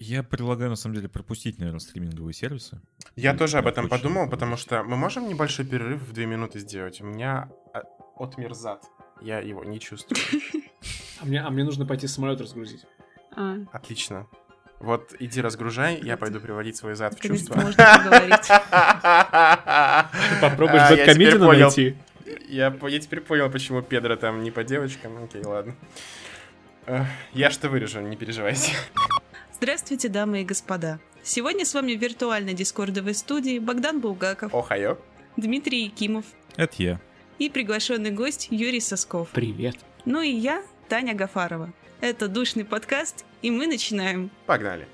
Я предлагаю, на самом деле, пропустить, наверное, стриминговые сервисы. Я Ну, тоже об этом подумал, потому что мы можем небольшой перерыв в две минуты сделать. У меня а, отмерзат. Я его не чувствую. А мне, а мне нужно пойти самолет разгрузить. А, Отлично. Вот иди разгружай, я пойду приводить свой зад в чувство. можно поговорить. Попробуешь А, я теперь Бэткомедиана понял. найти. Я, я теперь понял, почему Педро там не по девочкам. Окей, ладно. Я что вырежу, не переживайте. Здравствуйте, дамы и господа. Сегодня с вами в виртуальной дискордовой студии Богдан Булгаков, Охайо. Дмитрий Якимов Это я. и приглашенный гость Юрий Сосков. Привет. Ну и я, Таня Гафарова. Это душный подкаст, и мы начинаем. Погнали.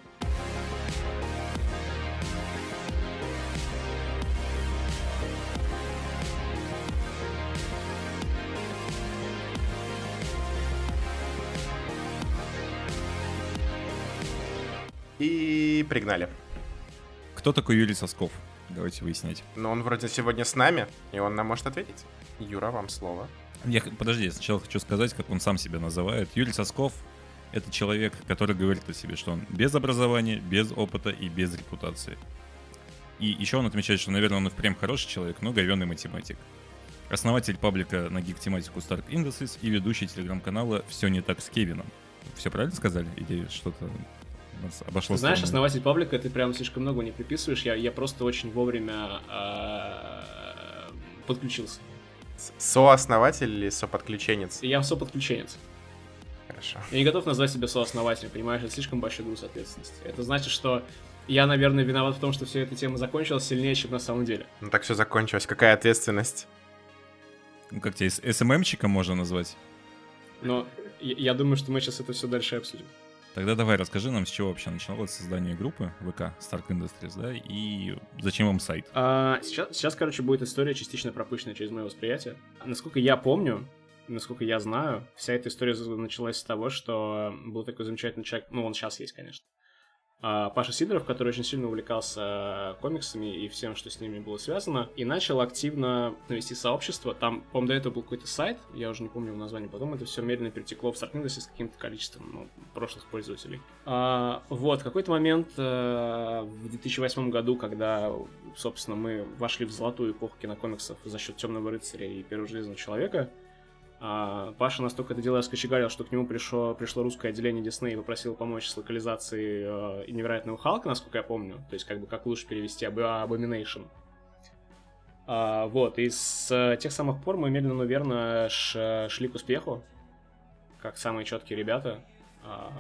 И пригнали. Кто такой Юрий Сосков? Давайте выяснять. Но он вроде сегодня с нами, и он нам может ответить. Юра, вам слово. Я, подожди, я сначала хочу сказать, как он сам себя называет. Юрий Сосков — это человек, который говорит о себе, что он без образования, без опыта и без репутации. И еще он отмечает, что, наверное, он и впрямь хороший человек, но говенный математик. Основатель паблика на гик-тематику Stark Industries и ведущий телеграм-канала «Все не так с Кевином». Все правильно сказали? Или что-то нас обошло Ты знаешь, стороной? основатель паблика, ты прям слишком много не приписываешь. Я, я просто очень вовремя а, подключился. Сооснователь или соподключенец? Я соподключенец. Хорошо. Я не готов назвать себя сооснователем, понимаешь, это слишком большой груз ответственности. Это значит, что я, наверное, виноват в том, что вся эта тема закончилась сильнее, чем на самом деле. Ну так все закончилось. Какая ответственность? Ну, как тебя, СММщика можно назвать? Но я, я думаю, что мы сейчас это все дальше обсудим. Тогда давай расскажи нам, с чего вообще начиналось создание группы ВК Stark Industries, да, и зачем вам сайт? А, сейчас, сейчас, короче, будет история частично пропущенная через мое восприятие. Насколько я помню, насколько я знаю, вся эта история началась с того, что был такой замечательный человек, ну, он сейчас есть, конечно, Паша Сидоров, который очень сильно увлекался комиксами и всем, что с ними было связано, и начал активно вести сообщество. Там, по-моему, до этого был какой-то сайт, я уже не помню его название, потом это все медленно перетекло в Industries с каким-то количеством ну, прошлых пользователей. А, вот, какой-то момент э, в 2008 году, когда, собственно, мы вошли в золотую эпоху кинокомиксов за счет Темного рыцаря и Первого железного человека, а, Паша настолько это дело раскочегарил, что к нему пришло, пришло русское отделение Дисней и попросил помочь с локализацией э, невероятного Халка, насколько я помню. То есть, как бы, как лучше перевести Аб- Abomination. А, вот, и с э, тех самых пор мы медленно, но верно ш- шли к успеху, как самые четкие ребята. А,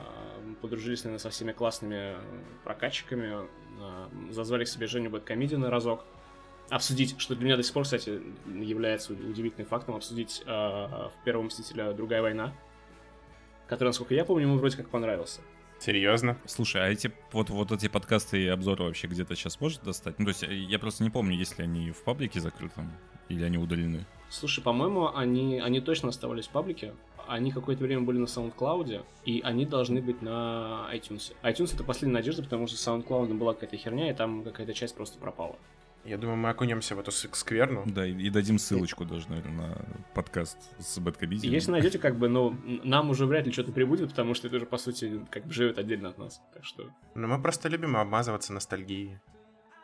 подружились, наверное, со всеми классными прокатчиками, а, зазвали к себе Женю Бэткомедиана разок, обсудить, что для меня до сих пор, кстати, является удивительным фактом, обсудить э, в Первого Мстителя «Другая война», который, насколько я помню, ему вроде как понравился. Серьезно? Слушай, а эти вот, вот эти подкасты и обзоры вообще где-то сейчас может достать? Ну, то есть э, я просто не помню, есть ли они в паблике закрытом или они удалены. Слушай, по-моему, они, они точно оставались в паблике. Они какое-то время были на SoundCloud, и они должны быть на iTunes. iTunes — это последняя надежда, потому что с SoundCloud была какая-то херня, и там какая-то часть просто пропала. Я думаю, мы окунемся в эту скверну. Да, и, и дадим ссылочку даже, наверное, на подкаст с И Бэткомедией. если найдете, как бы, ну, н- нам уже вряд ли что-то прибудет, потому что это уже, по сути, как бы живет отдельно от нас. Так что Но мы просто любим обмазываться ностальгией.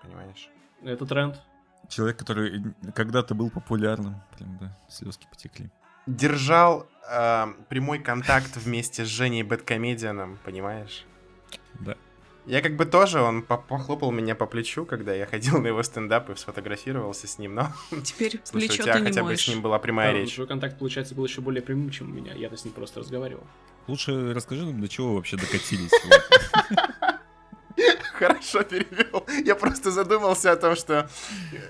Понимаешь? это тренд. Человек, который когда-то был популярным. Прям, да, слезки потекли. Держал э, прямой контакт вместе с Женей Бэткомедианом, понимаешь? Да. Я как бы тоже, он по- похлопал меня по плечу, когда я ходил на его стендап и сфотографировался с ним, но Теперь слушай, у плечо тебя ты не хотя бы моешь. с ним была прямая Да, речь. Твой контакт, получается, был еще более прямым, чем у меня. Я-то с ним просто разговаривал. Лучше расскажи нам, до чего вы вообще докатились. Хорошо перевел. Я просто задумался о том, что,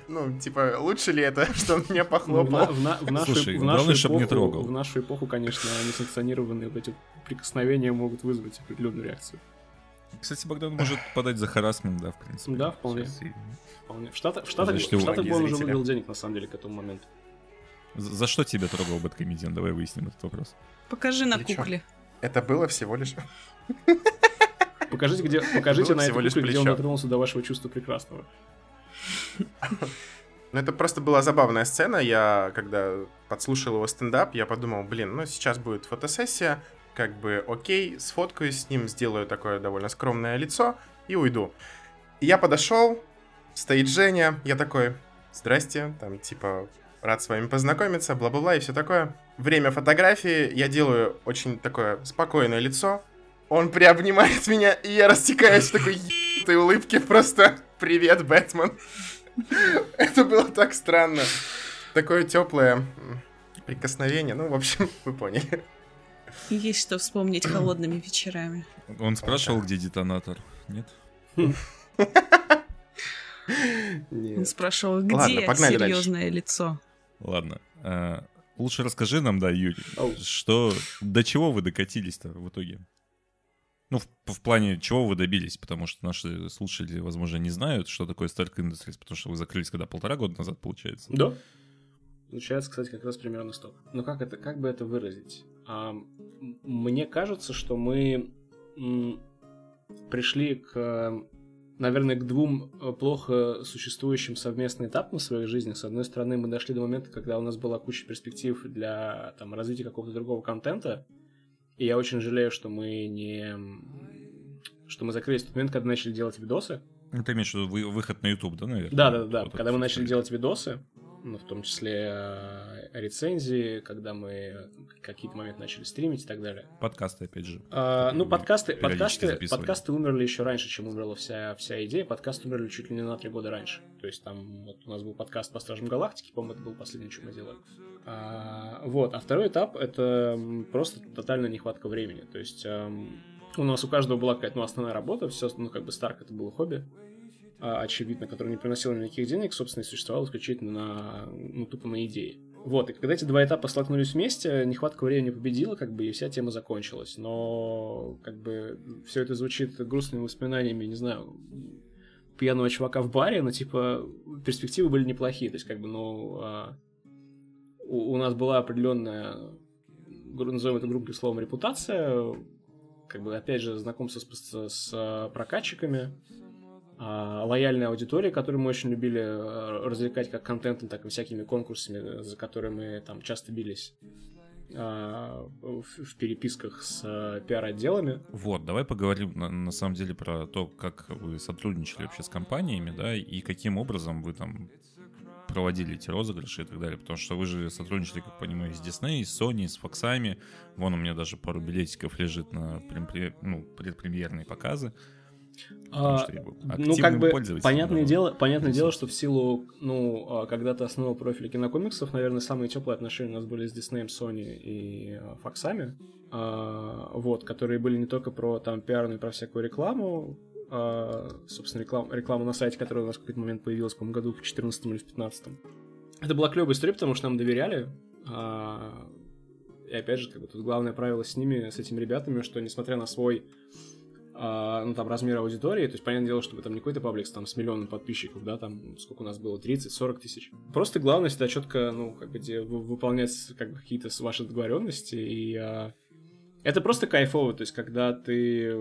ну, типа, лучше ли это, что он меня Ну, в, на- похлопал? в на- в нашу, Слушай, в главное, нашу чтоб не эпоху- трогал. В нашу эпоху, конечно, несанкционированные вот эти прикосновения могут вызвать определенную реакцию. Кстати, Богдан может подать за харасмент, да, в принципе. Да, вполне. В Штатах, в Штатах, в Штатах бы он уже выиграл денег, на самом деле, к этому моменту. За за что тебя трогал Бэткомедиан? Давай выясним этот вопрос. Покажи на Или чё? кукле. Это было всего лишь... Покажите, где, покажите Было на этой всего лишь кукле, где он плечо. дотронулся до вашего чувства прекрасного. Ну, это просто была забавная сцена. Я, когда подслушал его стендап, я подумал, блин, ну, сейчас будет фотосессия, как бы окей, сфоткаюсь с ним, сделаю такое довольно скромное лицо и уйду. Я подошел, стоит Женя, я такой, здрасте, там типа рад с вами познакомиться, бла-бла-бла и все такое. Время фотографии, я делаю очень такое спокойное лицо, он приобнимает меня, и я растекаюсь в такой ебатой улыбке, просто «Привет, Бэтмен!» Это было так странно. Такое теплое прикосновение, ну, в общем, вы поняли. Есть что вспомнить холодными вечерами. Он спрашивал, где детонатор? Нет? Он спрашивал, где Ладно, погнали дальше. серьезное лицо. Ладно. а, Лучше расскажи нам, да, Юрий, что до чего вы докатились-то в итоге? Ну, в, в плане, чего вы добились, потому что наши слушатели, возможно, не знают, что такое Stark Industries, потому что вы закрылись когда полтора года назад, получается. Да. Получается, кстати, как раз примерно стоп. Но как это, как бы это выразить? А, мне кажется, что мы пришли к, наверное, к двум э, плохо существующим совместным этапам в своей жизни. С одной стороны, мы дошли до момента, когда у нас была куча перспектив для там, развития какого-то другого контента, и я очень жалею, что мы не что мы закрылись в тот момент, когда начали делать видосы. Ну, Ты имеешь в виду вы- выход на YouTube, да, наверное? Да, да, да. Вот Когда мы начали делать видосы, ну, в том числе э, рецензии, когда мы какие-то моменты начали стримить и так далее. Подкасты, опять же. А, ну, подкасты, подкасты, записывали. подкасты умерли еще раньше, чем умерла вся, вся идея. Подкасты умерли чуть ли не на три года раньше. То есть там вот у нас был подкаст по Стражам Галактики, по-моему, это был последний, что мы делали. А, вот, а второй этап — это просто тотальная нехватка времени. То есть эм, у нас у каждого была какая-то ну, основная работа, все, ну, как бы Старк это было хобби, очевидно, которое не приносило никаких денег, собственно, и существовало исключительно на, ну, тупо на идее. Вот, и когда эти два этапа столкнулись вместе, нехватка времени победила, как бы, и вся тема закончилась. Но, как бы, все это звучит грустными воспоминаниями, не знаю, пьяного чувака в баре, но, типа, перспективы были неплохие. То есть, как бы, ну, а, у, у нас была определенная, назовем это грубым словом, репутация, как бы, опять же, знакомство с, с- а, прокатчиками, а, лояльная аудитория, которую мы очень любили а, развлекать как контентом, так и всякими конкурсами, за которые мы там часто бились а, в, переписках с а, пиар-отделами. Вот, давай поговорим на, на самом деле про то, как вы сотрудничали вообще с компаниями, да, и каким образом вы там проводили эти розыгрыши и так далее, потому что вы же сотрудничали, как понимаю, с Disney, с Sony, с Фоксами, вон у меня даже пару билетиков лежит на ну, предпремьерные показы, потому А, что я был Ну, как бы, понятное да. дело, понятное дело, что в силу, ну, а, когда ты основал профиль кинокомиксов, наверное, самые теплые отношения у нас были с Disney, Sony и Фоксами, а, вот, которые были не только про там пиарную, про всякую рекламу, собственно, реклам, рекламу на сайте, которая у нас в какой-то момент появилась, по-моему, году в 14 или в 15 Это была клевая история, потому что нам доверяли, и опять же, как бы тут главное правило с ними, с этими ребятами, что несмотря на свой ну, там, размер аудитории, то есть, понятное дело, чтобы там не какой-то паблик там с миллионом подписчиков, да, там, сколько у нас было, 30-40 тысяч. Просто главное всегда четко, ну, как бы, выполнять, как бы, какие-то ваши договоренности, и а, это просто кайфово, то есть, когда ты,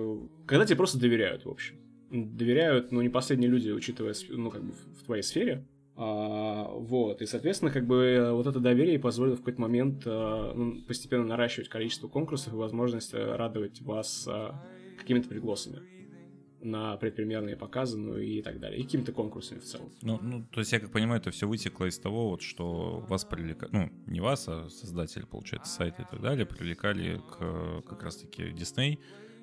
когда тебе просто доверяют, в общем. Доверяют, ну, не последние люди, учитывая, ну, как бы, в в твоей сфере, а, вот, и, соответственно, как бы вот это доверие позволило в какой-то момент а, ну, постепенно наращивать количество конкурсов и возможность а, радовать вас а, какими-то пригласами на предпремьерные показы, ну и так далее, и какими-то конкурсами в целом. Ну, ну, то есть я как понимаю, это все вытекло из того, вот, что вас привлекали, ну, не вас, а создатели, получается, сайта и так далее, привлекали к как раз-таки Disney,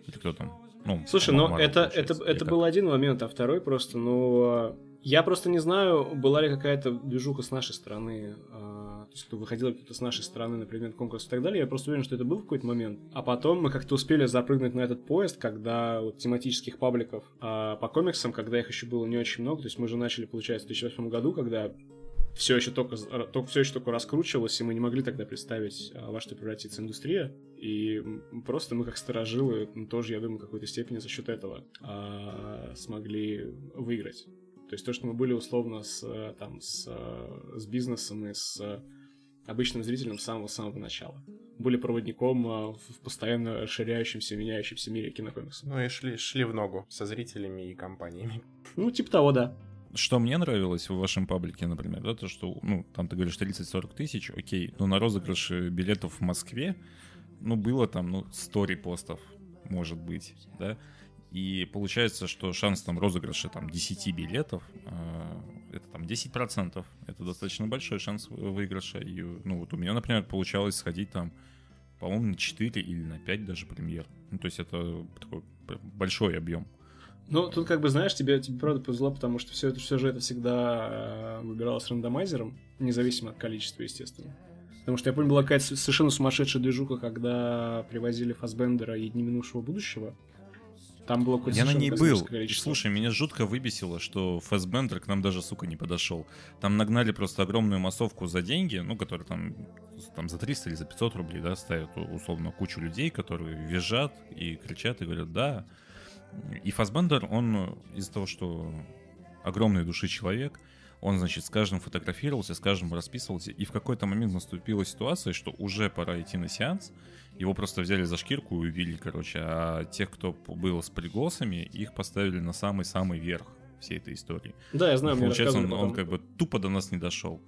или кто там? Ну, Слушай, ну это, это, это был один момент, а второй просто, ну, а, я просто не знаю, была ли какая-то движуха с нашей стороны, а, то есть кто выходил кто-то с нашей стороны на предмет конкурса и так далее, я просто уверен, что это был в какой-то момент. А потом мы как-то успели запрыгнуть на этот поезд, когда вот тематических пабликов а, по комиксам, когда их еще было не очень много, то есть мы же начали, получается, в 2008 году, когда все еще только, только все еще только раскручивалось, и мы не могли тогда представить, а, во что превратится индустрия. И просто мы как сторожилы тоже, я думаю, в какой-то степени за счет этого а, смогли выиграть. То есть то, что мы были условно с, э, там, с, э, с бизнесом и с э, обычным зрителем с самого-самого начала. Были проводником э, в в постоянно расширяющемся, меняющемся мире кинокомиксов. Ну и шли, шли в ногу со зрителями и компаниями. Ну, типа того, да. Что мне нравилось в вашем паблике, например, да, то, что, ну, там ты говоришь 30-40 тысяч, окей, но на розыгрыше билетов в Москве ну, было там, ну, 100 репостов, может быть, да, и получается, что шанс там розыгрыша там 10 билетов, э, это там 10%, это достаточно большой шанс выигрыша, и, ну, вот у меня, например, получалось сходить там, по-моему, на 4 или на 5 даже премьер, ну, то есть это такой большой объем. Ну, тут как бы, знаешь, тебе, тебе правда повезло, потому что все, это, все же это всегда э, выбиралось рандомайзером, независимо от количества, естественно. Потому что я помню, была какая-то совершенно сумасшедшая движуха, когда привозили Фасбендера и Дни минувшего будущего. Там было Я на ней был. Количество. Слушай, меня жутко выбесило, что Фасбендер к нам даже, сука, не подошел. Там нагнали просто огромную массовку за деньги, ну, которые там, там за 300 или за 500 рублей, да, ставят условно кучу людей, которые визжат и кричат и говорят «да». И Фасбендер, он из-за того, что огромной души человек, он, значит, с каждым фотографировался, с каждым расписывался, и в какой-то момент наступила ситуация, что уже пора идти на сеанс, его просто взяли за шкирку и увели, короче, а тех, кто был с пригласами, их поставили на самый-самый верх всей этой истории. Да, я знаю, и Получается, он, он как бы тупо до нас не дошел.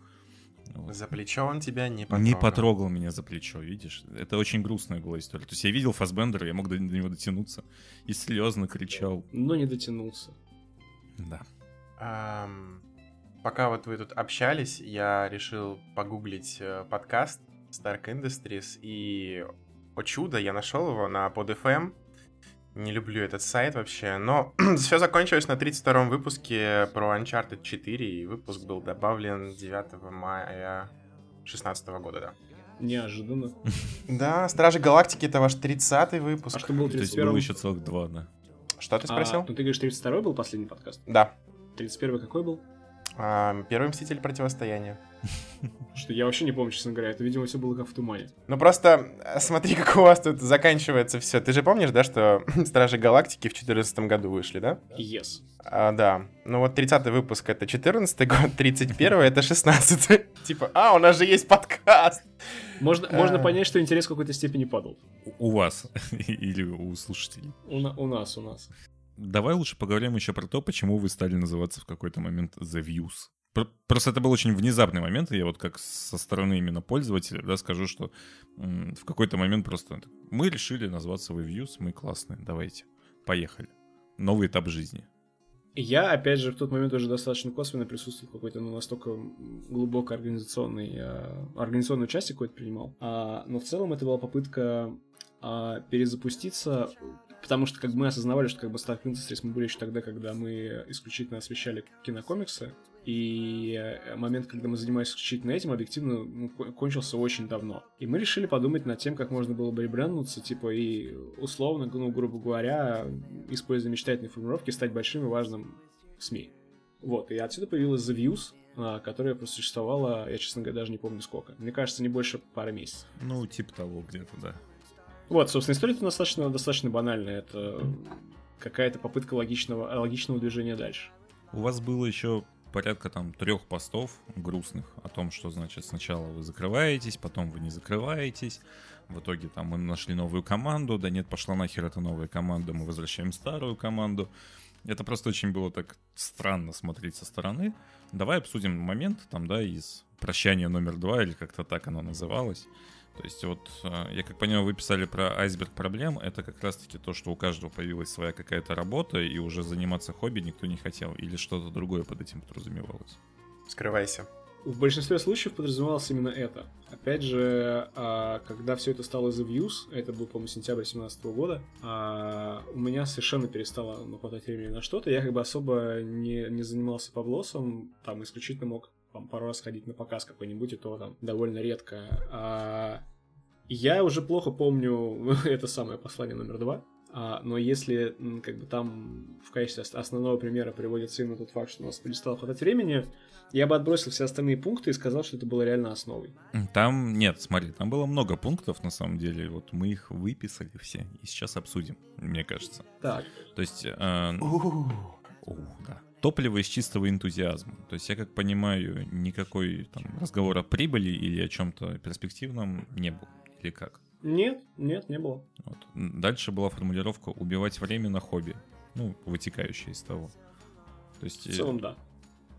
Вот. За плечо он тебя не потрогал. Не потрогал меня за плечо, видишь? Это очень грустная была история. То есть я видел Фасбендера, я мог до, до него дотянуться. И слезно кричал. Но не дотянулся. Да. Um, пока вот вы тут общались, я решил погуглить э, подкаст Stark Industries, и, о чудо, я нашел его на PodFM. Не люблю этот сайт вообще, но все закончилось на 32-м выпуске про Uncharted 4, и выпуск был добавлен 9 мая 16 года, да. Неожиданно. Да, Стражи Галактики это ваш 30-й выпуск. А что был 31 было еще целых два, да. Что ты спросил? А, ну ты говоришь, 32-й был последний подкаст? Да. 31-й какой был? А, первый Мститель Противостояния. Что я вообще не помню, честно говоря. Это, видимо, все было как в тумане. Ну просто э, смотри, как у вас тут заканчивается все. Ты же помнишь, да, что Стражи Галактики в 2014 году вышли, да? Yes. А, да. Ну вот 30 выпуск это 14 год, 31 это 16 Типа, а, у нас же есть подкаст. Можно, можно понять, что интерес в какой-то степени падал. У вас или у слушателей? У, у нас, у нас. Давай лучше поговорим еще про то, почему вы стали называться в какой-то момент The Views. Просто это был очень внезапный момент, и я вот как со стороны именно пользователя, да, скажу, что в какой-то момент просто мы решили назваться The Views, мы классные, давайте, поехали. Новый этап жизни. Я, опять же, в тот момент уже достаточно косвенно присутствовал в какой-то, ну, настолько глубокой организационной, э, организационной части какой-то принимал. А, но в целом это была попытка а, перезапуститься потому что как мы осознавали, что как бы Stark Industries мы были еще тогда, когда мы исключительно освещали кинокомиксы, и момент, когда мы занимались исключительно этим, объективно ну, кончился очень давно. И мы решили подумать над тем, как можно было бы ребренднуться, типа, и условно, ну, грубо говоря, используя мечтательные формулировки, стать большим и важным СМИ. Вот, и отсюда появилась The Views, а, которая существовала, я, честно говоря, даже не помню сколько. Мне кажется, не больше пары месяцев. Ну, типа того где-то, да. Вот, собственно, история достаточно, достаточно банальная. Это какая-то попытка логичного, логичного движения дальше. У вас было еще порядка там трех постов грустных о том, что значит сначала вы закрываетесь, потом вы не закрываетесь. В итоге там мы нашли новую команду, да нет, пошла нахер эта новая команда, мы возвращаем старую команду. Это просто очень было так странно смотреть со стороны. Давай обсудим момент там, да, из прощания номер два, или как-то так оно называлось. То есть вот, э, я как понял, вы писали про айсберг проблем. Это как раз-таки то, что у каждого появилась своя какая-то работа, и уже заниматься хобби никто не хотел. Или что-то другое под этим подразумевалось? Скрывайся. В большинстве случаев подразумевалось именно это. Опять же, а, когда все это стало The Views, это был, по-моему, сентябрь 2017 года, а, у меня совершенно перестало хватать времени на что-то. Я как бы особо не, не занимался павлосом, там исключительно мог пару раз ходить на показ какой-нибудь, и то там довольно редко. А, я уже плохо помню это самое послание номер два. А, но если как бы там в качестве основного примера приводится именно тот факт, что у нас перестало хватать времени, я бы отбросил все остальные пункты и сказал, что это было реально основой. Там нет, смотри, там было много пунктов на самом деле. Вот мы их выписали все и сейчас обсудим, мне кажется. Так. То есть. Э, о, да топливо из чистого энтузиазма. То есть я как понимаю, никакой там разговор о прибыли или о чем-то перспективном не был. Или как? Нет, нет, не было. Вот. Дальше была формулировка «убивать время на хобби». Ну, вытекающая из того. То есть, В целом, да.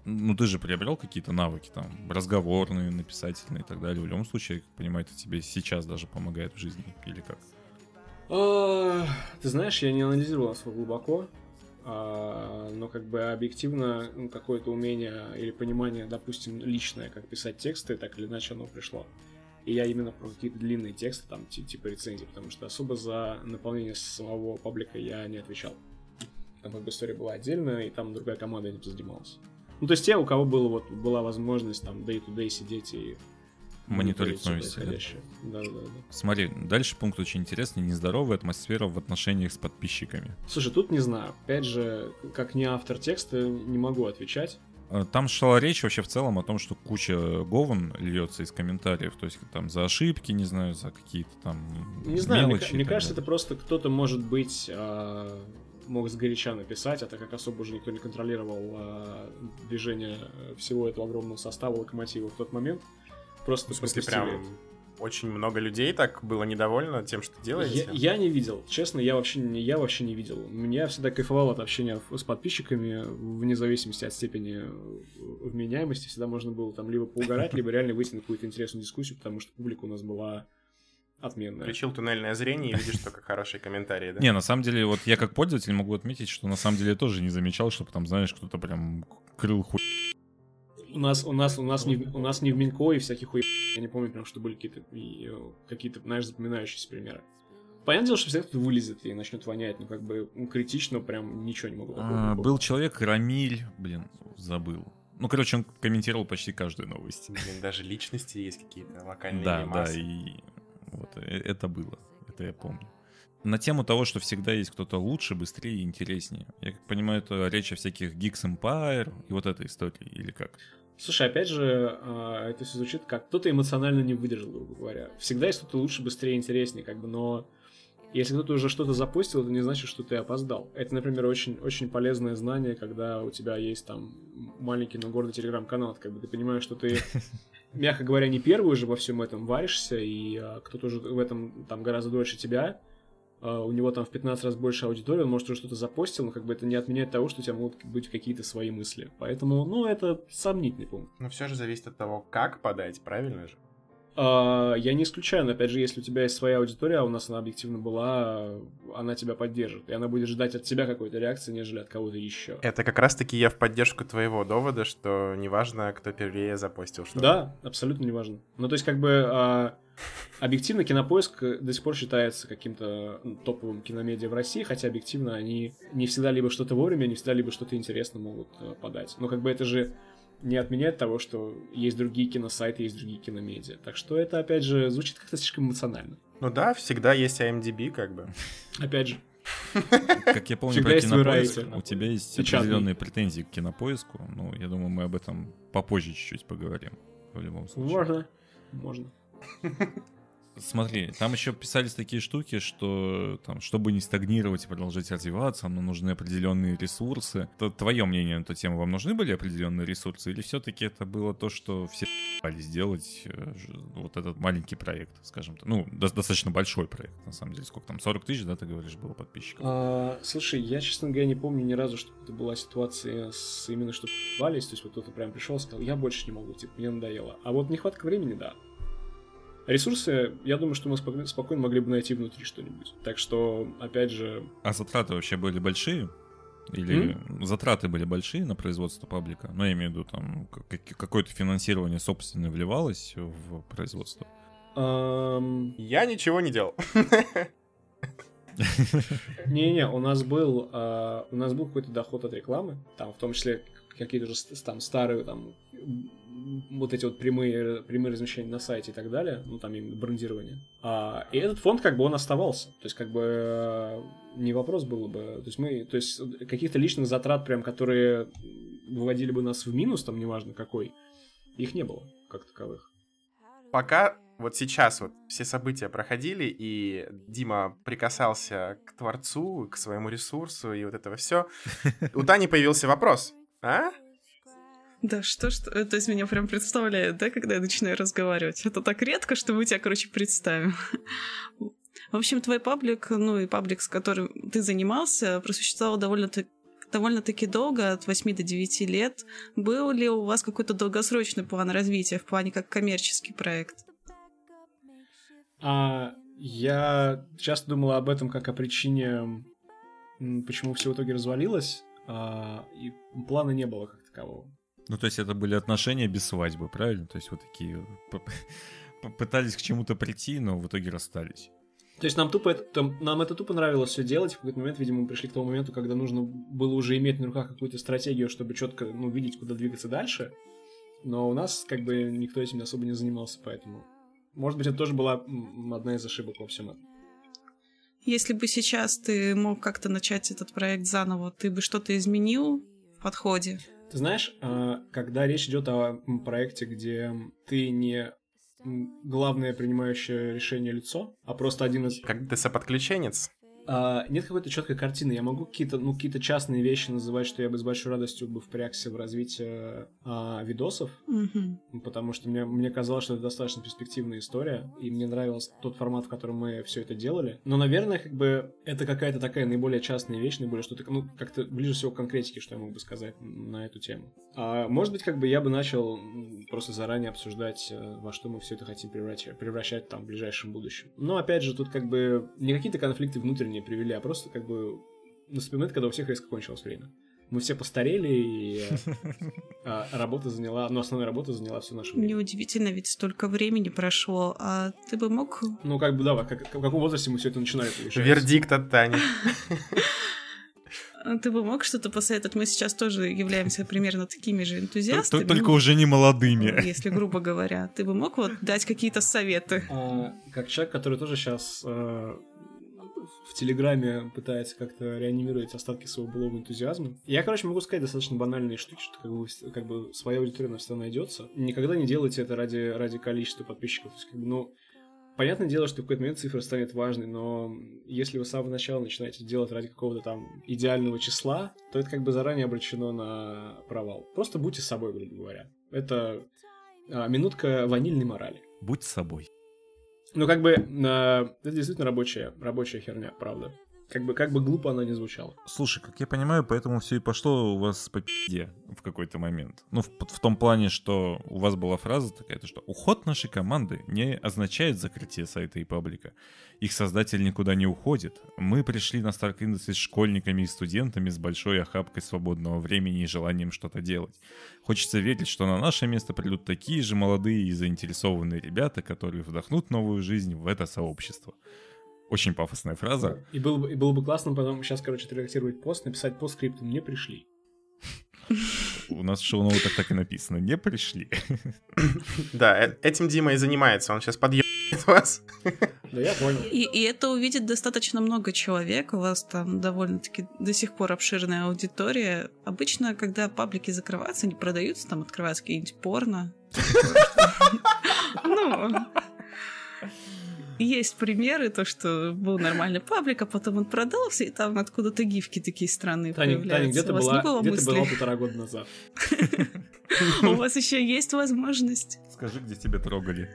ну ты же приобрел какие-то навыки там, разговорные, написательные и так далее. В любом случае, я как понимаю, это тебе сейчас даже помогает в жизни, или как? Ты знаешь, я не анализировал особо глубоко, но как бы объективно ну, какое-то умение или понимание, допустим, личное, как писать тексты, так или иначе оно пришло. И я именно про какие-то длинные тексты, там, ти- типа рецензий, потому что особо за наполнение самого паблика я не отвечал. Там как бы история была отдельная, и там другая команда этим занималась. Ну, то есть те, у кого было, вот, была возможность там day-to-day сидеть и Мониторить новости, да? происходящее. Да, да, да. Смотри, дальше пункт очень интересный. Нездоровая атмосфера в отношениях с подписчиками. Слушай, тут не знаю. Опять же, как не автор текста, не могу отвечать. Э, Там шла речь вообще в целом о том, что куча говен льется из комментариев, то есть там за ошибки, не знаю, за какие-то там Не знаю, мне, мелочи. мне так кажется, это просто кто-то, может быть, а, мог сгоряча написать, а так как особо уже никто не контролировал а, движение всего этого огромного состава локомотива в тот момент, просто В смысле, пропустили прям очень много людей так было недовольно тем, что делаете? Я, я не видел, честно, я вообще не, я вообще не видел. Я всегда кайфовал от общения с подписчиками, вне зависимости от степени вменяемости. Всегда можно было там либо поугарать, либо реально выйти на какую-то интересную дискуссию, потому что публика у нас была отменная. Включил туннельное зрение и видишь только хорошие комментарии, да? Не, на самом деле, вот я как пользователь могу отметить, что на самом деле я тоже не замечал, чтобы там, знаешь, кто-то прям крыл хуй. У нас, у нас, у нас, не, в- у нас не в Минко и всяких хуй... Я не помню прям, что были какие-то, э, какие-то, знаешь, запоминающиеся примеры. Понятное дело, что всегда кто-то вылезет и начнет вонять, но как бы ну, критично прям ничего не могу А. Был человек Рамиль, блин, забыл. Ну, короче, он комментировал почти каждую новость. Блин, даже личности есть какие-то локальные Да, да, и вот э, это было, это я помню. На тему того, что всегда есть кто-то лучше, быстрее и интереснее. Я как понимаю, это речь о всяких Geeks Empire и вот этой истории, или как? Слушай, опять же, а, это все звучит как кто-то эмоционально не выдержал, грубо говоря. Всегда есть кто-то лучше, быстрее, интереснее, как бы, но если кто-то уже что-то запустил, это не значит, что ты опоздал. Это, например, очень, очень полезное знание, когда у тебя есть там маленький, но гордый телеграм-канал, как бы ты понимаешь, что ты, мягко говоря, не первый уже во всем этом варишься, и а, кто-то уже в этом там гораздо дольше тебя, у него там в 15 раз больше аудитории, он может уже что-то запостил, но как бы это не отменяет того, что у тебя могут быть какие-то свои мысли. Поэтому, ну, это сомнительный пункт. Но все же зависит от того, как подать, правильно же? А, Я не исключаю, но опять же, если у тебя есть своя аудитория, а у нас она объективно была, она тебя поддержит. И она будет ждать от тебя какой-то реакции, нежели от кого-то еще. Это как раз-таки я в поддержку твоего довода, что неважно, кто первее запостил что Да, абсолютно неважно. Ну, то есть, как бы, а, объективно кинопоиск до сих пор считается каким-то топовым киномедиа в России, хотя объективно они не всегда либо что-то вовремя, не всегда либо что-то интересно могут э, подать. Но как бы это же не отменяет того, что есть другие киносайты, есть другие киномедиа. Так что это, опять же, звучит как-то слишком эмоционально. Ну да, всегда есть IMDb, как бы. Опять же, Как я помню Всегда про кинопоиск, у тебя есть Печатный. определенные претензии к кинопоиску. Ну, я думаю, мы об этом попозже чуть-чуть поговорим. В любом случае. можно. Можно. Смотри, там еще писались такие штуки, что там, чтобы не стагнировать и продолжать развиваться, нам нужны определенные ресурсы. Т- Твое мнение на эту тему, вам нужны были определенные ресурсы? Или все-таки это было то, что все пытались сделать э, вот этот маленький проект, скажем так? Ну, до- достаточно большой проект, на самом деле. Сколько там, 40 тысяч, да, ты говоришь, было подписчиков? А, слушай, я, честно говоря, не помню ни разу, что это была ситуация с именно что вались, то есть вот кто-то прям пришел и сказал, я больше не могу, типа, мне надоело. А вот нехватка времени, да. Ресурсы, я думаю, что мы спок- спокойно могли бы найти внутри что-нибудь. Так что, опять же, А затраты вообще были большие? Или затраты были большие на производство паблика? Ну, я имею в виду, там, как- какое-то финансирование собственное вливалось в производство? ам, Я ничего не делал. Не-не, у нас был, а, у нас был какой-то доход от рекламы, там в том числе какие-то уже с- там старые там вот эти вот прямые, прямые размещения на сайте и так далее, ну там именно брендирование. А, и этот фонд как бы он оставался, то есть как бы э, не вопрос было бы, то есть мы, то есть каких-то личных затрат прям, которые выводили бы нас в минус, там неважно какой, их не было как таковых. Пока вот сейчас вот все события проходили, и Дима прикасался к Творцу, к своему ресурсу и вот этого все, у Тани появился вопрос. А? Да, что, что, э, то есть меня прям представляет, да, когда я начинаю разговаривать. Это так редко, что мы тебя, короче, представим. В общем, твой паблик, ну и паблик, с которым ты занимался, просуществовал довольно довольно-таки долго, от 8 до 9 лет. Был ли у вас какой-то долгосрочный план развития в плане как коммерческий проект? А, я часто думала об этом как о причине, почему все в итоге развалилось, а, и плана не было как такового. Ну, то есть это были отношения без свадьбы, правильно? То есть вот такие пытались к чему-то прийти, но в итоге расстались. То есть нам тупо это, нам это тупо нравилось все делать. В какой-то момент, видимо, мы пришли к тому моменту, когда нужно было уже иметь на руках какую-то стратегию, чтобы четко ну, видеть, куда двигаться дальше. Но у нас как бы никто этим особо не занимался, поэтому... Может быть, это тоже была одна из ошибок во всем этом. Если бы сейчас ты мог как-то начать этот проект заново, ты бы что-то изменил в подходе? Ты знаешь, а, когда речь идет о проекте, где ты не главное принимающее решение лицо, а просто один из... Как ДС-подключенец? А, нет какой-то четкой картины. Я могу какие-то, ну, какие-то частные вещи называть, что я бы с большой радостью бы впрягся в развитие а, видосов, mm-hmm. потому что мне, мне казалось, что это достаточно перспективная история, и мне нравился тот формат, в котором мы все это делали. Но, наверное, как бы это какая-то такая наиболее частная вещь, наиболее что-то, ну, как-то ближе всего к конкретике, что я мог бы сказать на эту тему. А, может быть, как бы я бы начал просто заранее обсуждать, э, во что мы все это хотим превращать, превращать там в ближайшем будущем. Но, опять же, тут как бы не какие-то конфликты внутренние не привели, а просто как бы наступил момент, когда у всех резко кончилось время. Мы все постарели, и а, работа заняла, ну, основная работа заняла все наше время. Неудивительно, ведь столько времени прошло, а ты бы мог... Ну, как бы, да, как, в каком возрасте мы все это начинали, получается? Вердикт от Тани. Ты бы мог что-то посоветовать? Мы сейчас тоже являемся примерно такими же энтузиастами. Только ну, уже не молодыми. Если грубо говоря. Ты бы мог вот дать какие-то советы? А, как человек, который тоже сейчас а, в Телеграме пытается как-то реанимировать остатки своего былого энтузиазма. Я, короче, могу сказать достаточно банальные штуки, что как бы, как бы своя аудитория всегда найдется. Никогда не делайте это ради, ради количества подписчиков. То есть, как бы, ну, понятное дело, что в какой-то момент цифра станет важной, но если вы с самого начала начинаете делать ради какого-то там идеального числа, то это как бы заранее обречено на провал. Просто будьте собой, грубо говоря. Это а, минутка ванильной морали. Будь собой. Ну, как бы, э, это действительно рабочая, рабочая херня, правда. Как бы, как бы глупо она не звучала. Слушай, как я понимаю, поэтому все и пошло у вас по пизде в какой-то момент. Ну, в, в том плане, что у вас была фраза такая, то, что уход нашей команды не означает закрытие сайта и паблика. Их создатель никуда не уходит. Мы пришли на Stark Industries с школьниками и студентами с большой охапкой свободного времени и желанием что-то делать. Хочется верить, что на наше место придут такие же молодые и заинтересованные ребята, которые вдохнут новую жизнь в это сообщество. Очень пафосная фраза. И было бы, и было бы классно потом сейчас, короче, отредактировать пост, написать по скрипту «Не пришли». У нас в шоу-ноутах так и написано «Не пришли». Да, э, этим Дима и занимается. Он сейчас подъебает вас. Да, я понял. И, и это увидит достаточно много человек. У вас там довольно-таки до сих пор обширная аудитория. Обычно, когда паблики закрываются, они продаются, там открываются какие-нибудь порно. Ну, есть примеры, то, что был нормальный паблик, а потом он продался, и там откуда-то гифки такие странные Таня, появляются. Таня, где ты была, где ты была полтора года назад? У вас еще есть возможность. Скажи, где тебя трогали.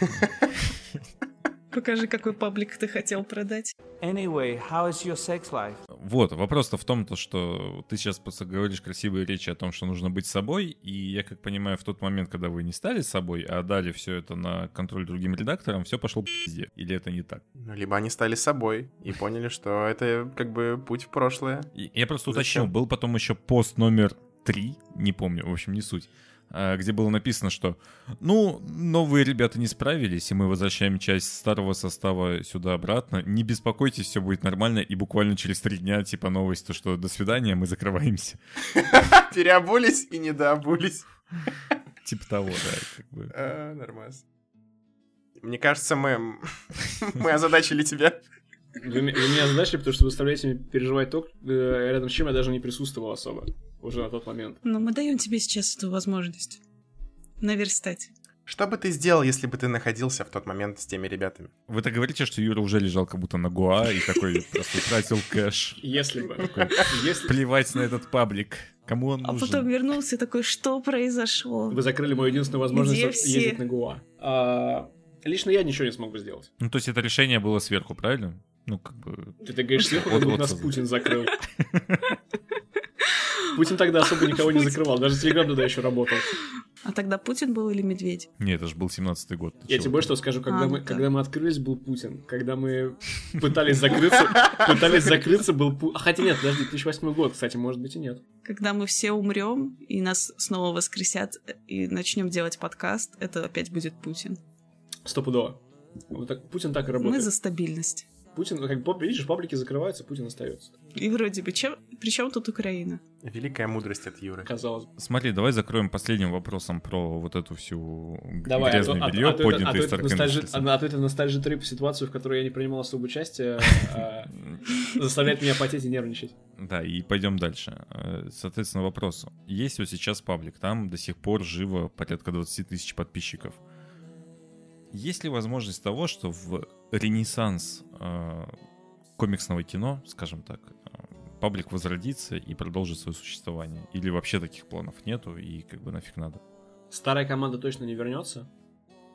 Покажи, какой паблик ты хотел продать. Anyway, how is your sex life? Вот, вопрос-то в том, то, что ты сейчас просто говоришь красивые речи о том, что нужно быть собой, и я как понимаю, в тот момент, когда вы не стали собой, а дали все это на контроль другим редакторам, все пошло по пизде. Или это не так? Ну, либо они стали собой и поняли, что это как бы путь в прошлое. Я просто уточнил, был потом еще пост номер три, не помню, в общем, не суть где было написано, что ну, новые ребята не справились, и мы возвращаем часть старого состава сюда обратно. Не беспокойтесь, все будет нормально, и буквально через три дня, типа, новость, то, что до свидания, мы закрываемся. Переобулись и недообулись. Типа того, да, как бы. А, нормально. Мне кажется, мы, мы озадачили тебя. Вы, вы меня озадачили, потому что вы заставляете меня переживать то, э, рядом с чем я даже не присутствовал особо уже на тот момент. Но мы даем тебе сейчас эту возможность наверстать. Что бы ты сделал, если бы ты находился в тот момент с теми ребятами? Вы так говорите, что Юра уже лежал как будто на Гуа и такой просто тратил кэш. Если бы. Плевать на этот паблик. Кому он а нужен? А потом вернулся такой, что произошло? Вы закрыли мою единственную возможность ездить на Гуа. А, лично я ничего не смог бы сделать. Ну, то есть это решение было сверху, правильно? Ну, как бы... Ты так говоришь сверху, как будто нас Путин закрыл. Путин тогда особо никого не закрывал, даже Телеграм тогда еще работал. А тогда Путин был или Медведь? Не, это же был 17-й год. Я тебе больше что скажу, когда, А, мы, да. когда мы открылись, был Путин. Когда мы пытались закрыться, пытались закрыться, был Путин. Хотя нет, подожди, 2008 год, кстати, может быть и нет. Когда мы все умрем и нас снова воскресят и начнем делать подкаст, это опять будет Путин. Стопудово. Вот так, Путин так и Мы работает. за стабильность. Путин, ну, как бы, видишь, паблики закрываются, Путин остается. И вроде бы, чем... при чем тут Украина? Великая мудрость от Юры. Казалось бы. Смотри, давай закроем последним вопросом про вот эту всю Давай, а грязное а, белье, а а то поднятое из это ностальжи- а то это ностальжи трип ситуацию, в которой я не принимал особо участие, а, заставляет меня потеть и нервничать. Да, и пойдем дальше. Э, Соответственно, вопрос. Есть вот сейчас паблик, там до сих пор живо порядка 20 тысяч подписчиков. Есть ли возможность того, что в ренессанс э, комиксного кино, скажем так, э, паблик возродится и продолжит свое существование? Или вообще таких планов нету и как бы нафиг надо? Старая команда точно не вернется.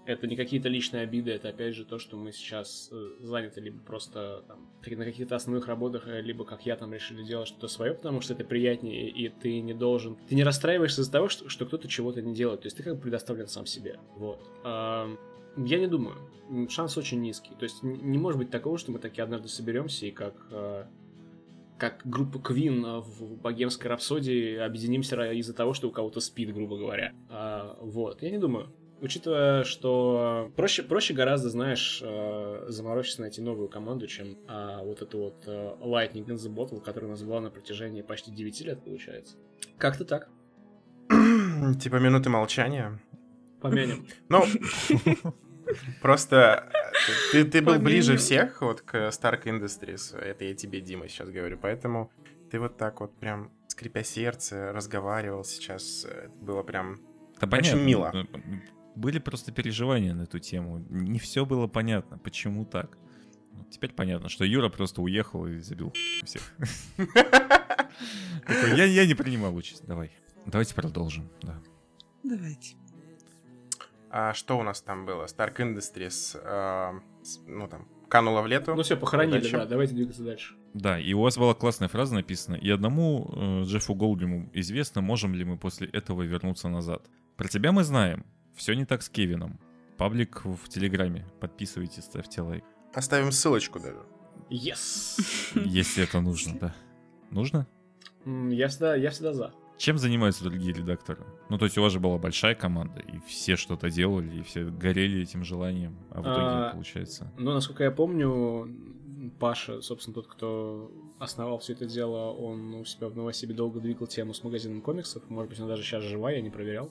Это не какие-то личные обиды, это опять же то, что мы сейчас э, заняты либо просто там, на каких-то основных работах, э, либо как я там решили делать что-то свое, потому что это приятнее, и ты не должен... Ты не расстраиваешься из-за того, что, что кто-то чего-то не делает, то есть ты как бы предоставлен сам себе. Вот. Я не думаю. Шанс очень низкий. То есть не может быть такого, что мы таки однажды соберемся и как э, как группа Queen э, в богемской рапсодии объединимся из-за того, что у кого-то спит, грубо говоря. А, вот, я не думаю. Учитывая, что проще, проще гораздо, знаешь, э, заморочиться найти новую команду, чем а, вот эту вот э, Lightning in the Bottle, которая у нас была на протяжении почти 9 лет, получается. Как-то так. Типа минуты молчания. Помянем. Ну, просто э, ты, ты был Помимо. ближе всех вот к Stark Industries. Это я тебе, Дима, сейчас говорю. Поэтому ты вот так вот прям, скрипя сердце, разговаривал сейчас. Это было прям... Да Очень мило. э, Были просто переживания на эту тему. Не все было понятно, почему так. Ну, Теперь понятно, что Юра просто уехал и забил всех. Я не принимал участь. Давай. Давайте продолжим. Да. Давайте. А что у нас там было? Stark Industries, э, с- ну там, канула в лету. Ну все, похоронили, Дальше. да, давайте двигаться дальше. Да, и у вас была классная фраза написана. И одному э, Джеффу Голдиму известно, можем ли мы после этого вернуться назад. Про тебя мы знаем. Все не так с Кевином. Паблик в Телеграме. Подписывайтесь, ставьте лайк. Оставим ссылочку даже. Yes! Если это нужно, да. Нужно? Я всегда, я всегда за. Чем занимаются другие редакторы? Ну, то есть у вас же была большая команда, и все что-то делали, и все горели этим желанием, а в итоге А, получается... Ну, насколько я помню, Паша, собственно, тот, кто основал все это дело, он у себя в Новосибе долго двигал тему с магазином комиксов. Может быть, она даже сейчас жива, я не проверял.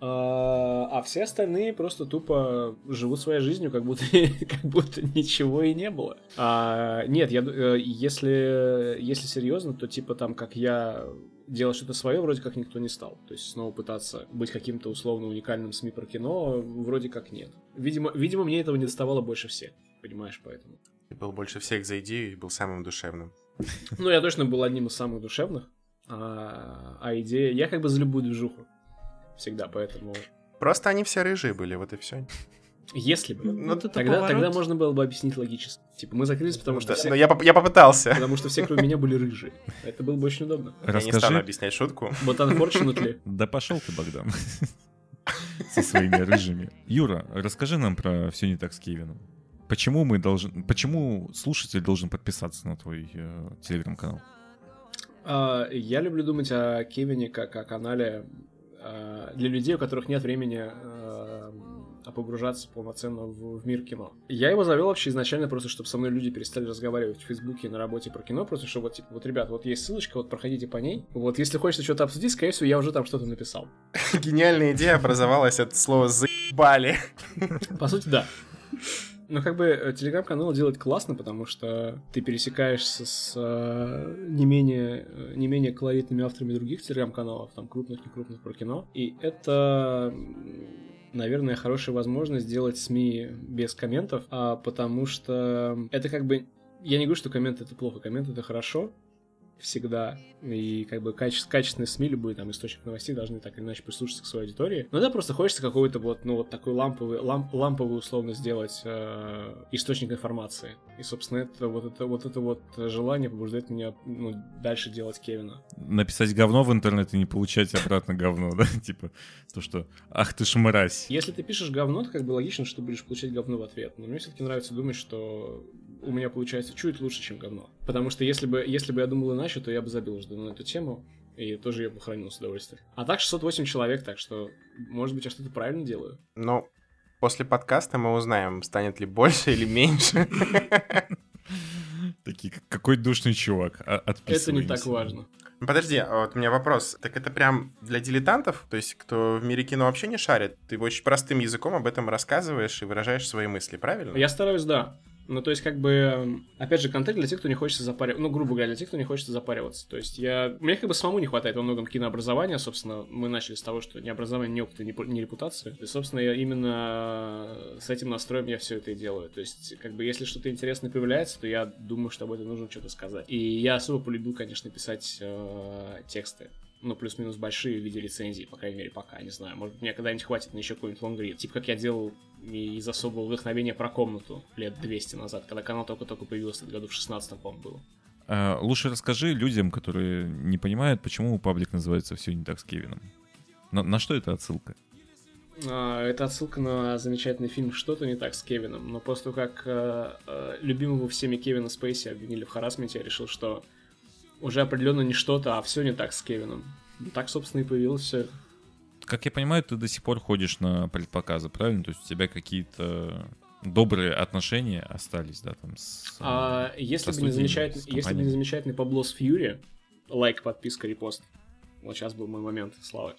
А, а все остальные просто тупо живут своей жизнью, как будто, как будто ничего и не было. А, нет, я, э, если, если серьезно, то типа там, как я делать что-то свое, вроде как никто не стал. То есть снова пытаться быть каким-то условно уникальным СМИ про кино, вроде как нет. Видимо, видимо, мне этого не доставало больше всех. Понимаешь, поэтому. Ты был больше всех за идею и был самым душевным. Ну, я точно был одним из самых душевных. А, а идея... Я как бы за любую движуху. Всегда, поэтому... Просто они все рыжие были, вот и все. Если бы. Ну, Вот Тогда, поворот. тогда можно было бы объяснить логически. Типа, мы закрылись, потому что, все, я, поп- я попытался. потому что все, кроме меня, были рыжие. Это было бы очень удобно. Я не стану Расскажи... объяснять шутку. Вот unfortunately. Да пошел ты, Богдан. Со своими рыжими. Юра, расскажи нам про все не так с Кевином. Почему мы должны... Почему слушатель должен подписаться на твой э, телеграм-канал? А, Я люблю думать о Кевине как о канале для людей, у которых нет времени а, а погружаться полноценно в, в мир кино. Я его завел вообще изначально просто, чтобы со мной люди перестали разговаривать в Фейсбуке на работе про кино, просто чтобы вот, типа, вот, ребят, вот есть ссылочка, вот проходите по ней. Вот, если хочется что-то обсудить, скорее всего, я уже там что-то написал. Гениальная идея образовалась от слова «заебали». По сути, да. Ну, как бы, э, телеграм-канал делает классно, потому что ты пересекаешься с э, не, менее, э, не менее колоритными авторами других телеграм-каналов, там, крупных, не крупных про кино. И это, наверное, хорошая возможность сделать СМИ без комментов, а, потому что это как бы... Я не говорю, что комменты это плохо, комменты это хорошо, всегда. И как бы каче- качественные СМИ, любой там источник новостей должны так или иначе прислушаться к своей аудитории. Но да, просто хочется какой-то вот, ну, вот такой ламповый, ламп, ламповый условно сделать э, источник информации. И, собственно, это вот это вот это вот желание побуждает меня ну, дальше делать Кевина. Написать говно в интернет и не получать обратно говно, да? Типа, то, что «Ах ты ж мразь». Если ты пишешь говно, то как бы логично, что будешь получать говно в ответ. Но мне все-таки нравится думать, что у меня получается чуть лучше, чем говно. Потому что если бы, если бы я думал иначе, то я бы забил уже на эту тему, и тоже я бы хранил с удовольствием. А так 608 человек, так что, может быть, я что-то правильно делаю. Ну, после подкаста мы узнаем, станет ли больше или меньше. Такие, как- какой душный чувак. а- Это не так важно. Ну, Подожди, а вот у меня вопрос. Так это прям для дилетантов? То есть, кто в мире кино вообще не шарит? Ты очень простым языком об этом рассказываешь и выражаешь свои мысли, правильно? Я стараюсь, да. Ну, то есть, как бы, опять же, контент для тех, кто не хочется запариваться. Ну, грубо говоря, для тех, кто не хочется запариваться. То есть, я... Мне как бы самому не хватает во многом кинообразования, собственно. Мы начали с того, что ни образование, ни опыта, ни репутации. И, собственно, я именно с этим настроем я все это и делаю. То есть, как бы, если что-то интересное появляется, то я думаю, что об этом нужно что-то сказать. И я особо полюбил, конечно, писать э, тексты ну, плюс-минус большие в виде рецензий, по крайней мере, пока, не знаю. Может, мне когда-нибудь хватит на еще какой-нибудь лонгрид. Типа, как я делал из особого вдохновения про комнату лет 200 назад, когда канал только-только появился, году в 16 по-моему, было. А, Лучше расскажи людям, которые не понимают, почему паблик называется «Все не так с Кевином». На, на что это отсылка? А, Это отсылка на замечательный фильм «Что-то не так с Кевином». Но после того, как э, э, любимого всеми Кевина Спейси обвинили в харасменте, я решил, что уже определенно не что-то, а все не так с Кевином. Ну, Так, собственно, и появилось все это. Как я понимаю, ты до сих пор ходишь на предпоказы, правильно? То есть у тебя какие-то добрые отношения остались, да, там с... А если, бы не замечательный, если бы не замечательный Пабло с Фьюри, лайк, подписка, репост, вот сейчас был мой момент славы,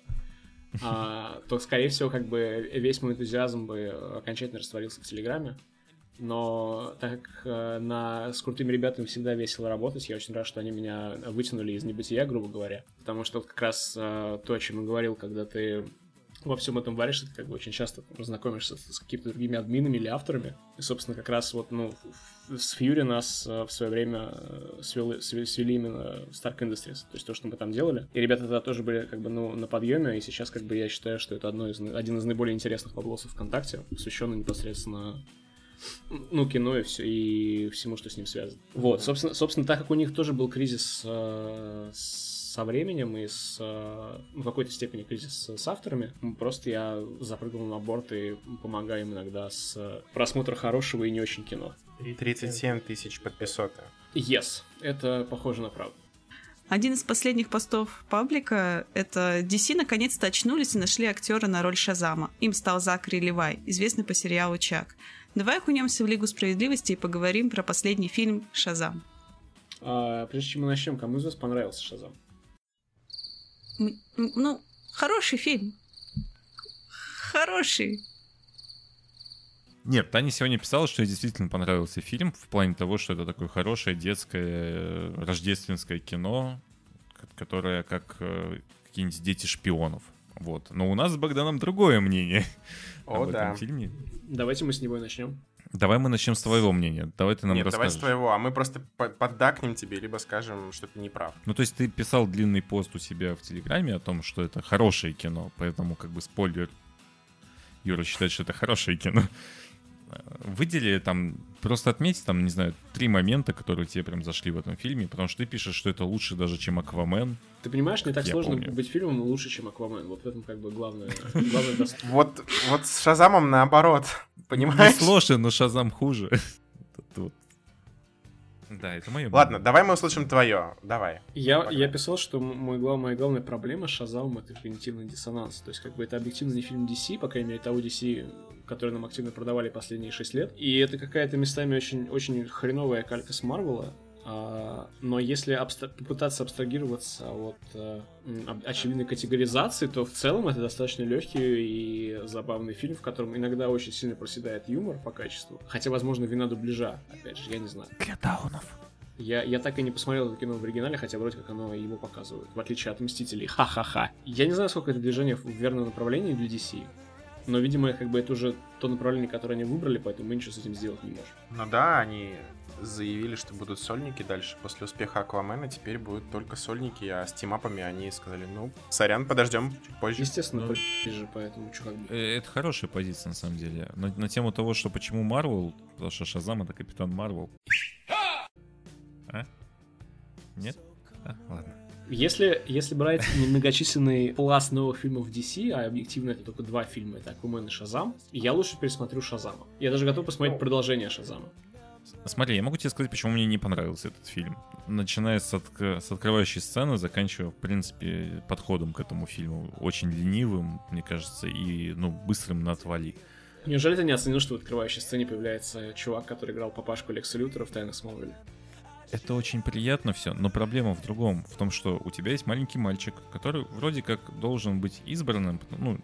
а, то, скорее всего, как бы весь мой энтузиазм бы окончательно растворился в Телеграме. Но так как э, на, с крутыми ребятами всегда весело работать, я очень рад, что они меня вытянули из небытия, грубо говоря. Потому что вот как раз э, то, о чем я говорил, когда ты во всем этом варишься, ты как бы очень часто знакомишься с, какими-то другими админами или авторами. И, собственно, как раз вот, ну, с Фьюри нас э, в свое время свели, свели, именно Stark Industries, то есть то, что мы там делали. И ребята тогда тоже были как бы, ну, на подъеме, и сейчас как бы я считаю, что это одно из, один из наиболее интересных поблосов ВКонтакте, посвященный непосредственно ну, кино и, все, и всему, что с ним связано. Вот, собственно, собственно, так как у них тоже был кризис э, со временем и с, э, ну, в какой-то степени кризис с, авторами, просто я запрыгнул на борт и помогаю им иногда с э, просмотра хорошего и не очень кино. 37 тысяч подписоты. Yes, это похоже на правду. Один из последних постов паблика — это DC наконец-то очнулись и нашли актера на роль Шазама. Им стал Закари Левай, известный по сериалу «Чак». Давай окунемся в Лигу Справедливости и поговорим про последний фильм «Шазам». А, прежде чем мы начнем, кому из вас понравился Шазам? М- м- Ну, хороший фильм. Хороший. Нет, Таня сегодня писала, что ей действительно понравился фильм в плане того, что это такое хорошее детское рождественское кино, ко- которое как э, какие-нибудь дети шпионов. Вот. Но у нас с Богданом другое мнение О, об да. этом фильме. Давайте мы с него и начнем. Давай мы начнем с твоего мнения. Давай ты нам Нет, давай с расскажешь. твоего, а мы просто по- поддакнем тебе, либо скажем, что ты не прав. Ну, то есть ты писал длинный пост у себя в Телеграме о том, что это хорошее кино, поэтому как бы спойлер. Юра считает, что это хорошее кино. Выдели там, просто отметь там, не знаю, три момента, которые тебе прям зашли в этом фильме, потому что ты пишешь, что это лучше даже, чем Аквамен. Ты понимаешь, не так Я сложно помню. быть фильмом лучше, чем Аквамен. Вот в этом как бы главное. Вот, вот с Шазамом наоборот, понимаешь? Не сложно, но Шазам хуже. Да, это мое Ладно, давай мы услышим твое. Давай. Я, я писал, что мой, глав- моя главная проблема с Шазамом это когнитивный диссонанс. То есть, как бы это объективно не фильм DC, по крайней мере, того DC, который нам активно продавали последние 6 лет. И это какая-то местами очень, очень хреновая калька с Марвела. А, но если абстра- попытаться абстрагироваться от э, очевидной категоризации, то в целом это достаточно легкий и забавный фильм, в котором иногда очень сильно проседает юмор по качеству. Хотя, возможно, вина дубляжа, опять же, я не знаю. Я, я так и не посмотрел это кино в оригинале, хотя вроде как оно его показывают, в отличие от Мстителей. Ха-ха-ха. Я не знаю, сколько это движение в верном направлении для DC, но, видимо, как бы это уже то направление, которое они выбрали, поэтому мы ничего с этим сделать не можем. Ну да, они заявили, что будут сольники дальше. После успеха Аквамена теперь будут только сольники, а с тимапами они сказали, ну, сорян, подождем чуть позже. Естественно, Ну. же, поэтому что как бы. Э, Это хорошая позиция, на самом деле. На, на тему того, что почему Марвел, потому что Шазам это Капитан Марвел. А? Нет? А, ладно. Если, если брать немногочисленный пласт новых фильмов DC, а объективно это только два фильма, это Аквамен и Шазам, я лучше пересмотрю Шазама. Я даже готов посмотреть Ну. продолжение Шазама. Смотри, я могу тебе сказать, почему мне не понравился этот фильм. Начиная с, отк- с открывающей сцены, заканчивая, в принципе, подходом к этому фильму. Очень ленивым, мне кажется, и, ну, быстрым на отвали. Неужели ты не оценил, что в открывающей сцене появляется чувак, который играл папашку Лекса Лютера в «Тайнах Смолвиля»? Это очень приятно все, но проблема в другом, в том, что у тебя есть маленький мальчик, который вроде как должен быть избранным, ну,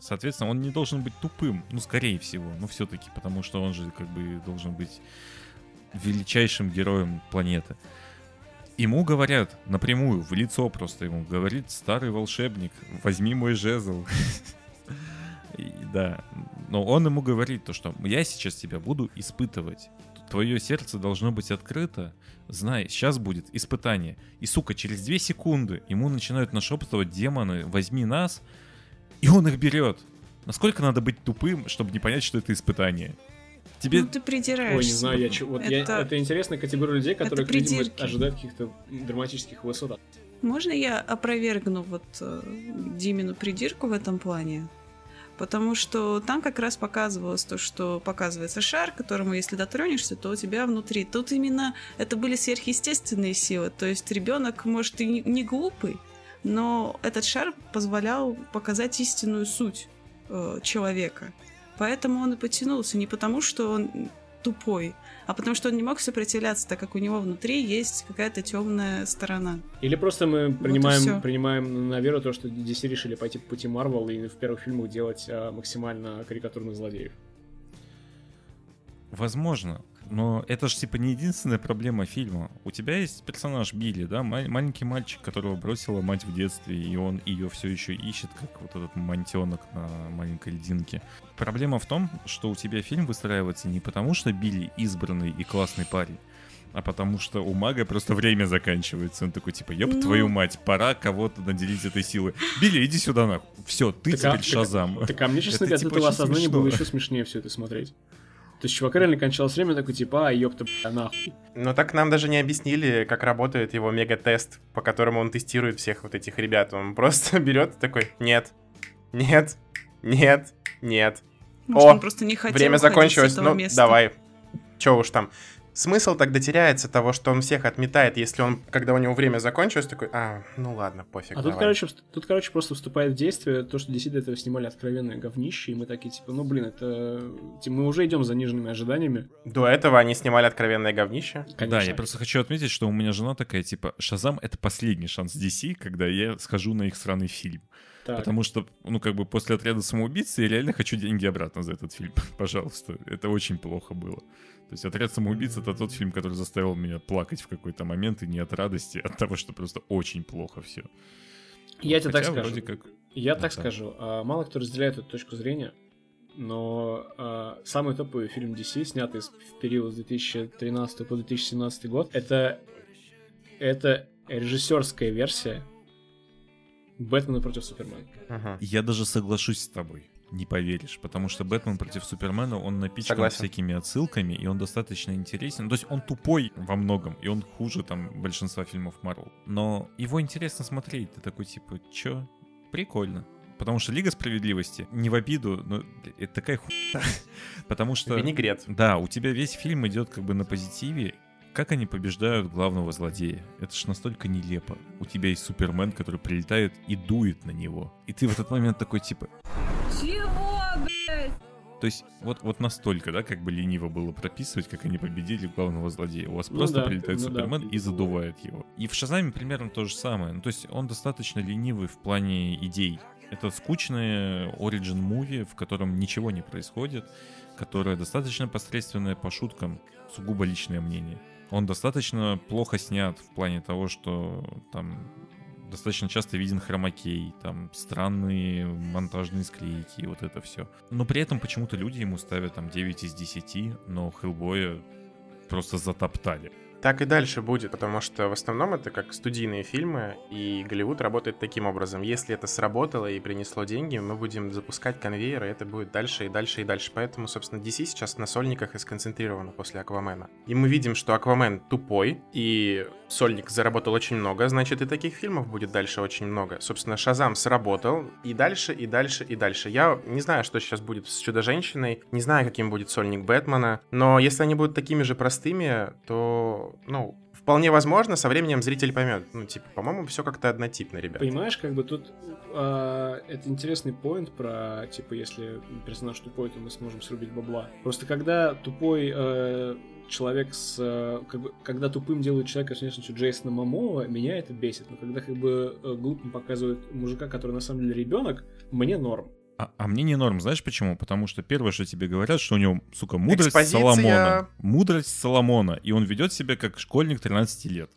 соответственно, он не должен быть тупым, ну, скорее всего, ну, все-таки, потому что он же как бы должен быть величайшим героем планеты. Ему говорят напрямую, в лицо просто ему говорит старый волшебник, возьми мой жезл. Да, но он ему говорит то, что я сейчас тебя буду испытывать. Твое сердце должно быть открыто. Знай, сейчас будет испытание. И, сука, через две секунды ему начинают нашептывать демоны «возьми нас», и он их берет. Насколько надо быть тупым, чтобы не понять, что это испытание? Тебе... Ну, ты придираешься. Ой, не знаю, я чё- вот я- Это- это интересная категория людей, которые, видимо, ожидают каких-то драматических высот. Можно я опровергну вот э, Димину придирку в этом плане? Потому что там как раз показывалось то, что показывается шар, которому, если дотронешься, то у тебя внутри. Тут именно это были сверхъестественные силы. То есть ребенок, может, и не глупый, но этот шар позволял показать истинную суть э, человека. Поэтому он и потянулся. Не потому, что он тупой, а потому что он не мог сопротивляться, так как у него внутри есть какая-то темная сторона. Или просто мы принимаем, всё. принимаем на веру то, что DC решили пойти по пути Марвел и в первых фильмах делать а, максимально карикатурных злодеев. Возможно. Но это же типа не единственная проблема фильма. У тебя есть персонаж Билли, да, ма- маленький мальчик, которого бросила мать в детстве, и он ее все еще ищет, как вот этот мантенок на маленькой льдинке. Проблема в том, что у тебя фильм выстраивается не потому, что Билли избранный и классный парень, а потому что у мага просто время заканчивается. Он такой, типа, ёб Ну. твою мать, пора кого-то наделить этой силой. Билли, иди сюда нахуй. Все, ты Так, а- теперь Шазам. Так а мне, честно говоря, от типа, этого осознания смешно. было еще смешнее все это смотреть. То есть чувака реально кончалось время такой, типа, а, ёпта, бля, нахуй. Но так нам даже не объяснили, как работает его мега-тест, по которому он тестирует всех вот этих ребят. Он просто берет и такой, нет, нет, нет, нет. Может, О, он просто не хотел Время закончилось, ну места. давай. Че уж там. Смысл тогда теряется того, что он всех отметает, если он, когда у него время закончилось, такой, а, ну ладно, пофиг, А тут, давай». короче, вст- тут, короче, просто вступает в действие то, что DC до этого снимали откровенное говнище, и мы такие, типа, ну, блин, это... типа, Мы уже идем с заниженными ожиданиями. До этого они снимали откровенное говнище. Конечно. Да, я просто хочу отметить, что у меня жена такая, типа, Шазам — это последний шанс DC, когда я схожу на их сраный фильм. Так. Потому что, ну, как бы после отряда самоубийц я реально хочу деньги обратно за этот фильм. Пожалуйста. Это очень плохо было. То есть «Отряд самоубийц» — это тот фильм, который заставил меня плакать в какой-то момент, и не от радости, а от того, что просто очень плохо все. Я тебе так скажу. Вроде как... Я Да, так да. скажу. а, Мало кто разделяет эту точку зрения, но а, самый топовый фильм DC, снятый в период с 2013 по 2017 год, это, это режиссерская версия Бэтмена против Супермена. Мгм. Я даже соглашусь с тобой. Не поверишь, потому что Бэтмен против Супермена, он напичкан Согласен. всякими отсылками, и он достаточно интересен. То есть он тупой во многом, и он хуже там большинства фильмов Марвел. Но его интересно смотреть. Ты такой типа, чё? Прикольно. Потому что Лига Справедливости, не в обиду, но это такая хуйня. Потому что... Винегрет. Да, у тебя весь фильм идет как бы на позитиве. Как они побеждают главного злодея? Это ж настолько нелепо. У тебя есть Супермен, который прилетает и дует на него. И ты в этот момент такой типа... Чего, блядь? То есть вот, вот настолько, да, как бы лениво было прописывать, как они победили главного злодея. У вас Ну просто да, прилетает ну да. Супермен и задувает его. И в Шазаме примерно то же самое. Ну, то есть он достаточно ленивый в плане идей. Это скучное origin movie, в котором ничего не происходит, которое достаточно посредственное по шуткам, сугубо личное мнение. Он достаточно плохо снят в плане того, что там достаточно часто виден хромакей, там странные монтажные склейки, вот это все. Но при этом почему-то люди ему ставят там 9 из 10, но Хеллбоя просто затоптали. Так и дальше будет, потому что в основном это как студийные фильмы, и Голливуд работает таким образом. Если это сработало и принесло деньги, мы будем запускать конвейер, и это будет дальше и дальше и дальше. Поэтому, собственно, DC сейчас на сольниках и сконцентрировано после Аквамена. И мы видим, что Аквамен тупой, и сольник заработал очень много, значит, и таких фильмов будет дальше очень много. Собственно, Шазам сработал, и дальше, и дальше, и дальше. Я не знаю, что сейчас будет с Чудо-женщиной, не знаю, каким будет сольник Бэтмена, но если они будут такими же простыми, то ну, вполне возможно, со временем зритель поймет. Ну, типа, по-моему, все как-то однотипно, ребят. Понимаешь, как бы тут э, это интересный поинт про, типа, если персонаж тупой, то мы сможем срубить бабла. Просто когда тупой э, человек с... Э, как бы, когда тупым делают человека внешностью Джейсона Мамова, меня это бесит. Но когда как бы э, глупым показывают мужика, который на самом деле ребенок, мне норм. А, а мне не норм, знаешь почему? Потому что первое, что тебе говорят, что у него, сука, мудрость Экспозиция... Соломона. Мудрость Соломона. И он ведет себя как школьник 13 лет.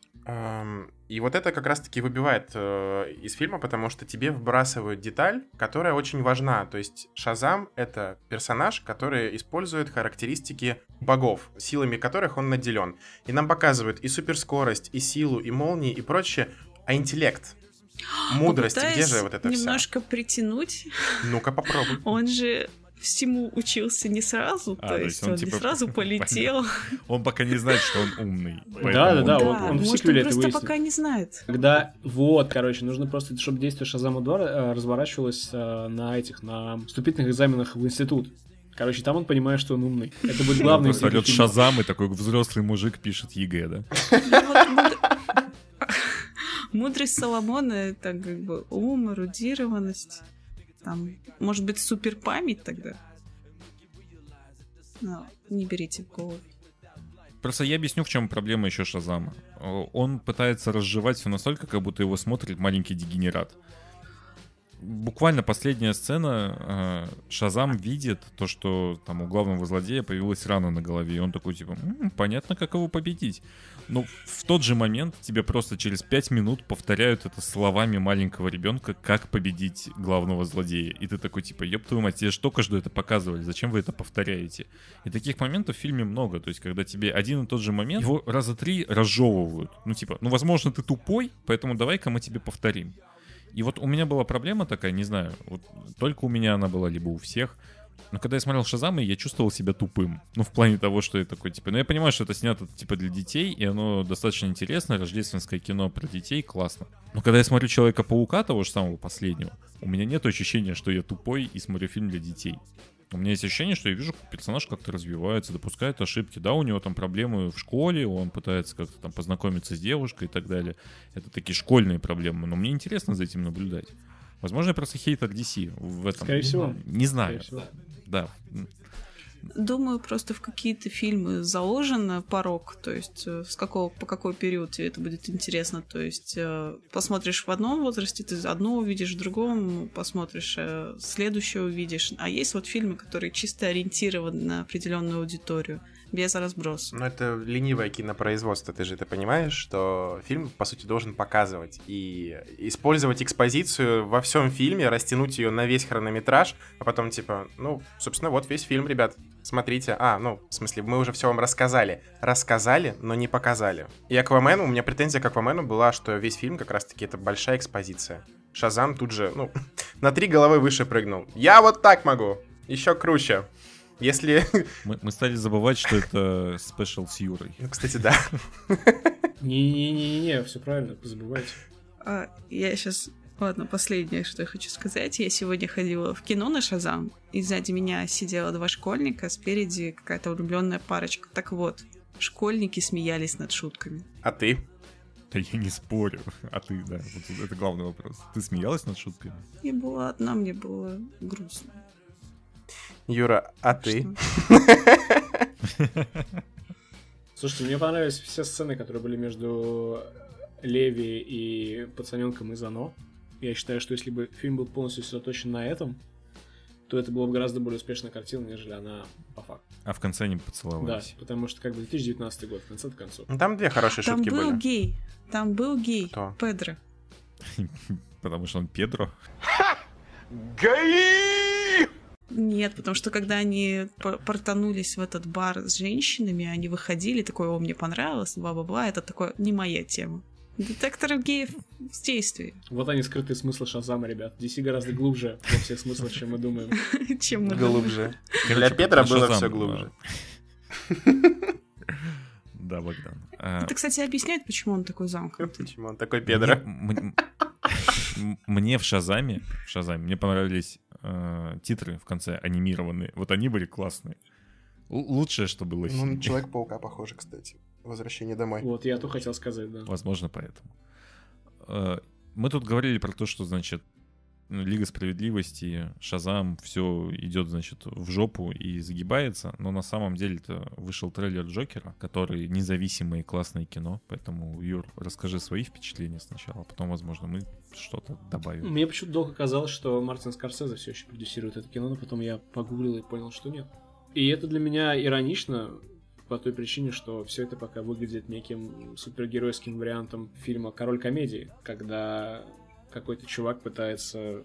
И вот это как раз-таки выбивает э, из фильма, потому что тебе вбрасывают деталь, которая очень важна. То есть Шазам — это персонаж, который использует характеристики богов, силами которых он наделен. И нам показывают и суперскорость, и силу, и молнии, и прочее. А интеллект Мудрость, где же вот это все? немножко притянуть. Ну-ка попробуй. Он же всему учился не сразу, а, то, есть он, он типа, не сразу полетел. Он пока не знает, что он умный. Да, да, да, он, он в сиквеле это выяснит. пока не знает. Когда, вот, короче, нужно просто, чтобы действие Шазама 2 э, разворачивалось э, на этих, на вступительных экзаменах в институт. Короче, там он понимает, что он умный. Это будет главный. Он просто Шазам, и такой взрослый мужик пишет ЕГЭ, да? Мудрость Соломона — это как бы ум, эрудированность. Там, может быть, супер память тогда? Но не берите в голову. Просто я объясню, в чем проблема еще Шазама. Он пытается разжевать все настолько, как будто его смотрит маленький дегенерат буквально последняя сцена, э, Шазам видит то, что там у главного злодея появилась рана на голове, и он такой, типа, М, понятно, как его победить. Но в тот же момент тебе просто через пять минут повторяют это словами маленького ребенка, как победить главного злодея. И ты такой, типа, ёб твою мать, тебе же только что это показывали, зачем вы это повторяете? И таких моментов в фильме много, то есть когда тебе один и тот же момент, его раза три разжевывают. Ну, типа, ну, возможно, ты тупой, поэтому давай-ка мы тебе повторим. И вот у меня была проблема такая, не знаю, вот только у меня она была, либо у всех. Но когда я смотрел Шазамы, я чувствовал себя тупым. Ну, в плане того, что я такой, типа... Ну, я понимаю, что это снято, типа, для детей, и оно достаточно интересно, рождественское кино про детей, классно. Но когда я смотрю Человека-паука, того же самого последнего, у меня нет ощущения, что я тупой и смотрю фильм для детей. У меня есть ощущение, что я вижу, как персонаж как-то развивается, допускает ошибки. Да, у него там проблемы в школе, он пытается как-то там познакомиться с девушкой и так далее. Это такие школьные проблемы, но мне интересно за этим наблюдать. Возможно, я просто хейтер DC в этом. Скорее всего. Не знаю. Всего. Да. Думаю, просто в какие-то фильмы заложен порог, то есть э, с какого, по какой период тебе это будет интересно. То есть э, посмотришь в одном возрасте, ты одно увидишь, в другом посмотришь, э, следующее увидишь. А есть вот фильмы, которые чисто ориентированы на определенную аудиторию без разброса. Ну, это ленивое кинопроизводство, ты же это понимаешь, что фильм, по сути, должен показывать и использовать экспозицию во всем фильме, растянуть ее на весь хронометраж, а потом, типа, ну, собственно, вот весь фильм, ребят, смотрите. А, ну, в смысле, мы уже все вам рассказали. Рассказали, но не показали. И Аквамен, у меня претензия к Аквамену была, что весь фильм как раз-таки это большая экспозиция. Шазам тут же, ну, на три головы выше прыгнул. Я вот так могу. Еще круче. Если... Мы, мы стали забывать, что это спешл с Юрой. Ну, кстати, да. Не-не-не-не, все правильно, забывайте. А, я сейчас... Ладно, последнее, что я хочу сказать. Я сегодня ходила в кино на Шазам, и сзади меня сидела два школьника, спереди какая-то влюбленная парочка. Так вот, школьники смеялись над шутками. А ты? Да я не спорю. А ты, да, вот это главный вопрос. Ты смеялась над шутками? Я была одна, мне было грустно. Юра, а ты? Слушайте, мне понравились все сцены, которые были между Леви и пацаненком из Оно. Я считаю, что если бы фильм был полностью сосредоточен на этом, то это была бы гораздо более успешная картина, нежели она по факту. А в конце они поцеловались. Да, потому что как бы 2019 год, в конце до концов. Ну, там две хорошие там шутки были. Там был гей. Там был гей. Кто? Педро. Потому что он Педро. Гей! Нет, потому что когда они по- портанулись в этот бар с женщинами, они выходили, такой, о, мне понравилось, бла-бла-бла, это такое, не моя тема. Детектор геев в действии, Вот они скрытые смыслы Шазама, ребят. DC гораздо глубже во всех смыслах, чем мы думаем. чем мы думаем. Глубже. Для Петра было все глубже. Да, Богдан. А, Это, кстати, объясняет, почему он такой замкнутый. Почему он такой Педро? Мне в Шазаме, в Шазаме, мне понравились э, титры в конце анимированные. Вот они были классные. Л- лучшее, что было Ну, на Человек-паука похоже, кстати. Возвращение домой. Вот, я то хотел сказать, да. Возможно, поэтому. Э, Мы тут говорили про то, что, значит, Лига Справедливости, Шазам, все идет, значит, в жопу и загибается, но на самом деле-то вышел трейлер Джокера, который независимое и классное кино, поэтому, Юр, расскажи свои впечатления сначала, а потом, возможно, мы что-то добавим. Мне почему-то долго казалось, что Мартин Скорсезе все еще продюсирует это кино, но потом я погуглил и понял, что нет. И это для меня иронично, по той причине, что все это пока выглядит неким супергеройским вариантом фильма «Король комедии», когда какой-то чувак пытается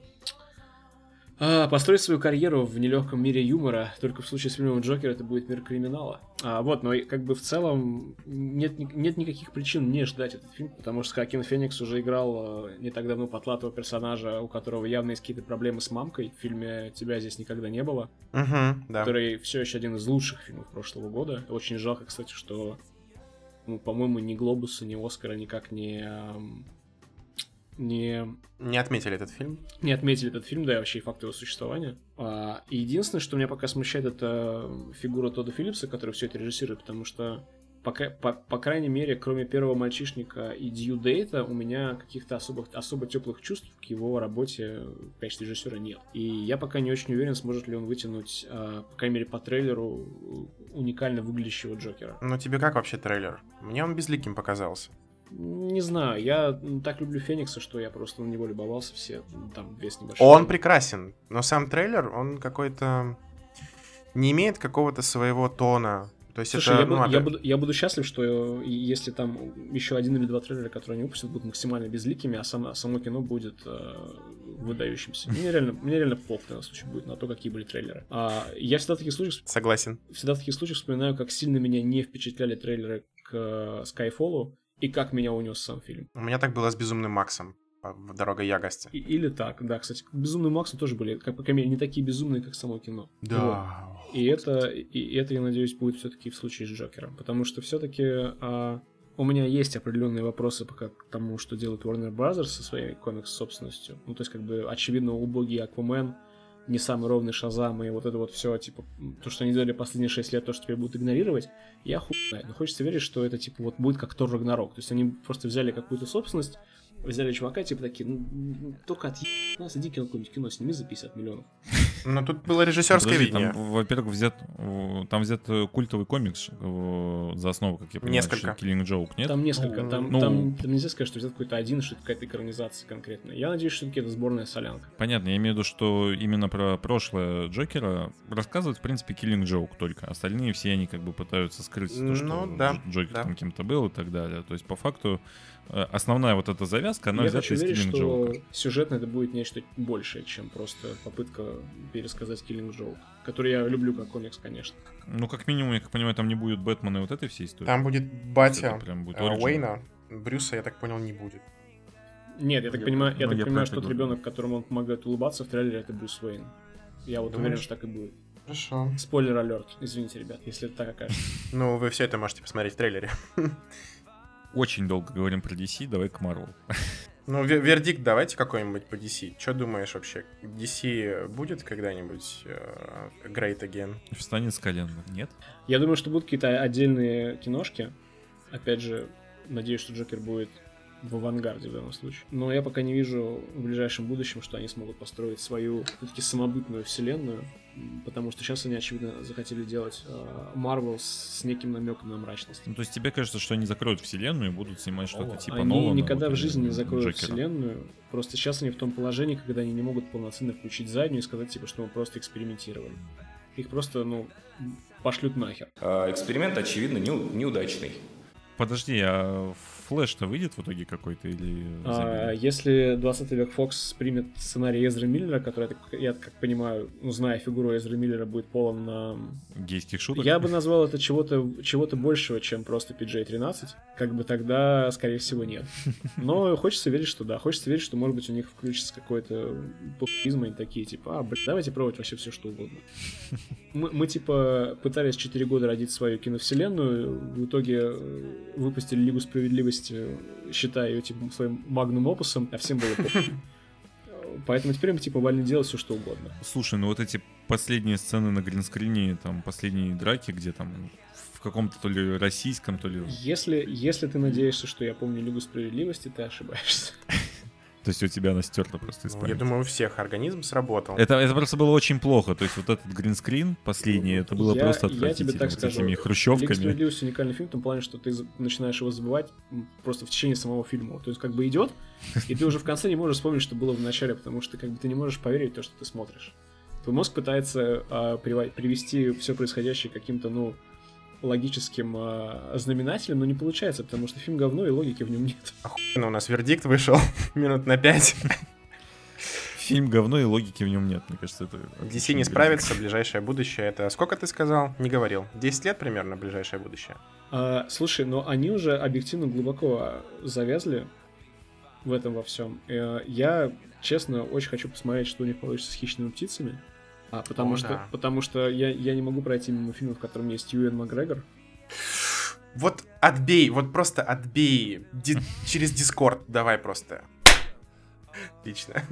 а, построить свою карьеру в нелегком мире юмора. Только в случае с фильмом Джокер это будет мир криминала. А, вот, но как бы в целом нет, нет никаких причин не ждать этот фильм, потому что Хакин Феникс уже играл э, не так давно потлатого персонажа, у которого явно есть какие-то проблемы с мамкой. В фильме «Тебя здесь никогда не было», Угу, да. который все еще один из лучших фильмов прошлого года. Очень жалко, кстати, что, ну, по-моему, ни Глобуса, ни Оскара никак не... не Не отметили этот фильм. не отметили этот фильм, да, и вообще факт его существования. А, и единственное, что меня пока смущает, это фигура Тодда Филлипса, который все это режиссирует, потому что пока, по, по крайней мере, кроме первого мальчишника и Дью Дейта, у меня каких-то особых, особо теплых чувств к его работе в качестве режиссера нет. И я пока не очень уверен, сможет ли он вытянуть, а, по крайней мере, по трейлеру уникально выглядящего Джокера. Ну тебе как вообще трейлер? Мне он безликим показался. Не знаю, я так люблю Феникса, что я просто на него любовался все, м, там вес небольшой. Он прекрасен, но сам трейлер, он какой-то... Не имеет какого-то своего тона. То есть Слушай, это... я, ну, буду, я, опять- буду, я буду счастлив, что если там еще один или два трейлера, которые они выпустят, будут максимально безликими, а само, само кино будет э, выдающимся. Мне реально, мне реально похуй в данном случае будет на то, какие были трейлеры. А, я всегда в таких случаях, Согласен. всегда в таких случаях вспоминаю, как сильно меня не впечатляли трейлеры к э, Skyfall и как меня унес сам фильм. У меня так было с Безумным Максом а, в «Дорога Ягости». И- или так, да, кстати, Безумный Макс тоже были, как по крайней мере, не такие безумные, как само кино. Вот. И это, и это, я надеюсь, будет все-таки в случае с Джокером. Потому что все-таки у меня есть определенные вопросы пока к тому, что делает Warner Bros. со своей комикс-собственностью. Ну, то есть, как бы, очевидно, убогий Аквамен, не самый ровный Шазам, и вот это вот все, типа, то, что они делали последние 6 лет, то, что теперь будут игнорировать, я хуй знает. Но хочется верить, что это, типа, вот будет как Тор Рагнарок. То есть, они просто взяли какую-то собственность, взяли чувака, типа, такие, ну, только от нас, иди кино какое-нибудь кино сними за 50 миллионов. Но тут было режиссерское Подожди, видение. там, во-первых, взят, там взят э, культовый комикс э, за основу, как я понимаю, Несколько. что Killing Joke, нет? Там несколько, Ну, там, ну- там, там нельзя сказать, что взят какой-то один, что это какая-то экранизация конкретная. Я надеюсь, что это сборная солянка. Понятно, я имею в виду, что именно про прошлое Джокера рассказывает, в принципе, Killing Joke только. Остальные все они как бы пытаются скрыть то, что Ну, да, Дж- Джокер да. там кем-то был и так далее. То есть, по факту, основная вот эта завязка, она Я взята хочу из верить, Killing что Joke. сюжетно это будет нечто большее, чем просто попытка пересказать Killing Joke, который я люблю как комикс, конечно. Ну, как минимум, я как понимаю, там не будет Бэтмена и вот этой всей истории. Там будет батя прям будет э. Уэйна. Брюса, я так понял, не будет. Нет, я так Я- понимаю, я ну, так я понимаю, что тот говорю. ребенок, которому он помогает улыбаться в трейлере, это Брюс Уэйн. Я вот уверен, Думаешь? что так и будет. Хорошо. Спойлер алерт, извините, ребят, если это так окажется. Ну, вы все это можете посмотреть в трейлере. Очень долго говорим про DC, давай к Marvel. Ну, ве- вердикт давайте какой-нибудь по DC. Что думаешь вообще? DC будет когда-нибудь э, Great Again? Встанет с колен. Нет? Я думаю, что будут какие-то отдельные киношки. Опять же, надеюсь, что Джокер будет в авангарде в данном случае. Но я пока не вижу в ближайшем будущем, что они смогут построить свою все-таки самобытную вселенную, потому что сейчас они, очевидно, захотели делать Марвел с неким намеком на мрачность. Ну, то есть тебе кажется, что они закроют вселенную и будут снимать что-то типа они Нолана, никогда вот, в жизни не закроют Джокера? вселенную. Просто сейчас они в том положении, когда они не могут полноценно включить заднюю и сказать, типа, что мы просто экспериментировали. Их просто, ну, пошлют нахер. А, Эксперимент, очевидно, неу- неудачный. Подожди, а Флэш-то выйдет в итоге какой-то или А, если 20 век Фокс примет сценарий Эзры Миллера, который, я так понимаю, ну, зная фигуру Эзры Миллера, будет полон на... гейских шуток? Я бы назвал это чего-то чего большего, чем просто PJ-13. Как бы тогда, скорее всего, нет. Но хочется верить, что да. Хочется верить, что, может быть, у них включится какой-то популизм, и такие, типа, а, блин, давайте пробовать вообще все, что угодно. Мы, мы, типа, пытались 4 года родить свою киновселенную, в итоге э, выпустили Лигу Справедливости, э, считая ее, типа, своим магнум опусом, а всем было похуй. Поэтому теперь мы, типа, вольны делать все, что угодно. Слушай, ну вот эти последние сцены на гринскрине, там последние драки, где там в каком-то то ли российском, то ли... Если, если ты надеешься, что я помню Лигу Справедливости, ты ошибаешься. То есть у тебя она стерта просто из Ну, я памяти. думаю, у всех организм сработал. Это, это просто было очень плохо. То есть вот этот гринскрин последний, это было Я- просто я тебе отвратительно. так вот скажу, этими хрущевками. Справедливости уникальный фильм в том плане, что ты начинаешь его забывать просто в течение самого фильма. То есть как бы идет, и ты уже в конце не можешь вспомнить, что было в начале, потому что как бы ты не можешь поверить в то, что ты смотришь. Твой мозг пытается а, привести все происходящее каким-то, ну, логическим а, знаменателем, но не получается, потому что фильм говно и логики в нем нет. Ну, у нас вердикт вышел минут на 5. Фильм говно и логики в нем нет. Мне кажется, это... DC не справится, ближайшее будущее это... Сколько ты сказал? Не говорил. 10 лет примерно ближайшее будущее. А, слушай, но они уже объективно глубоко а, завязли в этом во всем. Э, Я, честно, очень хочу посмотреть, что у них получится с хищными птицами. А, потому, О, что, да. потому что я, я не могу пройти мимо фильма, в котором есть Юэн Макгрегор. Вот отбей, вот просто отбей Ди- через Дискорд, давай просто. Отлично.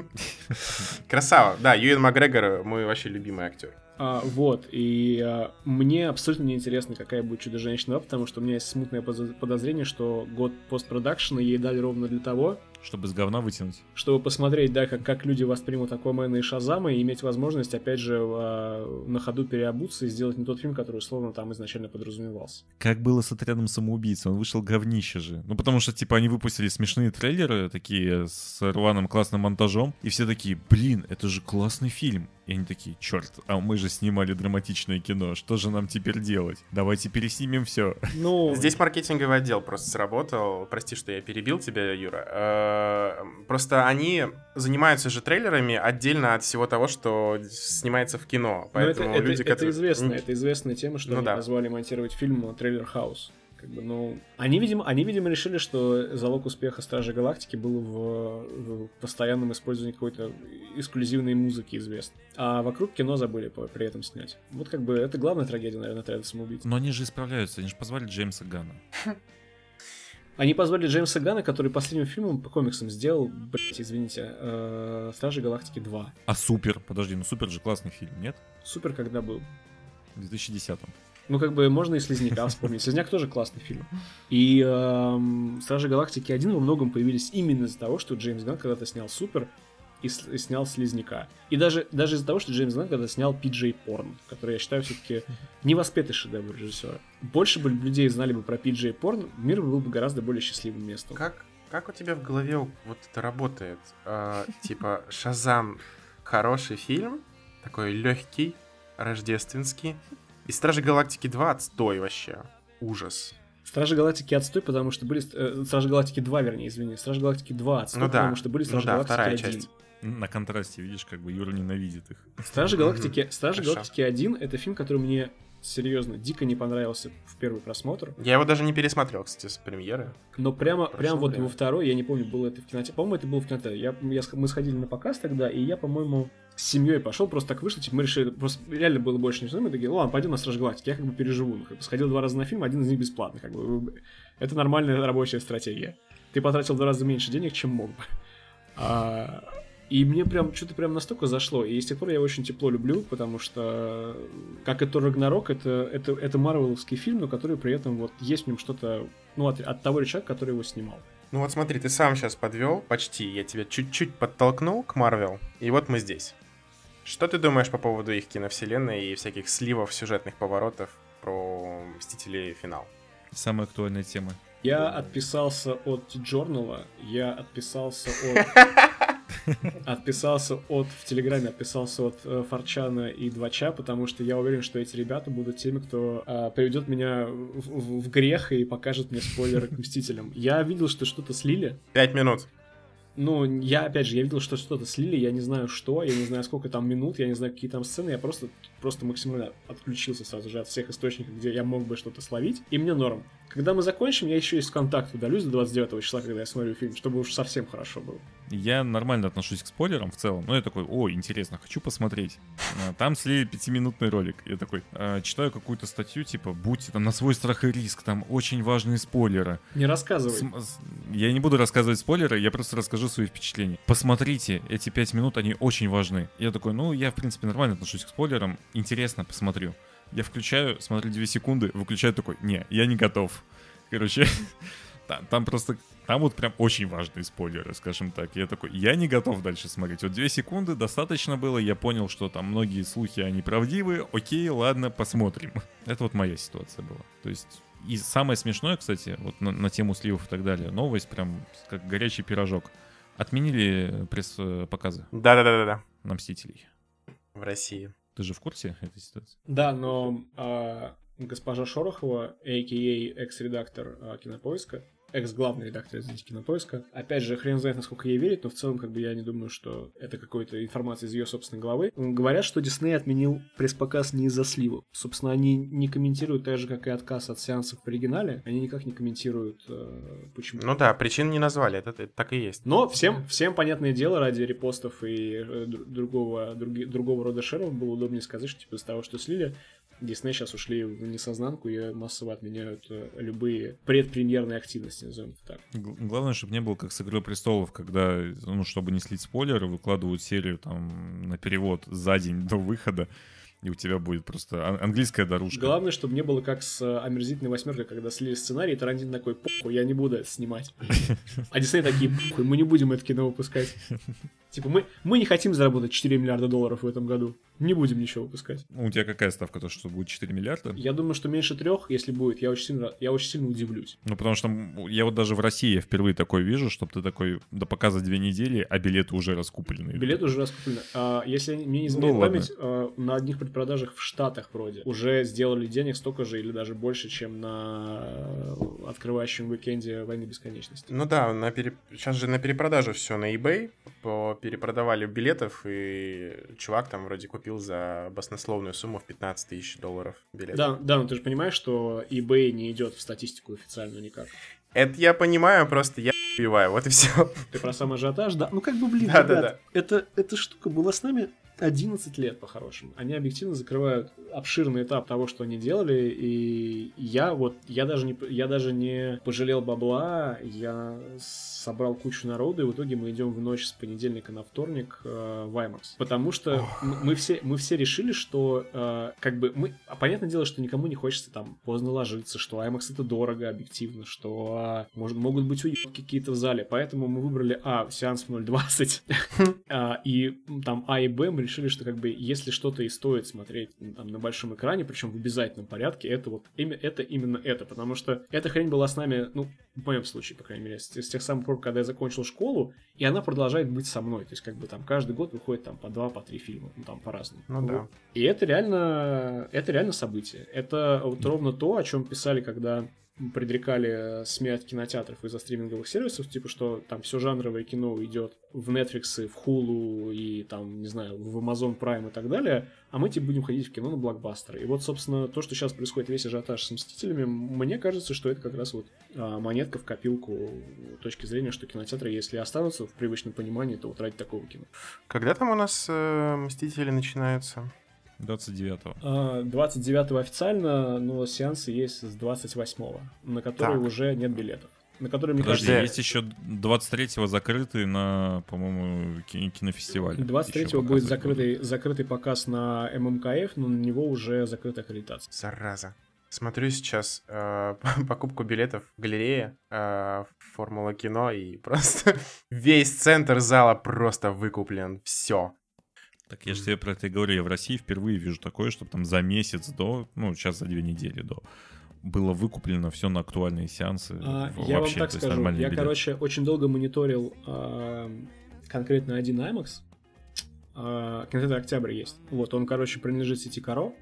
Красава. Да, Юэн Макгрегор мой вообще любимый актер. А, вот, и а, мне абсолютно не интересно, какая будет Чудо-женщина, потому что у меня есть смутное подозрение, что год постпродакшена ей дали ровно для того, Чтобы с говна вытянуть. чтобы посмотреть, да, как, как люди воспримут Аквамена и Шазама, и иметь возможность, опять же, а, на ходу переобуться и сделать не тот фильм, который, условно, там изначально подразумевался. Как было с отрядом самоубийц, он вышел говнище же. Ну, потому что, типа, они выпустили смешные трейлеры, такие с рваным классным монтажом, и все такие, блин, это же классный фильм. И они такие, черт, а мы же снимали драматичное кино, что же нам теперь делать? Давайте переснимем все. Ну, Здесь маркетинговый отдел просто сработал. Прости, что я перебил тебя, Юра. Э, Просто они занимаются же трейлерами отдельно от всего того, что снимается в кино. это, Поэтому это- люди, это которые... известно, М, это известная тема, что Ну они да. позвали монтировать фильм «Трейлер Хаус». Как бы, ну, они, видимо, они, видимо, решили, что залог успеха Стражи Галактики был в, в постоянном использовании какой-то эксклюзивной музыки известной. А вокруг кино забыли по- при этом снять. Вот как бы это главная трагедия, наверное, отряда самоубийц. Но они же исправляются, они же позвали Джеймса Гана. Они позвали Джеймса Гана, который последним фильмом по комиксам сделал, блять, извините, э, Стражи Галактики 2. А Супер, подожди, ну Супер же классный фильм, нет? Супер, когда был. В 2010 Ну, как бы можно и Слизняка вспомнить. Слизняк тоже классный фильм. И эм, Стражи Галактики 1 во многом появились именно из-за того, что Джеймс Ганн когда-то снял Супер и, и снял Слизняка. И даже, даже из-за того, что Джеймс Ганн когда снял PJ Порн, который я считаю все-таки невоспетый шедевр режиссера. Больше бы людей знали бы про PJ Порн, мир был бы гораздо более счастливым местом. Как, как у тебя в голове вот это работает? А, типа, Шазам хороший фильм, такой легкий, рождественский. И Стражи Галактики 2 отстой вообще. Ужас. Стражи Галактики отстой, потому что были... э, Стражи Галактики 2, вернее, извини. Стражи Галактики 2 отстой, Ну да. потому что были Ну Стражи да, Галактики вторая 1. часть. На контрасте, видишь, как бы Юра ненавидит их. Стражи. Галактики, Стражи Хорошо. Галактики 1 это фильм, который мне серьезно дико не понравился в первый просмотр. Я его даже не пересмотрел, кстати, с премьеры. Но прямо, прямо вот во второй, я не помню, было это в кинотеатре. По-моему, это было в кинотеатре. Я, я мы сходили на показ тогда, и я, по-моему, с семьей пошел, просто так вышло, типа, мы решили, просто реально было больше не мы такие, «Ну ладно, пойдем на Страж Галактики, я как бы переживу. Ну, как бы сходил два раза на фильм, один из них бесплатный, как бы. Это нормальная рабочая стратегия. Ты потратил в два раза меньше денег, чем мог бы. А, и мне прям что-то прям настолько зашло. И с тех пор я очень тепло люблю, потому что, как и Тор Рагнарок, это, это, это марвеловский фильм, но который при этом вот есть в нем что-то, ну, от, от того человека, который его снимал. Ну вот смотри, ты сам сейчас подвел, почти. Я тебя чуть-чуть подтолкнул к Марвел, и вот мы здесь. Что ты думаешь по поводу их киновселенной и всяких сливов, сюжетных поворотов про Мстителей финал? Самая актуальная тема. Я отписался от T-Journal, я отписался от... отписался от, в Телеграме отписался от э, Форчана и Двача, потому что я уверен, что эти ребята будут теми, кто э, приведет меня в, в- в грех и покажет мне спойлеры к Мстителям. Я видел, что что-то слили, Пять минут. ну, я, опять же, я видел, что что-то слили, я не знаю что, я не знаю, сколько там минут, я не знаю, какие там сцены, я просто, просто максимально отключился сразу же от всех источников, где я мог бы что-то словить, и мне норм. Когда мы закончим, я еще из контакт удалюсь до 29 числа, когда я смотрю фильм, чтобы уж совсем хорошо было. Я нормально отношусь к спойлерам в целом. Ну, я такой, о, интересно, хочу посмотреть. А, Там слили пятиминутный ролик. Я такой, а, читаю какую-то статью, типа, будьте там на свой страх и риск, там очень важные спойлеры. Не рассказывай. С- Я не буду рассказывать спойлеры, я просто расскажу свои впечатления. Посмотрите, эти пять минут, они очень важны. Я такой, ну, я, в принципе, нормально отношусь к спойлерам. Интересно, посмотрю. Я включаю, смотрю две секунды, выключаю такой, не, я не готов. Короче, там, там просто, там вот прям очень важные спойлеры, скажем так. Я такой, я не готов дальше смотреть. Вот две секунды достаточно было, я понял, что там многие слухи, они правдивы. Окей, ладно, посмотрим. Это вот моя ситуация была. То есть, и самое смешное, кстати, вот на, на тему сливов и так далее, новость прям как горячий пирожок. Отменили пресс-показы Да-да-да-да-да. на Мстителей. В России. Ты же в курсе этой ситуации? Да, но а, госпожа Шорохова, а.к.а. экс-редактор а, Кинопоиска, экс-главный редактор, извините, Кинопоиска, опять же, хрен знает, насколько ей верить, но в целом, как бы, я не думаю, что это какая-то информация из ее собственной головы. Говорят, что Дисней отменил пресс-показ не из-за сливов. Собственно, они не комментируют так же, как и отказ от сеансов в оригинале. Они никак не комментируют, э, почему. Ну да, причин не назвали, это, это так и есть. Но всем, всем понятное дело, ради репостов и э, дру- другого, други- другого рода шеров было удобнее сказать, что типа из того, что слили, Дисней сейчас ушли в несознанку и массово отменяют э, любые предпремьерные активности, назовем так. Главное, чтобы не было как с «Игрой престолов», когда, ну, чтобы не слить спойлеры, выкладывают серию там на перевод за день до выхода, и у тебя будет просто ан- английская дорожка. Главное, чтобы не было как с э, омерзительной восьмеркой, когда слили сценарий, и Тарантин такой, похуй, я не буду это снимать. А Дисней такие, похуй, мы не будем это кино выпускать. Типа, мы, мы не хотим заработать 4 миллиарда долларов в этом году. Не будем ничего выпускать. Ну, У тебя какая ставка, то, что будет 4 миллиарда? Я думаю, что меньше трех, если будет, я очень сильно, я очень сильно удивлюсь. Ну, потому что я вот даже в России впервые такой вижу, чтобы ты такой до показа две недели, а билеты уже раскуплены. Билеты уже раскуплены. А, если мне не изменяет Ну, память, а, на одних предпродажах в Штатах вроде уже сделали денег столько же или даже больше, чем на э, открывающем уикенде Войны Бесконечности. Ну да, на пере- сейчас же на перепродаже все на eBay, по- перепродавали билетов, и чувак там вроде купил за баснословную сумму в 15 тысяч долларов билет. Да, да, но ты же понимаешь, что eBay не идет в статистику официальную никак. Это я понимаю, просто я убиваю, вот и все. Ты про сам ажиотаж, да? Ну как бы, блин, Да, ребят, да, да. Это, эта штука была с нами 11 лет, по-хорошему. Они объективно закрывают обширный этап того, что они делали, и я вот, я даже не, я даже не пожалел бабла, я собрал кучу народу, и в итоге мы идем в ночь с понедельника на вторник э, в IMAX. Потому что мы все, мы все решили, что э, как бы мы... а понятное дело, что никому не хочется там поздно ложиться, что IMAX это дорого, объективно, что а, может, могут быть уебки какие-то в зале, поэтому мы выбрали, а, сеанс в 0.20, а, и там А и Б мы решили, что как бы если что-то и стоит смотреть там на большом экране, причем в обязательном порядке, это вот это именно это, потому что эта хрень была с нами, ну, в моем случае, по крайней мере, с, с тех самых пор, когда я закончил школу, и она продолжает быть со мной, то есть как бы там каждый год выходит там по два, по три фильма, ну там по-разному. Ну да. И это реально, это реально событие. Это вот ровно то, о чем писали, когда предрекали смерть кинотеатров из-за стриминговых сервисов, типа что там все жанровое кино идет в Netflix, в Hulu и там, не знаю, в Amazon Prime и так далее, а мы типа будем ходить в кино на блокбастеры. И вот, собственно, то, что сейчас происходит, весь ажиотаж с Мстителями, мне кажется, что это как раз вот а, монетка в копилку точки зрения, что кинотеатры, если останутся в привычном понимании, то вот ради такого кино. Когда там у нас э, Мстители начинаются? 29-го. А, 29-го официально, но сеансы есть с 28-го, на которые Так. уже нет билетов. На которые, мне Подожди, кажется, есть еще 23-го закрытый на, по-моему, ки- кинофестивале. 23-го Еще будет закрытый, закрытый показ на ММКФ, но на него уже закрыта аккредитация. Зараза. Смотрю сейчас э, покупку билетов в галерее э, Формула кино, и просто весь центр зала просто выкуплен. Все. Так я же тебе про это и говорю, я в России впервые вижу такое, чтобы там за месяц до, ну, сейчас за две недели до, было выкуплено все на актуальные сеансы. А, В- я вам вообще, так скажу, я, билеты. короче, очень долго мониторил а, конкретно один IMAX, а, кинотеатр Октябрь есть. Вот, он, короче, принадлежит сети Каро,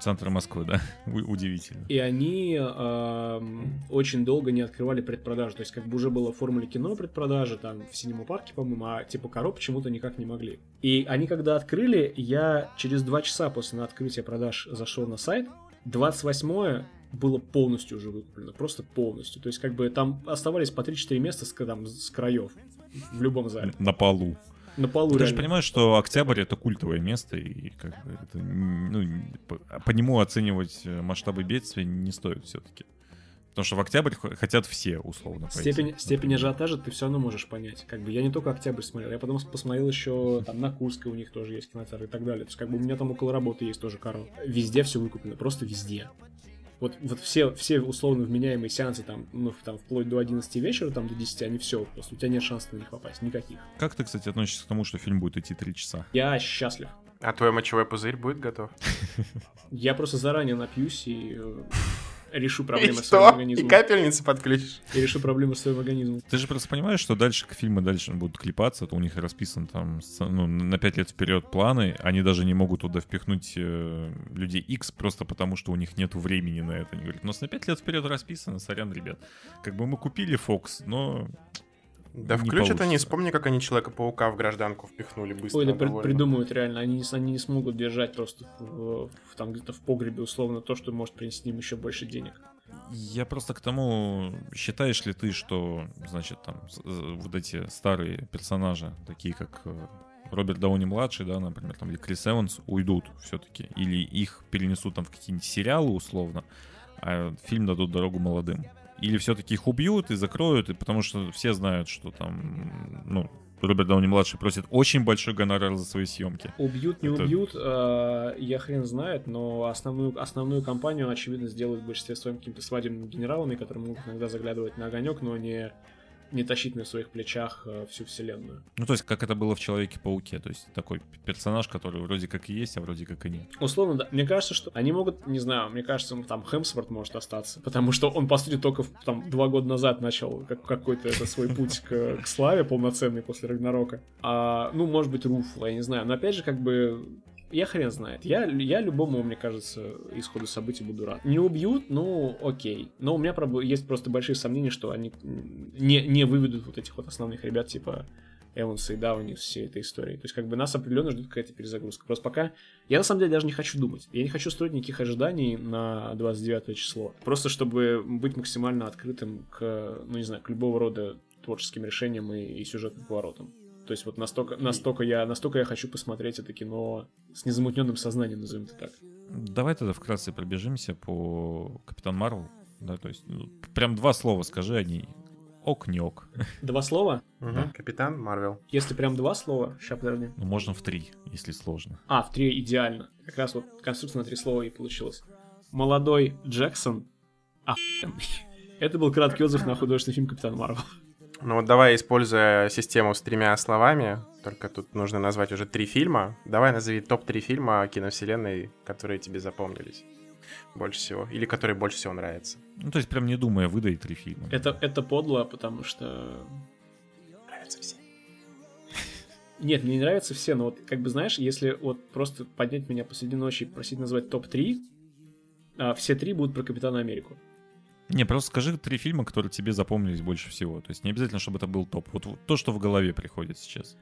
Центр Москвы, да. Удивительно. и они эм, очень долго не открывали предпродажу. То есть, как бы уже было в формуле кино предпродажи, там, в Синема парке, по-моему, а типа Каро почему-то никак не могли. И они когда открыли, я через два часа после открытия продаж зашел на сайт, 28 было полностью уже выкуплено, просто полностью. То есть, как бы там оставались по 3-4 места с, там, с краев в любом зале. На полу. На полу Ты же реально. понимаешь, что Октябрь это культовое место, и как бы это, ну, по, по нему оценивать э, масштабы бедствия не стоит все-таки. Потому что в Октябрь хотят все, условно. пойти, Степень, степень например. ажиотажа ты все равно можешь понять. Как бы я не только Октябрь смотрел, я потом посмотрел еще там на Курской у них тоже есть кинотеатр и так далее. То есть как бы у меня там около работы есть тоже Карл. Везде все выкуплено, просто везде. Вот, вот все, все условно вменяемые сеансы там, ну, там, вплоть до 11 вечера, там, до 10, они все, просто у тебя нет шансов на них попасть, никаких. Как ты, кстати, относишься к тому, что фильм будет идти три часа? Я счастлив. А твой мочевой пузырь будет готов? Я просто заранее напьюсь и э, решу И проблемы с своим что? И организмом. капельницы подключишь? И решу проблемы с своим организмом. Ты же просто понимаешь, что дальше к фильмы дальше будут клепаться, то у них расписан там ну, на 5 лет вперед планы, они даже не могут туда впихнуть э, людей X просто потому, что у них нет времени на это. Они говорят, у нас на 5 лет вперед расписано, сорян, ребят. Как бы мы купили Fox, но Да Не включат они, вспомни, как они Человека-паука в гражданку впихнули быстро. Ой, да при- придумают реально. Они, не они не смогут держать просто в, в- там где-то в погребе условно то, что может принести им еще больше денег. Я просто к тому, считаешь ли ты, что, значит, там, з- вот эти старые персонажи, такие как э, Роберт Дауни-младший, да, например, там, или Крис Эванс, уйдут все-таки? Или их перенесут там в какие-нибудь сериалы, условно, а фильм дадут дорогу молодым? Или все-таки их убьют и закроют, и потому что все знают, что там, ну, Роберт Дауни-младший просит очень большой гонорар за свои съемки. Убьют, не Это- убьют, э, я хрен знает, но основную, основную кампанию, очевидно, сделают в большинстве своим какими-то свадебными генералами, которые могут иногда заглядывать на огонек, но не, не тащить на своих плечах э, всю вселенную. Ну, то есть, как это было в Человеке-пауке, то есть такой персонаж, который вроде как и есть, а вроде как и нет. Условно, да. Мне кажется, что они могут, не знаю, мне кажется, там Хемсворт может остаться, потому что он, по сути, только там два года назад начал как, какой-то это свой путь к, к славе полноценный после Рагнарока. А, ну, может быть, Руфла, я не знаю. Но опять же, как бы, я хрен знает. Я, я любому, мне кажется, исходу событий буду рад. Не убьют, ну, окей. Но у меня есть просто большие сомнения, что они не, не выведут вот этих вот основных ребят, типа Эванса и Дауни всей этой истории. То есть, как бы нас определенно ждет какая-то перезагрузка. Просто пока я на самом деле даже не хочу думать. Я не хочу строить никаких ожиданий на 29 число. Просто чтобы быть максимально открытым к, ну не знаю, к любого рода творческим решениям и, и сюжетным поворотам. То есть вот настолько, настолько, я, настолько я хочу посмотреть это кино с незамутненным сознанием, назовем это так. Давай тогда вкратце пробежимся по Капитан Марвел. Да, то есть, ну, прям два слова скажи, они ок, не ок. Два слова? Да. Капитан Марвел. Если прям два слова, сейчас подожди. Ну, можно в три, если сложно. А, в три идеально. Как раз вот конструкция на три слова и получилась. Молодой Джексон. охуенный. Это был краткий отзыв на художественный фильм Капитан Марвел. Ну вот давай, используя систему с тремя словами, только тут нужно назвать уже три фильма. Давай назови топ-3 фильма киновселенной, которые тебе запомнились больше всего. Или которые больше всего нравятся. Ну, то есть, прям не думая, выдай три фильма. Это, это подло, потому что... Нравятся все. Нет, мне не нравятся все, но вот, как бы, знаешь, если вот просто поднять меня посреди ночи и просить назвать топ-3, а, все три будут про Капитана Америку. Не, просто скажи три фильма, которые тебе запомнились больше всего. То есть, не обязательно, чтобы это был топ. Вот, вот то, что в голове приходит сейчас.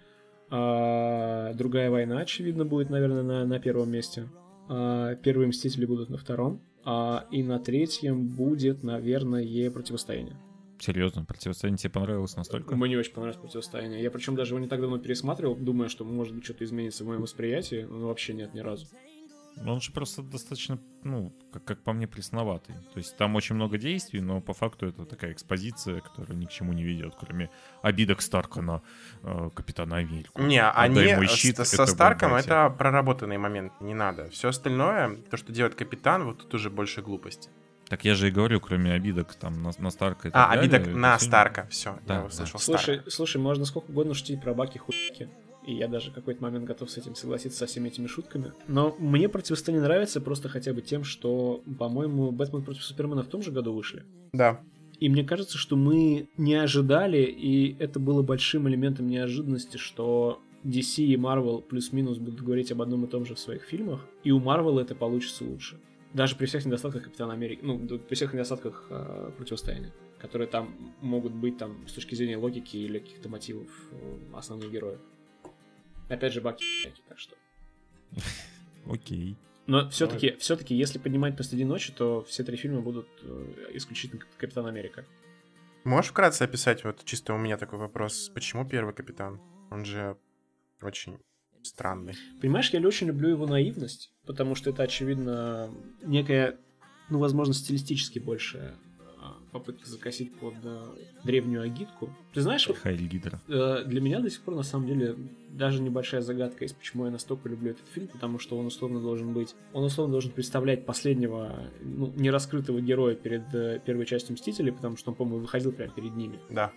А, Другая война, очевидно, будет, наверное, на, на первом месте. А, Первые Мстители будут на втором. А, И на третьем будет, наверное, Противостояние. Серьезно, противостояние тебе понравилось настолько? Мне очень понравилось Противостояние. Я причем даже его не так давно пересматривал, думая, что может быть что-то изменится в моем восприятии, но вообще нет ни разу. Он же просто достаточно, ну, как, как по мне, пресноватый. То есть там очень много действий, но по факту это такая экспозиция, которая ни к чему не ведет, кроме обидок Старка на э, Капитана Америку. Не, Отдай они мой с- щит, со Старком это проработанный момент, не надо. Все остальное, то, что делает капитан, вот тут уже больше глупости. Так я же и говорю, кроме обидок там на, на Старка и А, так далее, обидок на фильм- Старка, все, Да, я да. услышал Слушай, Старка. слушай, можно сколько угодно шутить про баки хуйки. И я даже какой-то момент готов с этим согласиться со всеми этими шутками. Но мне противостояние нравится просто хотя бы тем, что, по-моему, Бэтмен против Супермена в том же году вышли. Да. И мне кажется, что мы не ожидали, и это было большим элементом неожиданности, что DC и Marvel плюс-минус будут говорить об одном и том же в своих фильмах, и у Marvel это получится лучше. Даже при всех недостатках Капитана Америки, ну, при всех недостатках э, противостояния, которые там могут быть там с точки зрения логики или каких-то мотивов э, основных героев. Опять же, баки, так что. Окей. Но все-таки, все-таки, если поднимать посреди ночи, то все три фильма будут э, исключительно Капитан Америка. Можешь вкратце описать, вот чисто у меня такой вопрос, почему первый капитан? Он же очень странный. Понимаешь, я очень люблю его наивность, потому что это, очевидно, некая, ну, возможно, стилистически больше а, попытка закосить под э, древнюю агитку. Ты знаешь, вот, Хайль Гидра. э, для меня до сих пор, на самом деле, даже небольшая загадка есть, почему я настолько люблю этот фильм, потому что он условно должен быть, он условно должен представлять последнего, ну, нераскрытого героя перед э, первой частью Мстителей, потому что он, по-моему, выходил прямо перед ними. Да.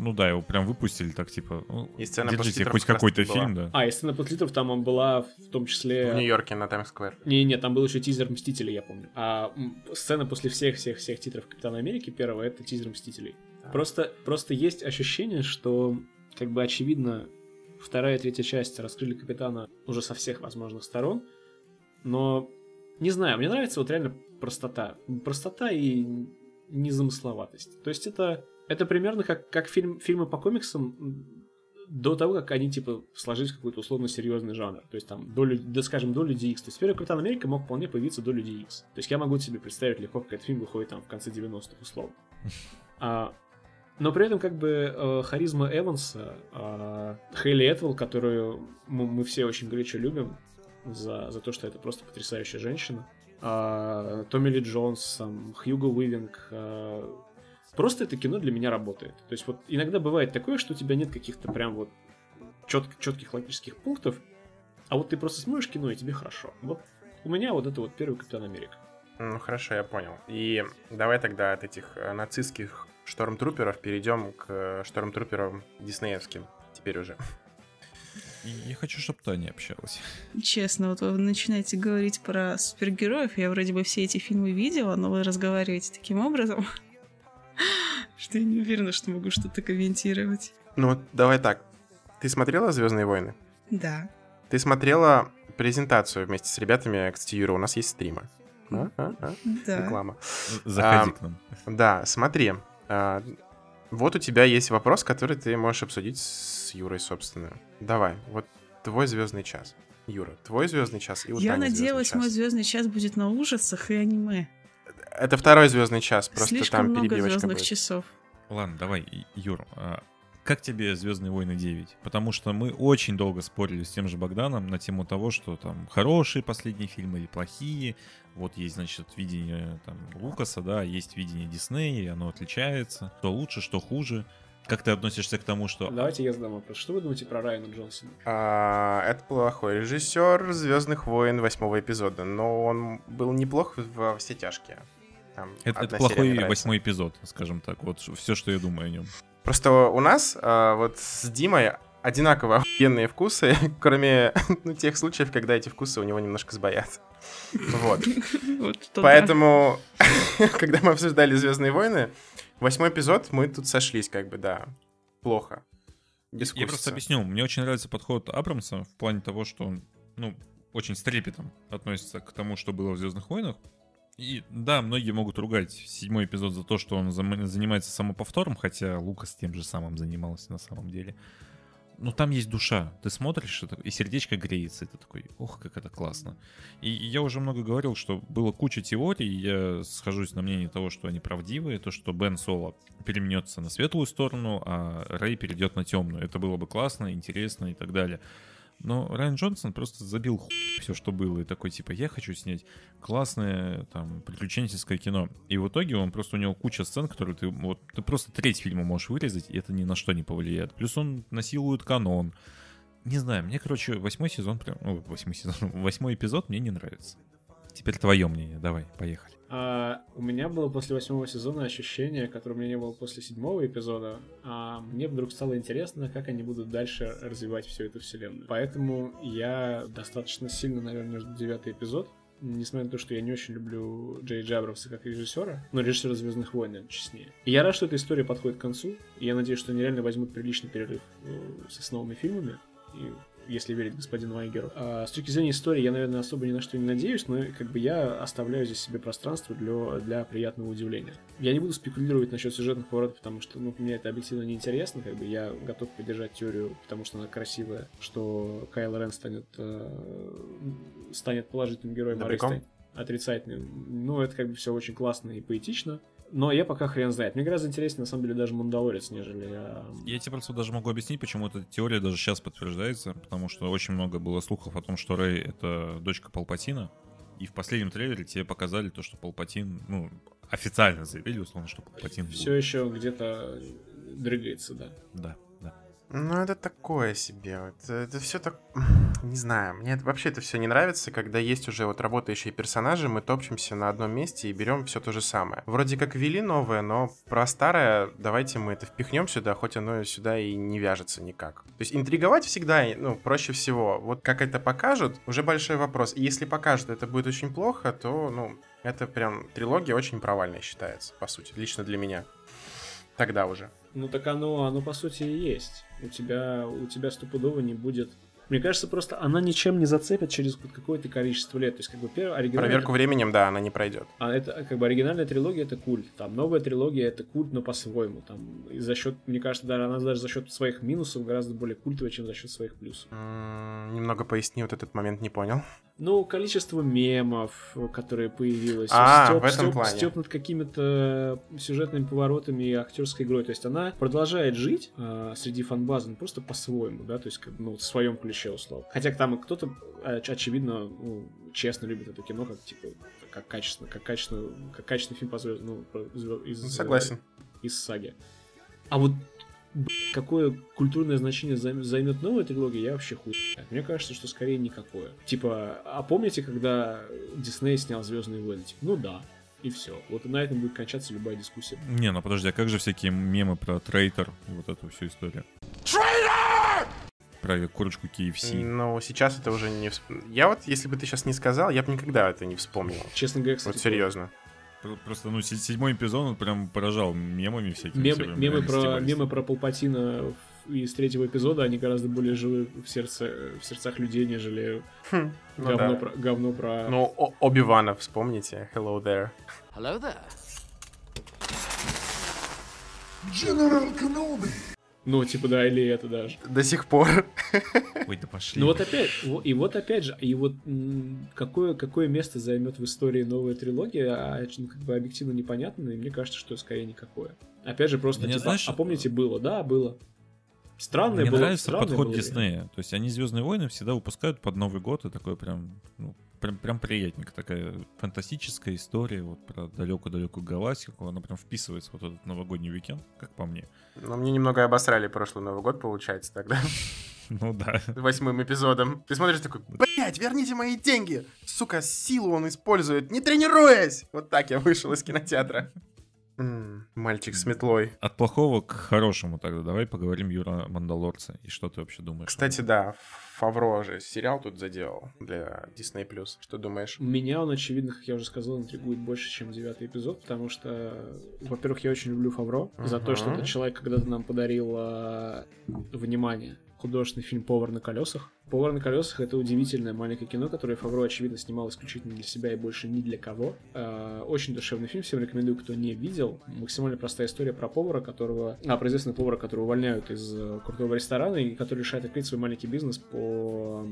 Ну да, его прям выпустили так, типа, ну, И сцена после держите хоть какой-то была. фильм, да. А, и сцена после титров там он была в том числе... В Нью-Йорке на Таймс-сквер. Не, не, там был еще тизер Мстителей, я помню. А сцена после всех всех всех титров Капитана Америки первого это тизер Мстителей. Просто просто есть ощущение, что как бы очевидно вторая и третья часть раскрыли Капитана уже со всех возможных сторон, но не знаю, мне нравится вот реально простота, простота и незамысловатость. То есть это это примерно как как фильм фильмы по комиксам до того, как они, типа, сложились в какой-то условно серьезный жанр. То есть, там, до, да, скажем, до Люди Икс. То есть, первый Капитан Америка мог вполне появиться до Люди Икс. То есть, я могу себе представить легко, как этот фильм выходит там в конце 90-х, условно. А, но при этом, как бы, э, харизма Эванса, а, Хейли Этвелл, которую мы, мы все очень горячо любим за, за то, что это просто потрясающая женщина, а, Томми Ли Джонс, там, Хьюго Уивинг, а, Просто это кино для меня работает. То есть вот иногда бывает такое, что у тебя нет каких-то прям вот чет- четких логических пунктов, а вот ты просто смотришь кино, и тебе хорошо. Вот у меня вот это вот первый Капитан Америка. Ну, хорошо, я понял. И давай тогда от этих э, нацистских штормтруперов перейдем к э, штормтруперам диснеевским. Теперь уже. Я хочу, чтобы Таня общалась. Честно, вот вы начинаете говорить про супергероев, я вроде бы все эти фильмы видела, но вы разговариваете таким образом, что я не уверена, что могу что-то комментировать. Ну, вот давай так. Ты смотрела «Звездные войны»? Да. Ты смотрела презентацию вместе с ребятами к Юра. У нас есть стримы. А, а, а, Да. Реклама. Заходи А, к нам. Да, смотри. А, Вот у тебя есть вопрос, который ты можешь обсудить с Юрой, собственно. Давай, вот твой звездный час. Юра, твой звездный час и у Я Тани звездный надеялась, час. мой звездный час будет на ужасах и аниме. Это второй звездный час, просто Слишком там много перебивочка звездных будет. часов. Ладно, давай, Юр, а как тебе Звездные войны 9? Потому что мы очень долго спорили с тем же Богданом на тему того, что там хорошие последние фильмы или плохие. Вот есть, значит, видение там Лукаса, да, есть видение Диснея, и оно отличается. Что лучше, что хуже. Как ты относишься к тому, что... Давайте я задам вопрос. Что вы думаете про Райана Джонсона? А, это плохой режиссер Звездных войн восьмого эпизода, но он был неплох во все тяжкие. Там Это, это плохой восьмой эпизод, скажем так. Вот все, что я думаю о нем. Просто у нас а, вот с Димой одинаково охуенные вкусы, кроме ну, тех случаев, когда эти вкусы у него немножко сбоят. Вот. Поэтому, когда мы обсуждали Звездные войны, восьмой эпизод, мы тут сошлись, как бы, да. Плохо. Я просто объясню. Мне очень нравится подход Абрамса в плане того, что он, ну, очень с трепетом относится к тому, что было в Звездных войнах. И да, многие могут ругать седьмой эпизод за то, что он занимается самоповтором, хотя Лукас тем же самым занимался на самом деле. Но там есть душа. Ты смотришь, это- и сердечко греется. Ты такой, ох, как это классно. И я уже много говорил, что было куча теорий. Я схожусь на мнение того, что они правдивые. То, что Бен Соло переменется на светлую сторону, а Рэй перейдет на темную. Это было бы классно, интересно и так далее. Но Райан Джонсон просто забил хуй все, что было, и такой, типа, я хочу снять классное, там, приключенческое кино. И в итоге он просто, у него куча сцен, которые ты, вот, ты просто треть фильма можешь вырезать, и это ни на что не повлияет. Плюс он насилует канон. Не знаю, мне, короче, восьмой сезон, прям, ну, восьмой сезон, восьмой эпизод мне не нравится. Теперь твое мнение, давай, поехали. А, у меня было после восьмого сезона ощущение, которое у меня не было после седьмого эпизода. А мне вдруг стало интересно, как они будут дальше развивать всю эту вселенную. Поэтому я достаточно сильно, наверное, жду девятый эпизод. несмотря на то, что я не очень люблю Джей Джабровса как режиссера, но режиссера «Звездных войн», наверное, честнее. И я рад, что эта история подходит к концу, и я надеюсь, что они реально возьмут приличный перерыв э, с новыми фильмами, и если верить господину Айгеру. А с точки зрения истории я, наверное, особо ни на что не надеюсь, но как бы я оставляю здесь себе пространство для, для приятного удивления. Я не буду спекулировать насчет сюжетных поворотов, потому что ну, мне это объективно неинтересно, как бы я готов поддержать теорию, потому что она красивая, что Кайл Рен станет, э, станет положительным героем, а станет отрицательным. Ну, это как бы все очень классно и поэтично. Но я пока хрен знает. Мне гораздо интереснее, на самом деле, даже Мандалорец, нежели... а, Я тебе просто даже могу объяснить, почему эта теория даже сейчас подтверждается, потому что очень много было слухов о том, что Рэй — это дочка Палпатина, и в последнем трейлере тебе показали то, что Палпатин, ну, официально заявили, условно, что Палпатин был. все еще где-то дрыгается. Да, да. Ну, это такое себе. Это, это все так... Не знаю, мне вообще это все не нравится, когда есть уже вот работающие персонажи, мы топчемся на одном месте и берем все то же самое. Вроде как ввели новое, но про старое давайте мы это впихнем сюда, хоть оно сюда и не вяжется никак. То есть интриговать всегда, ну, проще всего. Вот как это покажут, уже большой вопрос. И если покажут, это будет очень плохо, то, ну, это прям трилогия очень провальная считается, по сути, лично для меня. Тогда уже. Ну так оно, оно по сути и есть. У тебя, у тебя стопудово не будет... Мне кажется, просто она ничем не зацепит через какое-то количество лет. То есть, как бы, первое, оригинальная... Проверку временем, да, она не пройдет. А это, как бы, оригинальная трилогия — это культ. Там, новая трилогия — это культ, но по-своему. Там, и за счет, мне кажется, даже она даже за счет своих минусов гораздо более культовая, чем за счет своих плюсов. М, Немного поясни вот этот момент, не понял. Ну, количество мемов, которые появилось, А, стёб, в этом стёб- плане. стёб над какими-то сюжетными поворотами и актерской игрой. То есть она продолжает жить а, среди фанбазы, но просто по-своему, да, то есть ну, в своем ключе, условно. Хотя там кто-то, оч- очевидно, ну, честно любит это кино, как типа как качественно, как качественно, как качественный фильм по звёз- ну, из, Ну, Согласен. из саги. А вот какое культурное значение займ- займет новая трилогия, я вообще хуй. Мне кажется, что скорее никакое. Типа, а помните, когда Дисней снял Звездные войны? Типа, ну да. И все. Вот на этом будет кончаться любая дискуссия. Не, ну подожди, а как же всякие мемы про трейтер и вот эту всю историю? Про курочку KFC. Ну, сейчас это уже не... всп- Я вот, если бы ты сейчас не сказал, я бы никогда это не вспомнил. Честно говоря, кстати, Вот серьезно. Про- Просто, ну, се- седьмой эпизод, он прям поражал мемами всякими. Мемы, все прям мемы, про, мемы про Палпатина из третьего эпизода, они гораздо более живы в, сердце, в сердцах людей, нежели Хм, ну говно, да. про, говно про... Ну, Оби-Вана вспомните. Hello there. Hello there. Ну, типа, да, или это даже. До сих пор. Ой, да пошли. Ну вот опять, и вот опять же, и вот какое, какое место займет в истории новая трилогия, а, ну, как бы объективно непонятно, и мне кажется, что скорее никакое. Опять же, просто, Мне, типа, знаешь, а помните, было? Да, было. Странное Мне было. нравится странное подход было. Диснея. То есть они Звездные войны всегда выпускают под Новый год, и такой прям, ну, прям, прям приятненько. Такая фантастическая история вот про далекую-далекую галактику. Она прям вписывается в вот этот новогодний уикенд, как по мне. Но мне немного обосрали прошлый Новый год, получается, тогда. Ну да. Восьмым эпизодом. Ты смотришь такой, блять, верните мои деньги! Сука, силу он использует, не тренируясь! Вот так я вышел из кинотеатра. Мальчик с метлой. От плохого к хорошему тогда. Давай поговорим, Юра, о Мандалорце. И что ты вообще думаешь? Кстати, да, Фавро же сериал тут заделал для Disney+. Что думаешь? Меня он, очевидно, как я уже сказал, интригует больше, чем девятый эпизод, потому что, во-первых, я очень люблю Фавро за то, что этот человек когда-то нам подарил а, внимание художественный фильм «Повар на колесах». «Повар на колесах» — это удивительное маленькое кино, которое Фавро, очевидно, снимал исключительно для себя и больше ни для кого. А, Очень душевный фильм, всем рекомендую, кто не видел. Максимально простая история про повара, которого... А, про известного повара, которого увольняют из э, крутого ресторана и который решает открыть свой маленький бизнес по...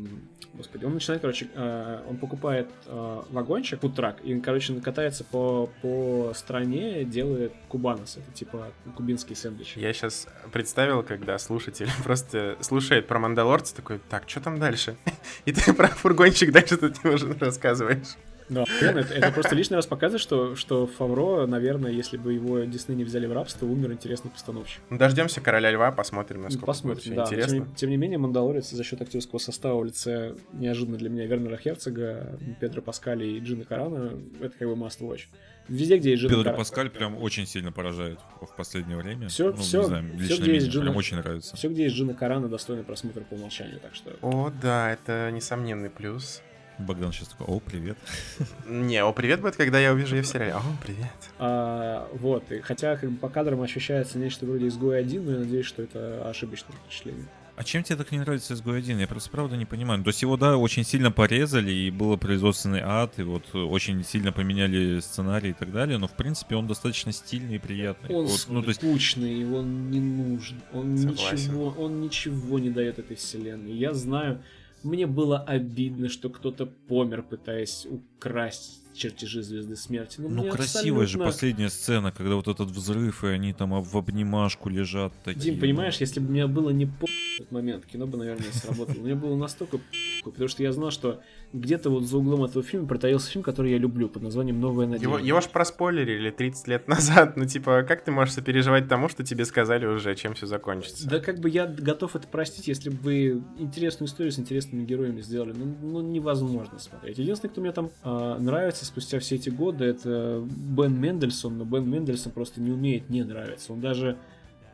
Господи, он начинает, короче, э, он покупает э, вагончик, фудтрак, и, короче, катается по, по стране, делает кубанос. Это типа кубинский сэндвич. Я сейчас представил, когда слушатель просто слушает про Мандалорца, такой, так, что там дальше? И ты про фургончик дальше тут не уже рассказываешь. Да, это, это просто лишний раз показывает, что, что Фавро, наверное, если бы его Дисней не взяли в рабство, умер интересный постановщик. Ну, Дождемся Короля Льва, посмотрим, насколько Посмотрим, да. интересно. Тем, тем не менее, Мандалорец за счет актерского состава в лице неожиданно для меня Вернера Херцога, Педро Паскали и Джина Карана, это как бы must watch. Везде, где есть Джина Педро. Паскаль прям очень сильно поражает в последнее время. Всё- ну, не знаю, лично где есть Джина- прям очень нравится. Все, где есть Джина Карана, достойный просмотра по умолчанию, так что... О, да, это несомненный плюс. Богдан сейчас такой, о, привет. Не, о, привет будет, когда я увижу ее в сериале. О, привет. А, вот, и хотя как бы по кадрам ощущается нечто вроде изгой 1, но я надеюсь, что это ошибочное впечатление. А чем тебе так не нравится SGO 1? Я просто правда не понимаю. То есть его, да, очень сильно порезали, и было производственный ад, и вот очень сильно поменяли сценарий и так далее, но в принципе он достаточно стильный и приятный. Он Вот, ну, то есть, скучный, он не нужен, он Согласен. ничего, он ничего не дает этой вселенной. Я знаю, мне было обидно, что кто-то помер, пытаясь украсть чертежи Звезды Смерти. Но ну красивая же абсолютно- последняя сцена, когда вот этот взрыв, и они там в обнимашку лежат такие. Дим, понимаешь, если бы мне было не по этот момент, кино бы, наверное, сработало. Мне было настолько по потому что я знал, что где-то вот за углом этого фильма протаился фильм, который я люблю, под названием «Новая надежда». Его, его ж проспойлерили 30 лет назад. Ну, типа, как ты можешь сопереживать тому, что тебе сказали уже, чем все закончится? Да как бы я готов это простить, если бы вы интересную историю с интересными героями сделали. Ну, ну, невозможно смотреть. Единственный, кто мне там а, нравится спустя все эти годы, это Бен Мендельсон. Но Бен Мендельсон просто не умеет не нравиться. Он даже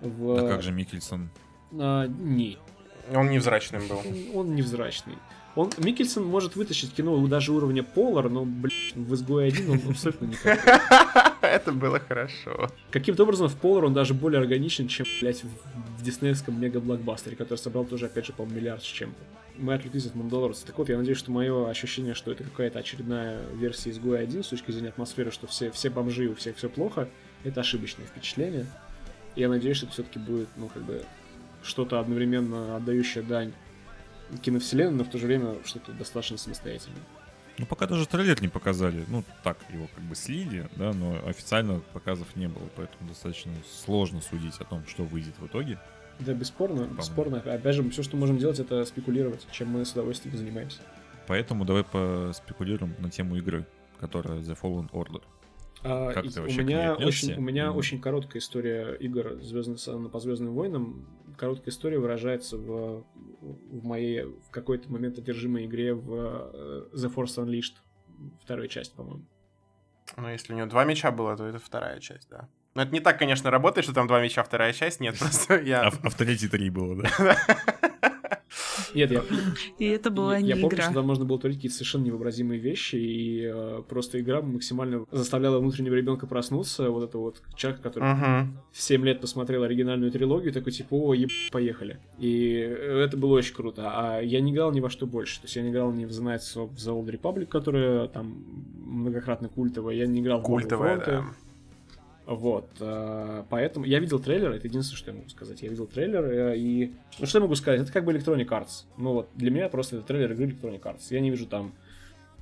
в... Да как же Микельсон? а, не. Он невзрачным был. Он, он невзрачный. Он, Микельсон может вытащить кино даже уровня Полар, но, блядь, в «Изгое 1» он абсолютно никак. Это было хорошо. Каким-то образом в Полар он даже более органичен, чем, блядь, в, диснеевском мега-блокбастере, который собрал тоже, опять же, по-моему, миллиард с чем-то. Мы отвлеклись от Мандалорца. Так вот, я надеюсь, что мое ощущение, что это какая-то очередная версия «Изгоя 1» с точки зрения атмосферы, что все, все бомжи, у всех все плохо, это ошибочное впечатление. И я надеюсь, что это все-таки будет, ну, как бы, что-то одновременно отдающее дань киновселенной, но в то же время что-то достаточно самостоятельное. Ну, пока даже трейлер не показали. Ну, так, его как бы слили, да, но официально показов не было, поэтому достаточно сложно судить о том, что выйдет в итоге. Да, бесспорно, бесспорно. Опять же, все, что можем делать, это спекулировать, чем мы с удовольствием занимаемся. Поэтому давай поспекулируем на тему игры, которая The Fallen Order. А, Как ты у вообще ней меня очень, у меня Мгм. очень короткая история игр звездных, по Звездным войнам. Короткая история выражается в, в моей в какой-то момент одержимой игре в э, The Force Unleashed. Вторая часть, по-моему. Ну, если у него два меча было, то это вторая часть, да. Но это не так, конечно, работает, что там два меча, вторая часть. Нет, просто я... А в третьей три было, да? Нет, я, И это была я не помню, игра. что там можно было творить какие-то совершенно невообразимые вещи, и э, просто игра максимально заставляла внутреннего ребенка проснуться. Вот это вот человек, который в 7 лет посмотрел оригинальную трилогию, такой типа, о, еб... поехали. И это было очень круто. А я не играл ни во что больше. То есть я не играл ни в The Knights of the Old Republic, которая там многократно культовая, я не играл в Культовая, да. Вот, э, поэтому я видел трейлер, это единственное, что я могу сказать. Я видел трейлер, э, и... Ну, что я могу сказать? Это как бы Electronic Arts. Ну, вот, для меня просто это трейлер игры Electronic Arts. Я не вижу там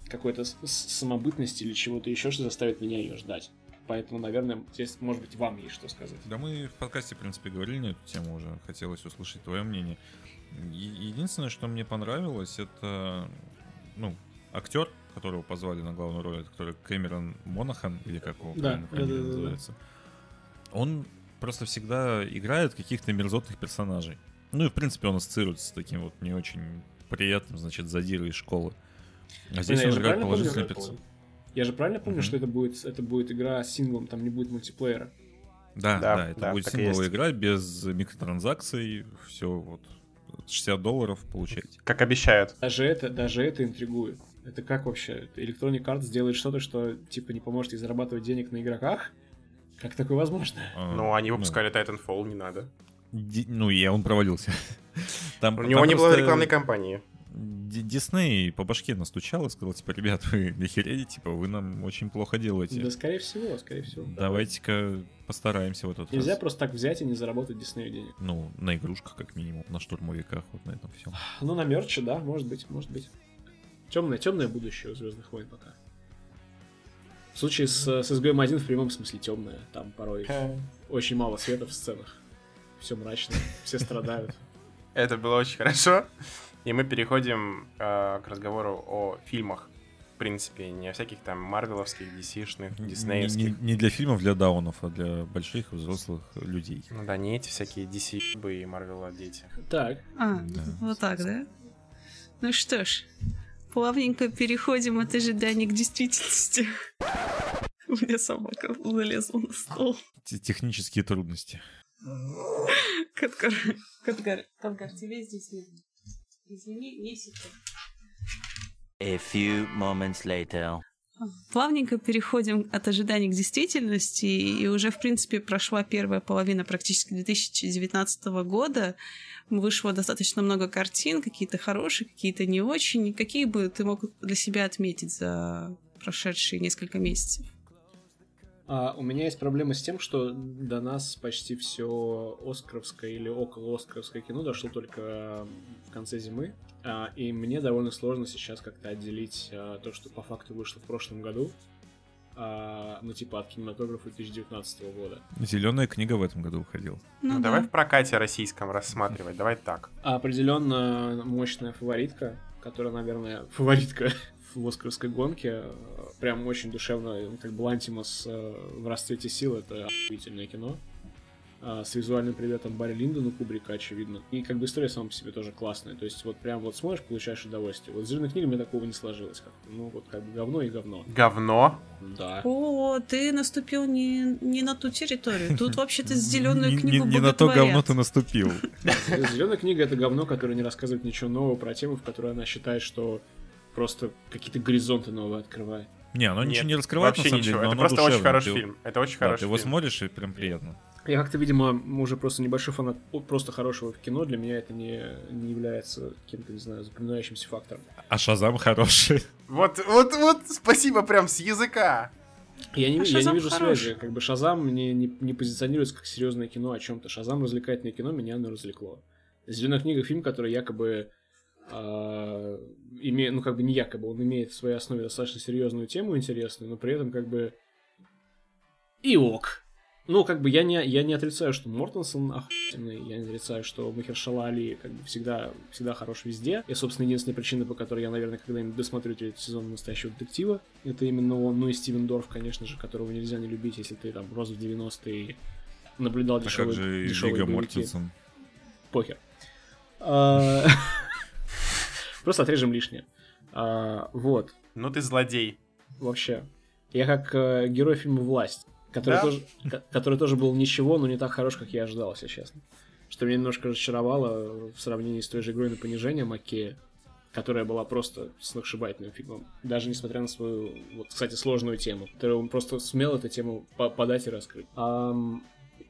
какой-то самобытности или чего-то еще, что заставит меня ее ждать. Поэтому, наверное, здесь, может быть, вам есть что сказать. Да мы в подкасте, в принципе, говорили на эту тему уже. Хотелось услышать твое мнение. Единственное, что мне понравилось, это, ну, актер, которого позвали на главную роль, это который Кэмерон Монахан, или как его Да, правильно фамилия да-да-да-да. называется. Он просто всегда играет каких-то мерзотных персонажей. Ну и, в принципе, он ассоциируется с таким вот не очень приятным, значит, задирой из школы. А здесь Блин, он же играет положительный персонаж. Я же правильно помню, Мгм. что это будет, это будет игра с синглом, там не будет мультиплеера. Да, Да, да, это да, будет сингловая игра без микротранзакций, все вот 60 долларов получаете. Как обещают. Даже это, даже это интригует. Это как вообще? Electronic Arts делает что-то, что типа не поможет ей зарабатывать денег на игроках? Как такое возможно? А, Ну, они выпускали Titanfall, не надо. Ди- Ну, и он провалился. Там, У него там не было рекламной кампании. Ди- Дисней по башке настучал и сказал, типа, ребят, вы нахерели, типа, вы нам очень плохо делаете. Да, скорее всего, скорее всего. Давайте-ка постараемся в этот Нельзя раз. просто так взять и не заработать Диснею денег. Ну, на игрушках, как минимум, на штурмовиках, вот на этом всем. Ну, на мерче, да, может быть, может быть. Темное, темное будущее у Звездных войн пока. В случае с, с SGM 1 в прямом смысле темное. Там порой очень мало света в сценах. Все мрачно, все страдают. Это было очень хорошо. И мы переходим э, к разговору о фильмах. В принципе, не о всяких там марвеловских, DC-шных, Не, диснеевских. не- не для фильмов, для даунов, а для больших взрослых людей. Ну да, не эти всякие DC бы и Марвела дети. Так, А, Да. вот так, да? Ну что ж, плавненько переходим от ожиданий к действительности. У меня собака залезла на стол. Те- Технические трудности. Каткар, Каткар, Каткар, тебе здесь видно. Извини, не секунду. A few moments later. Плавненько переходим от ожиданий к действительности, и уже, в принципе, прошла первая половина практически 2019 года. Вышло достаточно много картин, какие-то хорошие, какие-то не очень. Какие бы ты мог для себя отметить за прошедшие несколько месяцев? А, у меня есть проблема с тем, что до нас почти все оскаровское или около оскаровское кино дошло только в конце зимы. А, и мне довольно сложно сейчас как-то отделить а, то, что по факту вышло в прошлом году, а, ну типа от кинематографа 2019 года. Зеленая книга в этом году выходила. Ну, да. давай в прокате российском рассматривать, давай так. А определенно мощная фаворитка, которая, наверное, фаворитка в оскаровской гонке. Прям очень душевно, как бы Лантимус э, в расцвете сил, это охуительное кино. А, С визуальным приветом Барри Линдону, Кубрика, очевидно. И как бы история сама по себе тоже классная. То есть вот прям вот смотришь, получаешь удовольствие. Вот с «Зеленой книгой» мне такого не сложилось. Как ну вот как бы говно и говно. Говно. Да. О, ты наступил не, не на ту территорию. Тут вообще-то зеленую Не- книгу не, не на то говно ты наступил. Зеленая книга это говно, которое не рассказывает ничего нового про тему, в которой она считает, что просто какие-то горизонты новые открывает. Не, оно Нет, ничего не раскрывает, Вообще на самом ничего. деле, но Это оно просто очень хороший Ты- фильм. Это очень Да, хороший ты его фильм. смотришь, и прям приятно. Я как-то, видимо, уже просто небольшой фанат просто хорошего кино. Для меня это не, не является каким-то, не знаю, запоминающимся фактором. А Шазам хороший. Вот, вот, вот, спасибо прям с языка. Я не, А я не вижу хороший. связи. Как бы Шазам мне не, не позиционируется как серьезное кино о чем-то. Шазам развлекательное кино, меня оно развлекло. Зеленая книга фильм, который якобы а, име- ну как бы не якобы, он имеет в своей основе достаточно серьезную тему интересную, но при этом как бы и ок. Ну, как бы я не, я не отрицаю, что Мортенсон охуенный, я не отрицаю, что Махершала Али как бы всегда, всегда хорош везде. И, собственно, единственная причина, по которой я, наверное, когда-нибудь досмотрю третий сезон настоящего детектива, это именно он, ну и Стивен Дорф, конечно же, которого нельзя не любить, если ты там рос в 90-е и наблюдал А как дешевые, же дешевые Вига боевики. Мортенсен? Похер. А, Просто отрежем лишнее. А, Вот. Ну ты злодей. Вообще. Я как э, герой фильма «Власть», который, Да? тоже, ко- который тоже был ничего, но не так хорош, как я ожидал, если честно. Что меня немножко разочаровало в сравнении с той же игрой на понижение Маккея, которая была просто сногсшибательным фильмом. Даже несмотря на свою, вот, кстати, сложную тему, которую он просто сумел эту тему по- подать и раскрыть.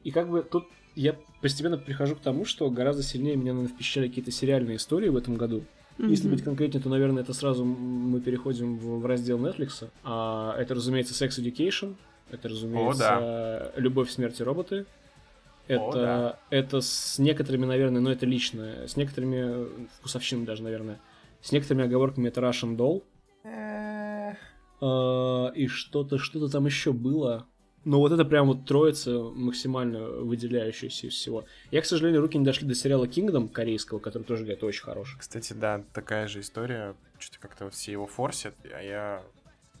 И как бы тут я постепенно прихожу к тому, что гораздо сильнее меня, наверное, впечатляли какие-то сериальные истории в этом году. Если Мгм. быть конкретнее, то, наверное, это сразу мы переходим в, в раздел Netflix. А, это, разумеется, Sex Education. Это, разумеется, Любовь, смерть и роботы. Это, О, да. это с некоторыми, наверное, но это личное, с некоторыми э, вкусовщиной даже, наверное, с некоторыми оговорками это Russian Doll. Э, А, и что-то, что-то там еще было. Но вот это прям вот троица максимально выделяющаяся из всего. Я, к сожалению, руки не дошли до сериала Kingdom корейского, который тоже, говорят, очень хороший. Кстати, да, такая же история. Что-то как-то все его форсят, а я...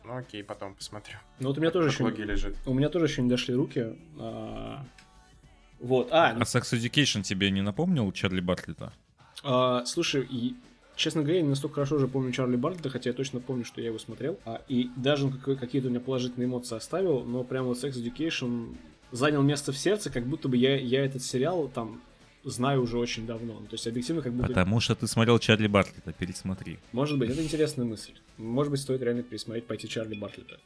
Ну окей, потом посмотрю. Но вот у меня тоже еще... лежит. У меня тоже еще не дошли руки. А, Вот. А, А Sex Education тебе не напомнил Чарли Бартлета? а, слушай, и, честно говоря, я не настолько хорошо уже помню Чарли Бартлета, хотя я точно помню, что я его смотрел. А, и даже он какие-то у меня положительные эмоции оставил, но прям вот Sex Education занял место в сердце, как будто бы я, я этот сериал там знаю уже очень давно. Ну, то есть объективно как будто... Потому что ты смотрел Чарли Бартлета, пересмотри. Может быть, это интересная мысль. Может быть, стоит реально пересмотреть, пойти Чарли Бартлета.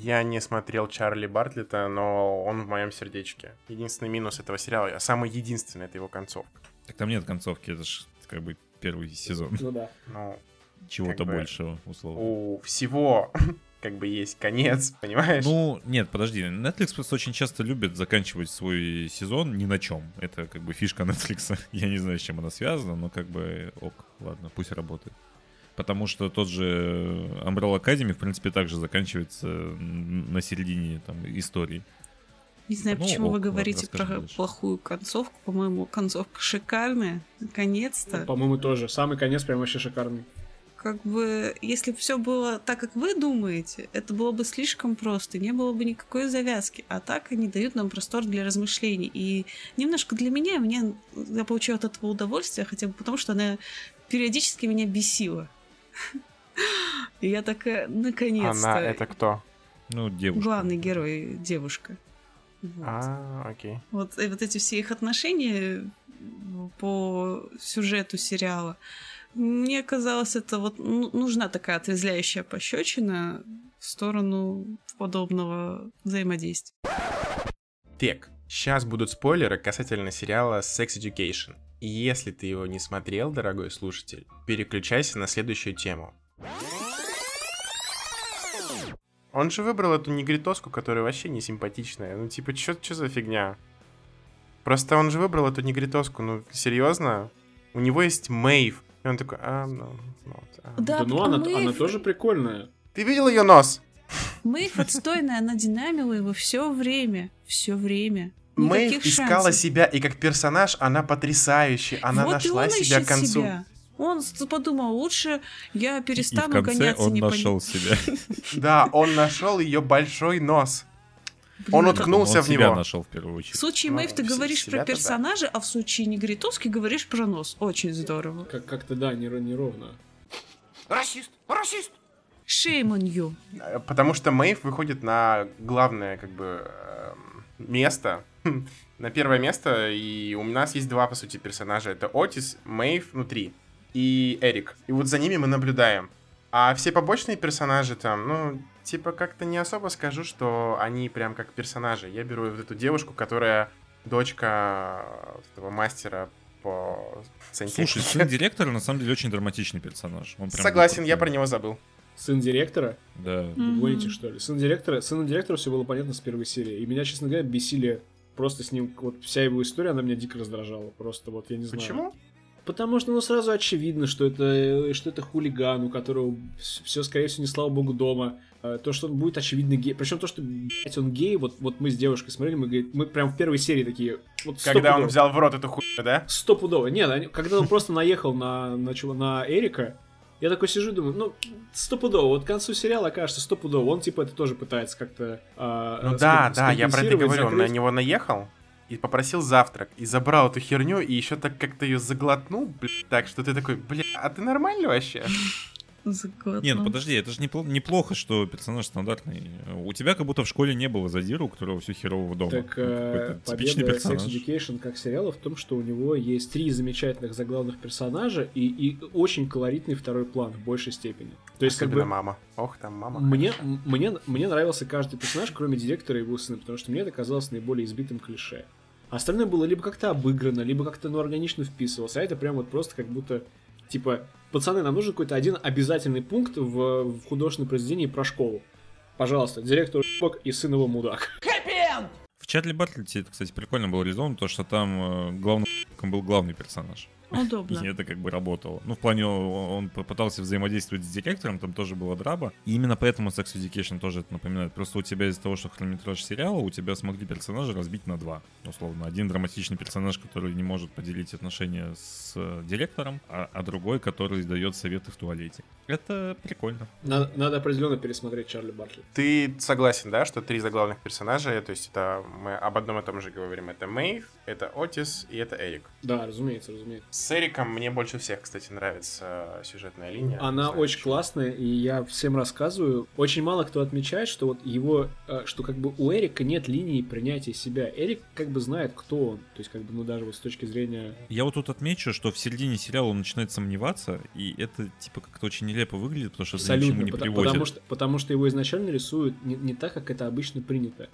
Я не смотрел Чарли Бартлета, но он в моем сердечке. Единственный минус этого сериала, а самый единственный, это его концовка. Так там нет концовки, это же как бы первый сезон. Ну да. Ну, Чего-то большего, условно. у всего как бы есть конец, понимаешь? Ну, нет, подожди. Netflix просто очень часто любит заканчивать свой сезон ни на чем. Это как бы фишка Netflix. Я не знаю, с чем она связана, но как бы ок, ладно, пусть работает. Потому что тот же Umbrella Academy, в принципе, также заканчивается на середине там, истории. Не знаю, Ну, почему ок, вы ладно, говорите про дальше. плохую концовку. По-моему, концовка шикарная. Наконец-то. По-моему, тоже. Самый конец прям вообще шикарный. Как бы, если все было так, как вы думаете, это было бы слишком просто, не было бы никакой завязки. А так они дают нам простор для размышлений. И немножко для меня, мне, я получаю от этого удовольствие, хотя бы потому, что она периодически меня бесила. И я такая, наконец-то. Она это кто? Ну, девушка. Главный герой девушка. Вот. А, окей. Вот, и вот эти все их отношения по сюжету сериала Мне казалось, это вот ну, нужна такая отрезвляющая пощечина в сторону подобного взаимодействия. Так, сейчас будут спойлеры касательно сериала Sex Education. И если ты его не смотрел, дорогой слушатель, переключайся на следующую тему. Он же выбрал эту негритоску, которая вообще не симпатичная. Ну, типа, чё, чё за фигня? Просто он же выбрал эту негритоску. Ну, серьезно? У него есть Мэйв. И он такой, а, ну, ну, вот, а». Да, Да, ну она, Мэйв- она тоже прикольная. Ты видел ее нос? Мэйв отстойная, она динамила его все время. Все время. Мэйв Никаких искала шансов. себя, и как персонаж она потрясающая. Она вот и нашла он себя к концу. себя. Он подумал, лучше я И в перестану конце гоняться он нашел себя. Да, он нашел ее большой нос. Он уткнулся Он в себя него. нашел в первую В очередь. случае Ну, Мэйв ты говоришь про персонажа, а в случае негритовски говоришь про нос. Очень здорово. Как- Как-то, да, неро- неровно. Shame on you. Потому что Мэйв выходит на главное, как бы, эм, место. на первое место, и у нас есть два, по сути, персонажа. Это Отис, Мэйв внутри и Эрик. И вот за ними мы наблюдаем. А все побочные персонажи там, ну, типа, как-то не особо скажу, что они прям как персонажи. Я беру вот эту девушку, которая дочка этого мастера по сантехнике. Слушай, сын директора на самом деле очень драматичный персонаж. Он прям Согласен, я про него забыл. Сын директора? Да. Гоните, что ли? Сын директора, сыну директора все было понятно с первой серии. И меня, честно говоря, бесили просто с ним, вот вся его история, она меня дико раздражала. Просто вот, я не знаю. Почему? Потому что, ну, сразу очевидно, что это, что это хулиган, у которого все, скорее всего, не слава богу, дома. Э, То, что он будет очевидно гей. Причем то, что, блядь, он гей, вот, вот мы с девушкой смотрели, мы, говорит, мы прям в первой серии такие... Вот Когда он взял в рот эту хуйню, да? Стопудово. Нет, они- когда он просто наехал на, на, на Эрика, я такой сижу и думаю, ну, стопудово. Вот к концу сериала кажется стопудово. Он, типа, это тоже пытается как-то... а, Ну да, да, я про это говорю. Он на закрыть. него наехал и попросил завтрак, и забрал эту херню, и еще так как-то ее заглотнул, блядь, так, что ты такой, бля, а ты нормальный вообще? Заглотнул. Нет, ну подожди, это же непло- неплохо, что персонаж стандартный. У тебя как будто в школе не было задира, у которого все херово дома. Так, Ну, э, типичный победа Sex персонаж. Education как сериала в том, что у него есть три замечательных заглавных персонажа и, и очень колоритный второй план в большей степени. То есть, как Особенно бы, мама. Ох, там мама. мне, мне, мне нравился каждый персонаж, кроме директора и его сына, потому что мне это казалось наиболее избитым клише. А Остальное было либо как-то обыграно, либо как-то ну, органично вписывалось, а это прям вот просто как будто, типа, пацаны, нам нужен какой-то один обязательный пункт в, в художественном произведении про школу. Пожалуйста, директор и сын его мудак. В Чарли Бартлете это, кстати, прикольно было реализовано, то, что там э, главным был главный персонаж. Удобно. И это как бы работало. Ну, в плане, он попытался взаимодействовать с директором, там тоже была драба. И именно поэтому Sex Education тоже это напоминает. Просто у тебя из-за того, что хронометраж сериала, у тебя смогли персонажа разбить на два. Условно, один драматичный персонаж, который не может поделить отношения с э, директором, а, а другой, который дает советы в туалете. Это прикольно. Надо, надо определенно пересмотреть Чарли Бартли. Ты согласен, да, что три заглавных персонажа, то есть это мы об одном и том же говорим. Это Мэйв, это Отис и это Эрик. Да, разумеется, разумеется. С Эриком мне больше всех, кстати, нравится сюжетная линия. Она знаю, очень почему. классная, и я всем рассказываю. Очень мало кто отмечает, что вот его, э, что как бы у Эрика нет линии принятия себя. Эрик как бы знает, кто он. То есть как бы, ну даже вот с точки зрения... Я вот тут отмечу, что в середине сериала он начинает сомневаться, и это типа как-то очень нелепо выглядит, потому что это ни к чему Абсолютно, не пота- приводит. потому, что, потому что его изначально рисуют не, не так, как это обычно принято.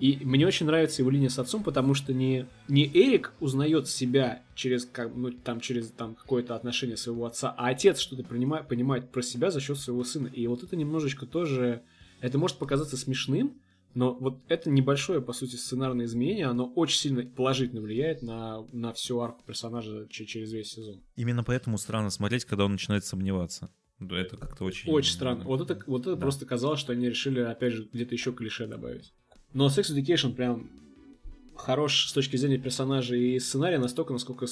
И мне очень нравится его линия с отцом, потому что не, не Эрик узнает себя через, как, ну, там, через там, какое-то отношение своего отца, а отец что-то принимает, понимает про себя за счет своего сына. И вот это немножечко тоже... Это может показаться смешным, но вот это небольшое, по сути, сценарное изменение, оно очень сильно положительно влияет на, на всю арку персонажа че- через весь сезон. Именно поэтому странно смотреть, когда он начинает сомневаться. Да, Это как-то очень... Очень странно. Вот это, вот это Да. просто казалось, что они решили, опять же, где-то еще клише добавить. Но Sex Education прям хорош с точки зрения персонажей и сценария настолько, насколько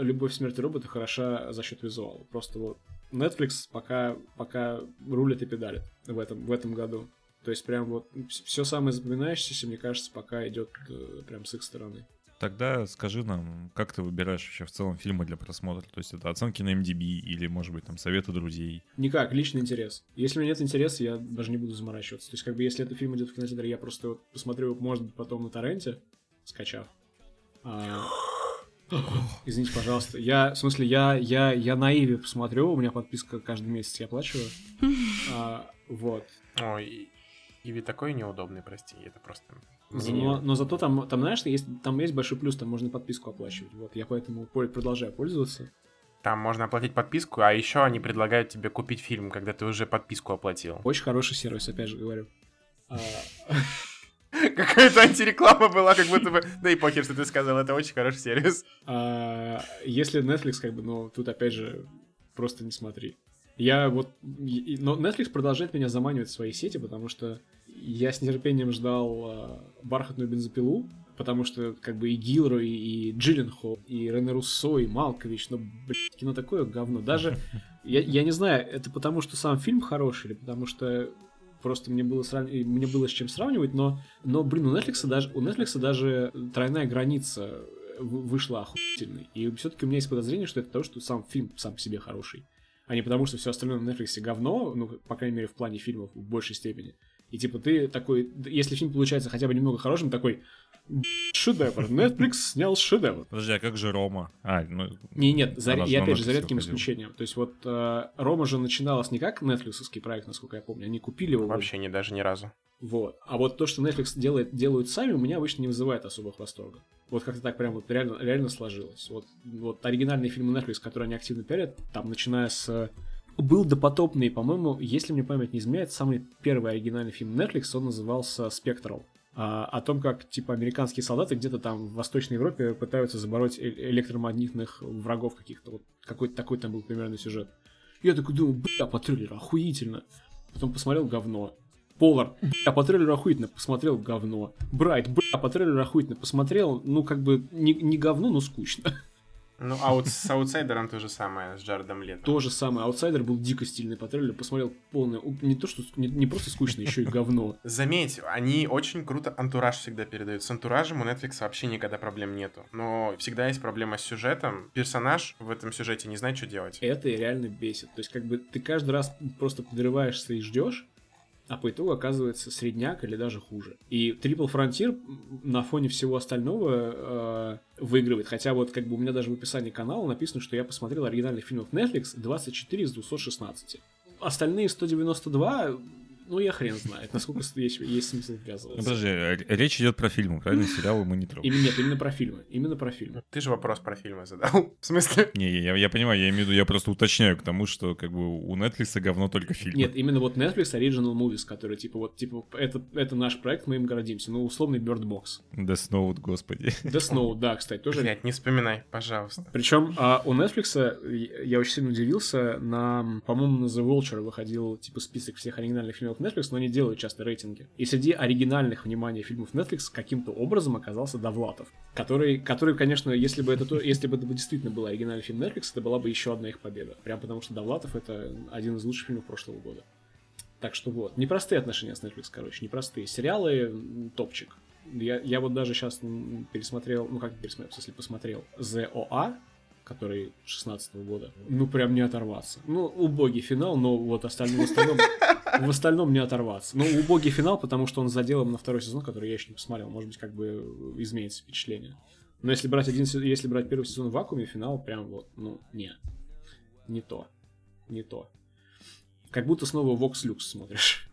Любовь, смерть и роботы хороша за счет визуала. Просто вот Netflix пока, пока рулит и педалит в этом, в этом году. То есть прям вот все самое запоминающееся, мне кажется, пока идет э, прям с их стороны. Тогда скажи нам, как ты выбираешь вообще в целом фильмы для просмотра? То есть это оценки на MDB или, может быть, там советы друзей? Никак, личный интерес. Если у меня нет интереса, я даже не буду заморачиваться. То есть, как бы, если этот фильм идет в кинотеатре, я просто вот посмотрю его, может быть, потом на торренте, скачав. А, Извините, пожалуйста. Я, в смысле, я, я, я на Иви посмотрю, у меня подписка каждый месяц, я оплачиваю. А, вот. Ой, Иви такой неудобный, прости, это просто... Но, но зато там, там, знаешь, есть, там есть большой плюс, там можно подписку оплачивать. Вот, я поэтому продолжаю пользоваться. Там можно оплатить подписку, а еще они предлагают тебе купить фильм, когда ты уже подписку оплатил. Очень хороший сервис, опять же говорю. А, Какая-то антиреклама была, как будто бы... Да и похер, что ты сказал, это очень хороший сервис. а, если Netflix, как бы, ну, тут опять же, просто не смотри. Я вот... Но Netflix продолжает меня заманивать в свои сети, потому что я с нетерпением ждал а, «Бархатную бензопилу», потому что, как бы, и Гилрой, и Джилленхол, и Рене Руссо, и Малкович, ну, блядь, кино такое говно. Даже, я, я не знаю, это потому что сам фильм хороший, или потому что просто мне было, срав- и мне было с чем сравнивать, но, но блин, у Netflix даже, у Netflix даже тройная граница вы- вышла охуительной. И все-таки у меня есть подозрение, что это то, что сам фильм сам по себе хороший. А не потому, что все остальное на Netflix говно, ну, по крайней мере, в плане фильмов в большей степени. И типа ты такой, если фильм получается хотя бы немного хорошим, такой, «Б***ь, шедевр, Netflix снял шедевр. Подожди, а как же Рома? А, ну, Не, нет, за, и опять же, Netflix за редким выходила. исключением. То есть вот э, Рома же начиналась не как нетфликсовский проект, насколько я помню. Они купили его. Вообще не даже ни разу. Вот. А вот то, что Netflix делает, делают сами, у меня обычно не вызывает особых восторга. Вот как-то так прям вот реально, реально сложилось. Вот, вот оригинальные фильмы Netflix, которые они активно пиарят, там, начиная с... Был допотопный, по-моему, если мне память не изменяет, самый первый оригинальный фильм Netflix, он назывался «Спектрал». А, о том, как, типа, американские солдаты где-то там в Восточной Европе пытаются забороть э- электромагнитных врагов каких-то. Вот какой-то такой там был примерно сюжет. Я такой думаю, бля, по трейлеру охуительно. Потом посмотрел говно. Полар, бля, по трейлеру охуительно, посмотрел говно. Брайт, бля, по трейлеру охуительно, посмотрел, ну, как бы, не, не говно, но скучно. Ну, а вот с аутсайдером то же самое, с Джаредом Лето. То же самое, Аутсайдер был дико стильный по трейлеру, посмотрел полное, не то, что, не, не просто скучно, еще и говно. Заметь, они очень круто антураж всегда передают. С антуражем у Netflix вообще никогда проблем нету. Но всегда есть проблема с сюжетом. Персонаж в этом сюжете не знает, что делать. Это реально бесит. То есть, как бы, ты каждый раз просто подрываешься и ждешь, а по итогу оказывается средняк или даже хуже. И Triple Frontier на фоне всего остального э, выигрывает. Хотя вот как бы у меня даже в описании канала написано, что я посмотрел оригинальных фильмов Netflix 24 из 216. Остальные 192, ну я хрен знает, насколько есть, есть смысл ввязываться. подожди, р- речь идет про фильмы, правильно? Сериалы мы не трогаем. Именно, нет, именно про фильмы. Именно про фильмы. Ты же вопрос про фильмы задал. В смысле? Не, я, я понимаю, я имею в виду, я просто уточняю к тому, что как бы у Netflix говно только фильмы. Нет, именно вот Netflix Original Movies, которые типа вот типа это, это наш проект, мы им гордимся. Ну, условный Bird Box. Death Note, господи. Death Note, да, кстати, тоже. Блять, не вспоминай, пожалуйста. Причем а, у Netflix я- я очень сильно удивился, на, по-моему, на The Vulture выходил типа список всех оригинальных фильмов Netflix, но они делают часто рейтинги. И среди оригинальных, внимания фильмов Netflix каким-то образом оказался Довлатов, который, который, конечно, если бы это, то- если бы это действительно был оригинальный фильм Netflix, это была бы еще одна их победа. Прям потому что Довлатов это один из лучших фильмов прошлого года. Так что вот, непростые отношения с Netflix, короче, непростые. Сериалы топчик. Я, я вот даже сейчас пересмотрел, ну как пересмотрел, в смысле посмотрел ZOA, который 16 года. Ну прям не оторваться. Ну, убогий финал, но вот остальное, в остальном, в остальном не оторваться. Ну, убогий финал, потому что он заделом на второй сезон, который я еще не посмотрел. Может быть, как бы изменится впечатление. Но если брать один если брать первый сезон в вакууме, финал прям вот, ну, не. Не то. Не то. Как будто снова Vox Lux смотришь.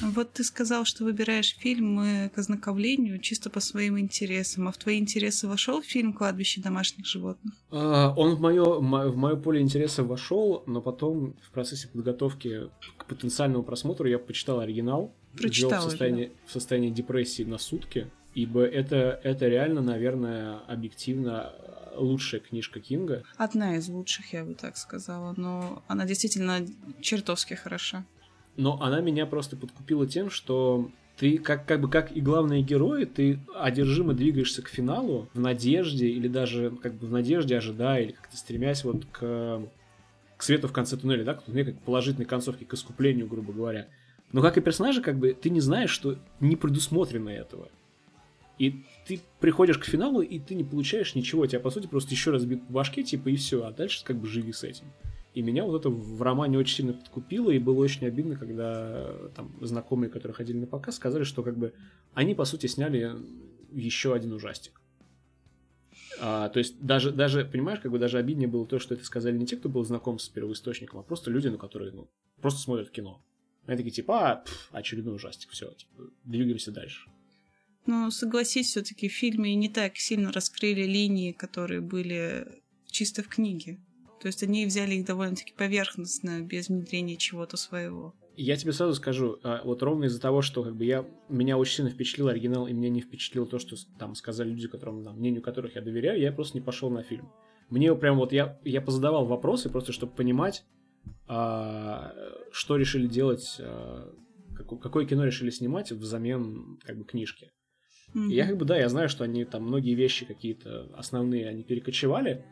Вот ты сказал, что выбираешь фильмы к ознакомлению чисто по своим интересам. А в твои интересы вошел фильм «Кладбище домашних животных»? А, Он в мое, в мое поле интереса вошел, но потом в процессе подготовки к потенциальному просмотру я почитал оригинал. Прочитал в состоянии, в состоянии депрессии на сутки, ибо это, это реально, наверное, объективно лучшая книжка Кинга. Одна из лучших, я бы так сказала. Но она действительно чертовски хороша. Но она меня просто подкупила тем, что ты как, как бы как и главные герои, ты одержимо двигаешься к финалу в надежде или даже как бы в надежде ожидая или как-то стремясь вот к, к свету в конце туннеля, да, к как положительной концовке, к искуплению, грубо говоря. Но как и персонажи, как бы ты не знаешь, что не предусмотрено этого. И ты приходишь к финалу, и ты не получаешь ничего. Тебя, по сути, просто еще раз бьют по башке, типа, и все. А дальше как бы живи с этим. И меня вот это в романе очень сильно подкупило, и было очень обидно, когда э, там знакомые, которые ходили на показ, сказали, что как бы они, по сути, сняли еще один ужастик. А, то есть даже, даже, понимаешь, как бы даже обиднее было то, что это сказали не те, кто был знаком с первоисточником, а просто люди, ну, которые, ну, просто смотрят кино. Они такие, типа, а, пф, очередной ужастик, все, типа, двигаемся дальше. Ну, согласись, все-таки в фильме не так сильно раскрыли линии, которые были чисто в книге. То есть они взяли их довольно-таки поверхностно, без внедрения чего-то своего. Я тебе сразу скажу, а, вот ровно из-за того, что как бы я меня очень сильно впечатлил оригинал, и меня не впечатлило то, что там сказали люди, которым, там, мнению которых я доверяю, я просто не пошел на фильм. Мне прям вот я, я позадавал вопросы просто, чтобы понимать, а, что решили делать, а, какое, какое кино решили снимать взамен как бы книжки. И я как бы, да, я знаю, что они там многие вещи какие-то основные, они перекочевали,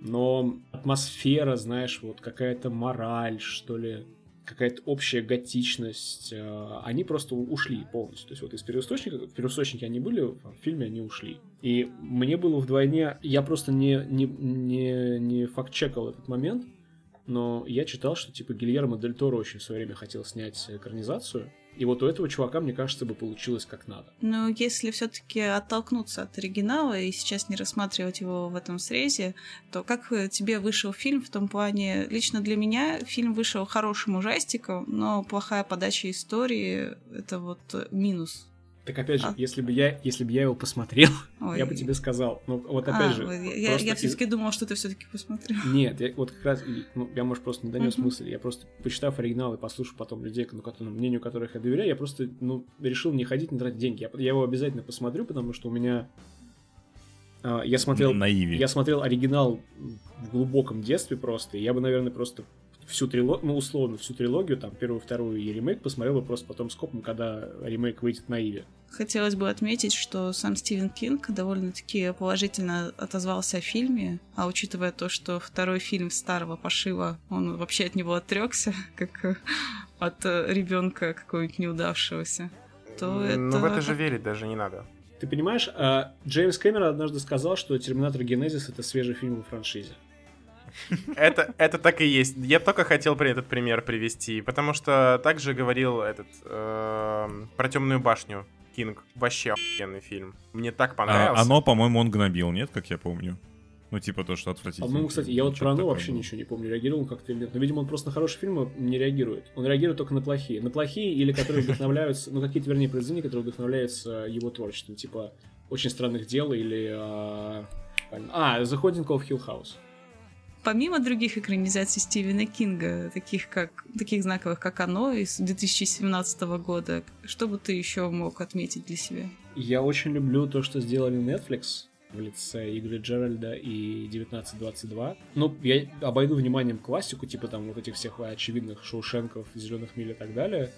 но атмосфера, знаешь, вот какая-то мораль, что ли, какая-то общая готичность, э, они просто ушли полностью. То есть вот из первоисточника, в первоисточнике они были, в фильме они ушли. И мне было вдвойне, я просто не, не, не, не факт-чекал этот момент, но я читал, что типа Гильермо Дель Торо очень в свое время хотел снять экранизацию, и вот у этого чувака, мне кажется, бы получилось как надо. Но если все-таки оттолкнуться от оригинала и сейчас не рассматривать его в этом срезе, то как э, тебе вышел фильм в том плане? Лично для меня фильм вышел хорошим ужастиком, но плохая подача истории — это вот э, минус. Так опять же, А. если бы я, если бы я его посмотрел, Ой. я бы тебе сказал. Ну вот А, опять же, вот я, я из- все-таки думала, что ты все-таки посмотрел. Нет, я вот как раз, ну, я, может, просто не донес Мгм. мысль. Я просто, почитав оригинал и послушав потом людей, ну, которым, мнению которых я доверяю, я просто, ну, решил не ходить, не тратить деньги. Я, я его обязательно посмотрю, потому что у меня... а, я смотрел... На Иве. Я смотрел оригинал в глубоком детстве просто, и я бы, наверное, просто всю трилогию, ну, условно, всю трилогию, там, первую, вторую и ремейк посмотрел бы просто потом скопом, когда ремейк выйдет на Иве. Хотелось бы отметить, что сам Стивен Кинг довольно-таки положительно отозвался о фильме, а учитывая то, что второй фильм старого пошива, он вообще от него отрекся, как от ребенка какого-нибудь неудавшегося, то это... Ну, в это же верить даже не надо. Ты понимаешь, а, Джеймс Кэмерон однажды сказал, что «Терминатор Генезис» — это свежий фильм во франшизе. Это, это так и есть. Я только хотел при этот пример привести, потому что также говорил этот эм, про темную башню Кинг. Вообще охуенный фильм. Мне так А, понравился. оно, по-моему, он гнобил, нет, как я помню? Ну, типа то, что отвратительно. По-моему, кстати, я вот про оно вообще было. ничего не помню, реагировал как-то или нет. Но, видимо, он просто на хорошие фильмы не реагирует. Он реагирует только на плохие. На плохие или которые вдохновляются, ну, какие-то, вернее, произведения, которые вдохновляются его творчеством, типа «Очень странных дел» или... А, а, «The Haunting of Hill House». Помимо других экранизаций Стивена Кинга, таких, как, таких знаковых, как «Оно» из 2017 года, что бы ты еще мог отметить для себя? Я очень люблю то, что сделали Netflix в лице Игоря Джеральда и 1922. Ну, я обойду вниманием классику, типа там вот этих всех очевидных Шоушенков, Зеленых миль и так далее.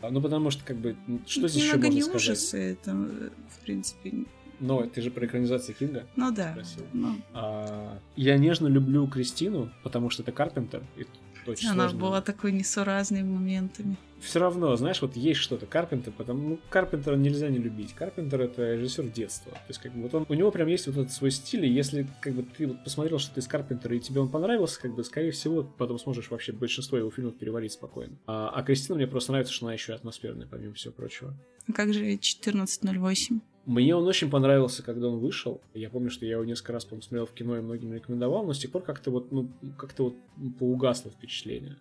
А, Ну, потому что, как бы, что Это здесь еще можно сказать? ужасы, э, в принципе, Но ты же про экранизацию Кинга ну да. спросил. Ну, А, я нежно люблю Кристину, потому что это Карпентер. И очень она сложно. была такой несуразной моментами. Все равно, знаешь, вот есть что-то Карпентер, потому ну, Карпентера нельзя не любить. Карпентер это режиссер детства. То есть, как бы, вот он, у него прям есть вот этот свой стиль, и если как бы ты вот посмотрел что-то из Карпентера, и тебе он понравился, как бы, скорее всего, потом сможешь вообще большинство его фильмов переварить спокойно. А, а Кристина мне просто нравится, что она еще атмосферная, помимо всего прочего. А как же 1408? Мне он очень понравился, когда он вышел. Я помню, что я его несколько раз, по-моему, смотрел в кино и многим рекомендовал, но с тех пор как-то вот, ну, как-то вот поугасло впечатление.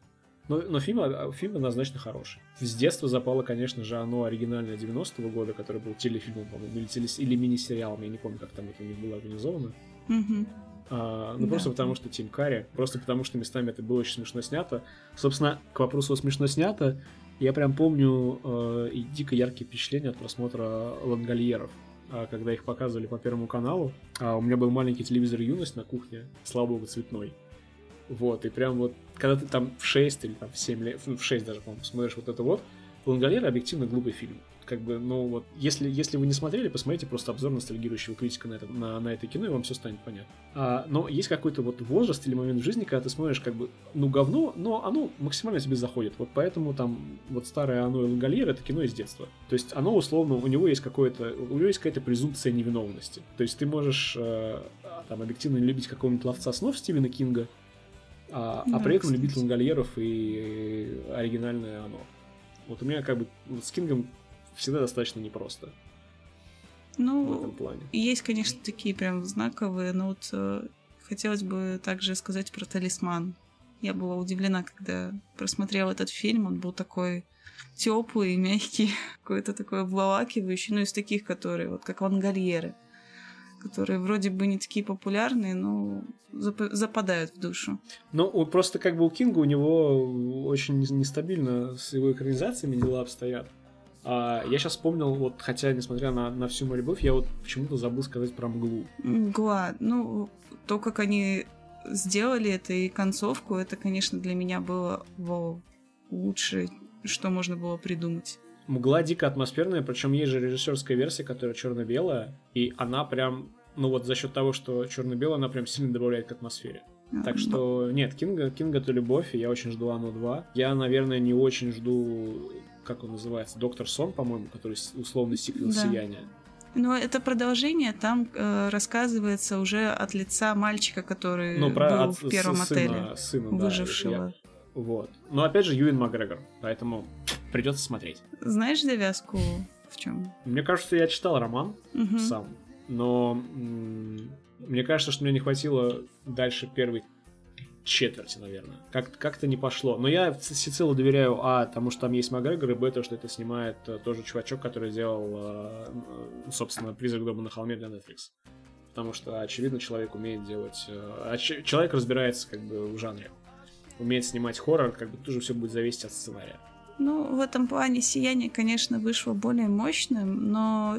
Но, но фильм, а, фильм однозначно хороший. С детства запало, конечно же, оно оригинальное 90-го года, который был телефильмом, по-моему, или, или мини-сериалом, я не помню, как там это у них было организовано. Мгм. А, ну, Да. просто потому, что Тим Карри, просто потому, что местами это было очень смешно снято. Собственно, к вопросу о смешно снято, я прям помню э, и дико яркие впечатления от просмотра «Лангольеров», а, когда их показывали по Первому каналу. А у меня был маленький телевизор «Юность» на кухне, слава богу, цветной. Вот, и прям вот, когда ты там в 6 или там в 7 лет, в 6 даже, по-моему, смотришь вот это вот, «Лангольеры» объективно глупый фильм. Как бы, ну вот, если, если вы не смотрели, посмотрите просто обзор ностальгирующего критика на это, на, на это кино, и вам все станет понятно. А, но есть какой-то вот возраст или момент в жизни, когда ты смотришь как бы, ну, говно, но оно максимально тебе заходит. Вот поэтому там вот старое оно и Лангольер это кино из детства. То есть оно условно, у него есть какое-то, у него есть какая-то презумпция невиновности. То есть ты можешь э, там объективно любить какого-нибудь ловца снов Стивена Кинга, а, а Да, при этом кстати. любить Лангольеров и оригинальное оно. Вот у меня как бы вот с Кингом всегда достаточно непросто. в Ну, этом плане. есть, конечно, такие прям знаковые, но вот э, хотелось бы также сказать про «Талисман». Я была удивлена, когда просмотрела этот фильм. Он был такой теплый, мягкий, какой-то такой обволакивающий. Ну, из таких, которые, вот как «Лангольеры», которые вроде бы не такие популярные, но зап- западают в душу. Ну, просто как бы у Кинга у него очень не- нестабильно с его экранизациями дела обстоят. А я сейчас вспомнил, вот хотя, несмотря на, на всю мою любовь, я вот почему-то забыл сказать про мглу. Мгла. Ну, то, как они сделали это и концовку, это, конечно, для меня было вау, лучшее, что можно было придумать. Мгла дико атмосферная, причем есть же режиссерская версия, которая черно-белая, и она прям, ну вот за счет того, что черно-белая, она прям сильно добавляет к атмосфере. Так А, что, нет, Кинга, Кинга это любовь, и я очень жду Оно 2. Я, наверное, не очень жду, как он называется, Доктор Сон, по-моему, который условный сиквел Да. Сияния. Но это продолжение, там э, рассказывается уже от лица мальчика, который Ну, про был от- в первом с- отеле, сына, сына, да, выжившего. я- вот. Но опять же, Юин Макгрегор, поэтому придется смотреть. Знаешь завязку в чем? Мне кажется, я читал роман сам, но м, мне кажется, что мне не хватило дальше первой четверти, наверное. Как- как-то не пошло. Но я всецело доверяю, а, тому, что там есть Макгрегор, и, б, то, что это снимает э, тоже чувачок, который делал, э, собственно, «Призрак дома на холме» для Netflix. Потому что, очевидно, человек умеет делать... э, человек разбирается как бы в жанре. Умеет снимать хоррор, как бы тоже все будет зависеть от сценария. Ну, в этом плане «Сияние», конечно, вышло более мощным, но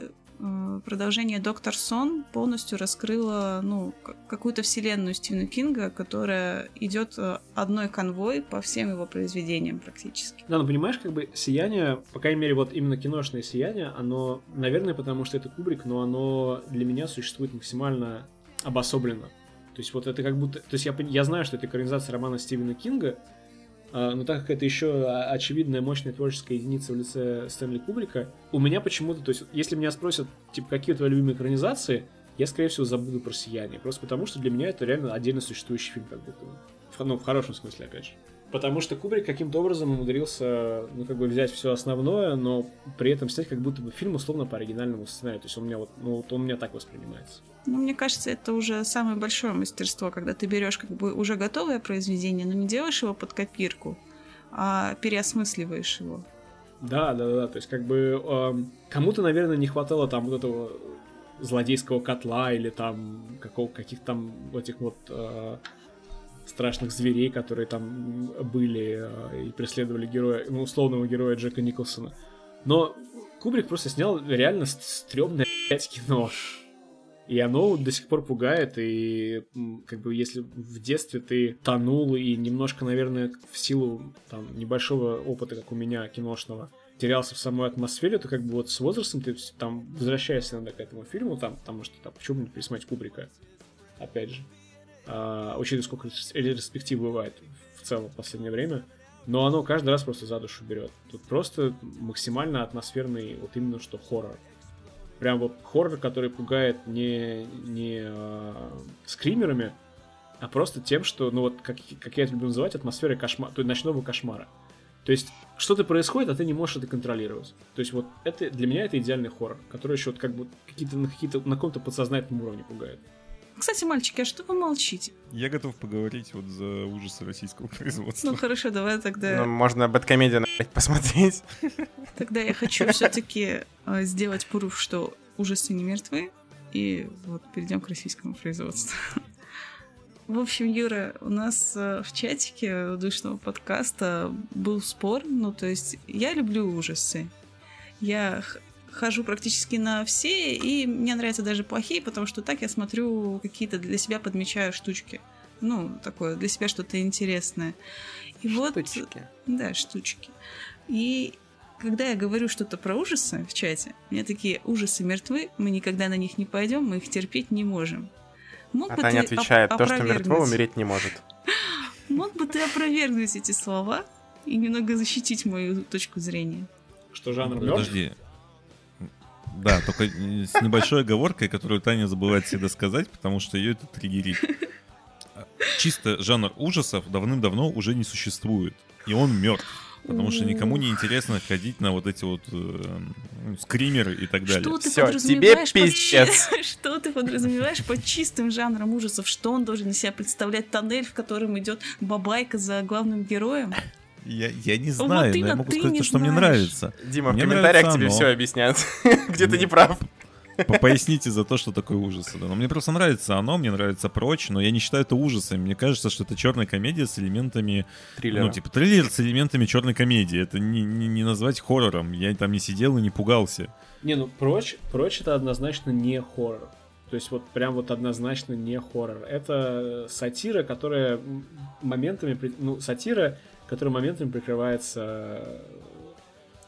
продолжение «Доктор Сон» полностью раскрыло ну, какую-то вселенную Стивена Кинга, которая идет э, одной конвой по всем его произведениям практически. Да, ну понимаешь, как бы сияние, по крайней мере, вот именно киношное сияние, оно, наверное, потому что это Кубрик, но оно для меня существует максимально обособленно. То есть вот это как будто... То есть я, я знаю, что это экранизация романа Стивена Кинга, но так как это еще а, очевидная мощная творческая единица в лице Стэнли Кубрика, у меня почему-то, то есть если меня спросят, типа, какие твои любимые экранизации, я, скорее всего, забуду про «Сияние». Просто потому, что для меня это реально отдельно существующий фильм, как будто. В- Ну, в хорошем смысле, опять же. Потому что Кубрик каким-то образом умудрился, ну, как бы взять все основное, но при этом снять как будто бы фильм условно по оригинальному сценарию. То есть он у меня вот, ну, вот он у меня так воспринимается. Ну, мне кажется, это уже самое большое мастерство, когда ты берешь как бы уже готовое произведение, но не делаешь его под копирку, а переосмысливаешь его. Да, да, да. То есть, как бы эм, кому-то, наверное, не хватало там вот этого злодейского котла или там какого, каких там этих вот э, страшных зверей, которые там были э, и преследовали героя, ну, условного героя Джека Николсона. Но Кубрик просто снял реально стрёмное, кино. И оно до сих пор пугает, и как бы если в детстве ты тонул и немножко, наверное, в силу там небольшого опыта, как у меня, киношного, терялся в самой атмосфере, то как бы вот с возрастом ты там возвращаешься иногда к этому фильму, там, потому что там, почему не пересмотреть Кубрика, опять же. А, учитывая, сколько рес- ретроспектив бывает в целом в последнее время, но оно каждый раз просто за душу берет. Тут просто максимально атмосферный вот именно что хоррор. Прям вот хоррор, который пугает не, не а, скримерами, а просто тем, что, ну вот, как, как я это люблю называть, атмосферой кошмара, то есть ночного кошмара. То есть что-то происходит, а ты не можешь это контролировать. То есть вот это для меня это идеальный хоррор, который еще вот как бы какие-то на какие-то на каком-то подсознательном уровне пугает. Кстати, мальчики, а что вы молчите? Я готов поговорить вот за ужасы российского производства. Ну хорошо, давай тогда... Ну, можно Бэткомедиан посмотреть. Тогда я хочу все-таки сделать пруф, что ужасы не мертвы, и вот перейдем к российскому производству. В общем, Юра, у нас э, в чатике душного подкаста был спор, ну, то есть я люблю ужасы. Я хожу практически на все, и мне нравятся даже плохие, потому что так я смотрю какие-то для себя подмечаю штучки. Ну, такое, для себя что-то интересное. И вот... Штучки. Да, штучки. И когда я говорю что-то про ужасы в чате, мне такие ужасы мертвы, мы никогда на них не пойдем, мы их терпеть не можем. Мог А бы Таня ты отвечает, то, что мертво, умереть не может. Мог бы ты опровергнуть эти слова и немного защитить мою точку зрения? Что жанр мертв? Подожди. Да, только с небольшой оговоркой, которую Таня забывает всегда сказать, потому что ее это триггерит. Чисто жанр ужасов давным-давно уже не существует. И он мертв. Потому что никому не интересно ходить на вот эти вот э, ну, скримеры и так далее. Что ты Всё, подразумеваешь тебе под пиздец. Что ты подразумеваешь под чистым жанром ужасов? Что он должен из себя представлять? Тоннель, в котором идет бабайка за главным героем? Я, я не знаю, но я могу сказать, что мне знаешь. нравится. Дима, в Мне комментариях нравится тебе оно. все объяснят, где ты не прав. По- Поясните за то, что такое ужасы. Да. Но мне просто нравится оно, мне нравится прочь, но я не считаю это ужасом. Мне кажется, что это черная комедия с элементами... Триллера. Ну, типа, триллер с элементами черной комедии. Это не, не, не назвать хоррором. Я там не сидел и не пугался. Не, ну прочь, прочь это однозначно не хоррор. То есть вот прям вот однозначно не хоррор. Это сатира, которая моментами, ну сатира, которая моментами прикрывается, э,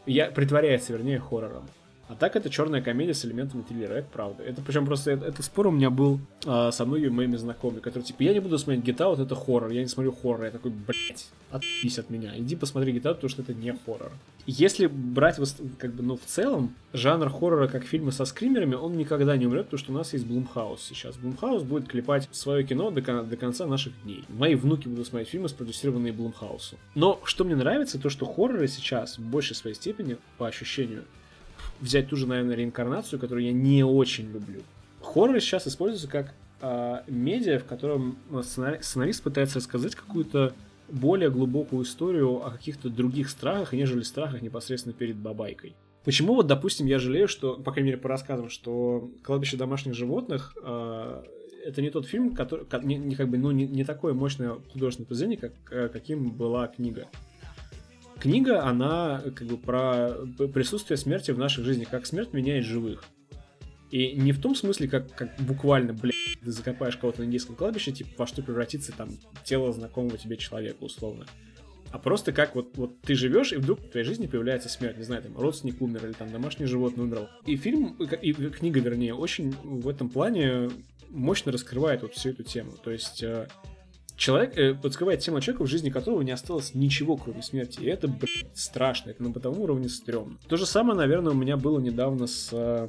я притворяется, вернее, хоррором. А так это черная комедия с элементами триллера, это правда. Это причем просто это, это спор у меня был а, со многими моими знакомыми, которые типа я не буду смотреть Get Out, это хоррор, я не смотрю хоррор, я такой, блять, отъебись от меня, иди посмотри Out, потому что это не хоррор. Если брать как бы, ну, в целом, жанр хоррора, как фильмы со скримерами, он никогда не умрет, потому что у нас есть Блумхаус сейчас. Блумхаус будет клепать свое кино до, кон- до конца наших дней. Мои внуки будут смотреть фильмы, спродюсированные Блумхаусом. Но что мне нравится, то что хорроры сейчас в большей своей степени, по ощущению, взять ту же, наверное, реинкарнацию, которую я не очень люблю. Хорроры сейчас используются как а, медиа, в котором а, сценари- сценарист пытается рассказать какую-то более глубокую историю о каких-то других страхах, нежели страхах непосредственно перед бабайкой. Почему вот, допустим, я жалею, что, по крайней мере, по рассказам, что «Кладбище домашних животных» а, это не тот фильм, который, не, не как бы, ну, не, не такое мощное художественное произведение, как, э, каким была книга. Книга, она как бы про присутствие смерти в наших жизнях, как смерть меняет живых. И не в том смысле, как, как буквально, блядь, ты закопаешь кого-то на индийском кладбище, типа, во что превратится там тело знакомого тебе человека, условно. А просто как вот, вот ты живешь, и вдруг в твоей жизни появляется смерть, не знаю, там, родственник умер, или там домашнее животное умерло. И фильм, и книга, вернее, очень в этом плане мощно раскрывает вот всю эту тему. То есть э, человек, э, подскрывает тему человека, в жизни которого не осталось ничего, кроме смерти. И это, блядь, страшно, это на бытовом уровне стрёмно. То же самое, наверное, у меня было недавно с э,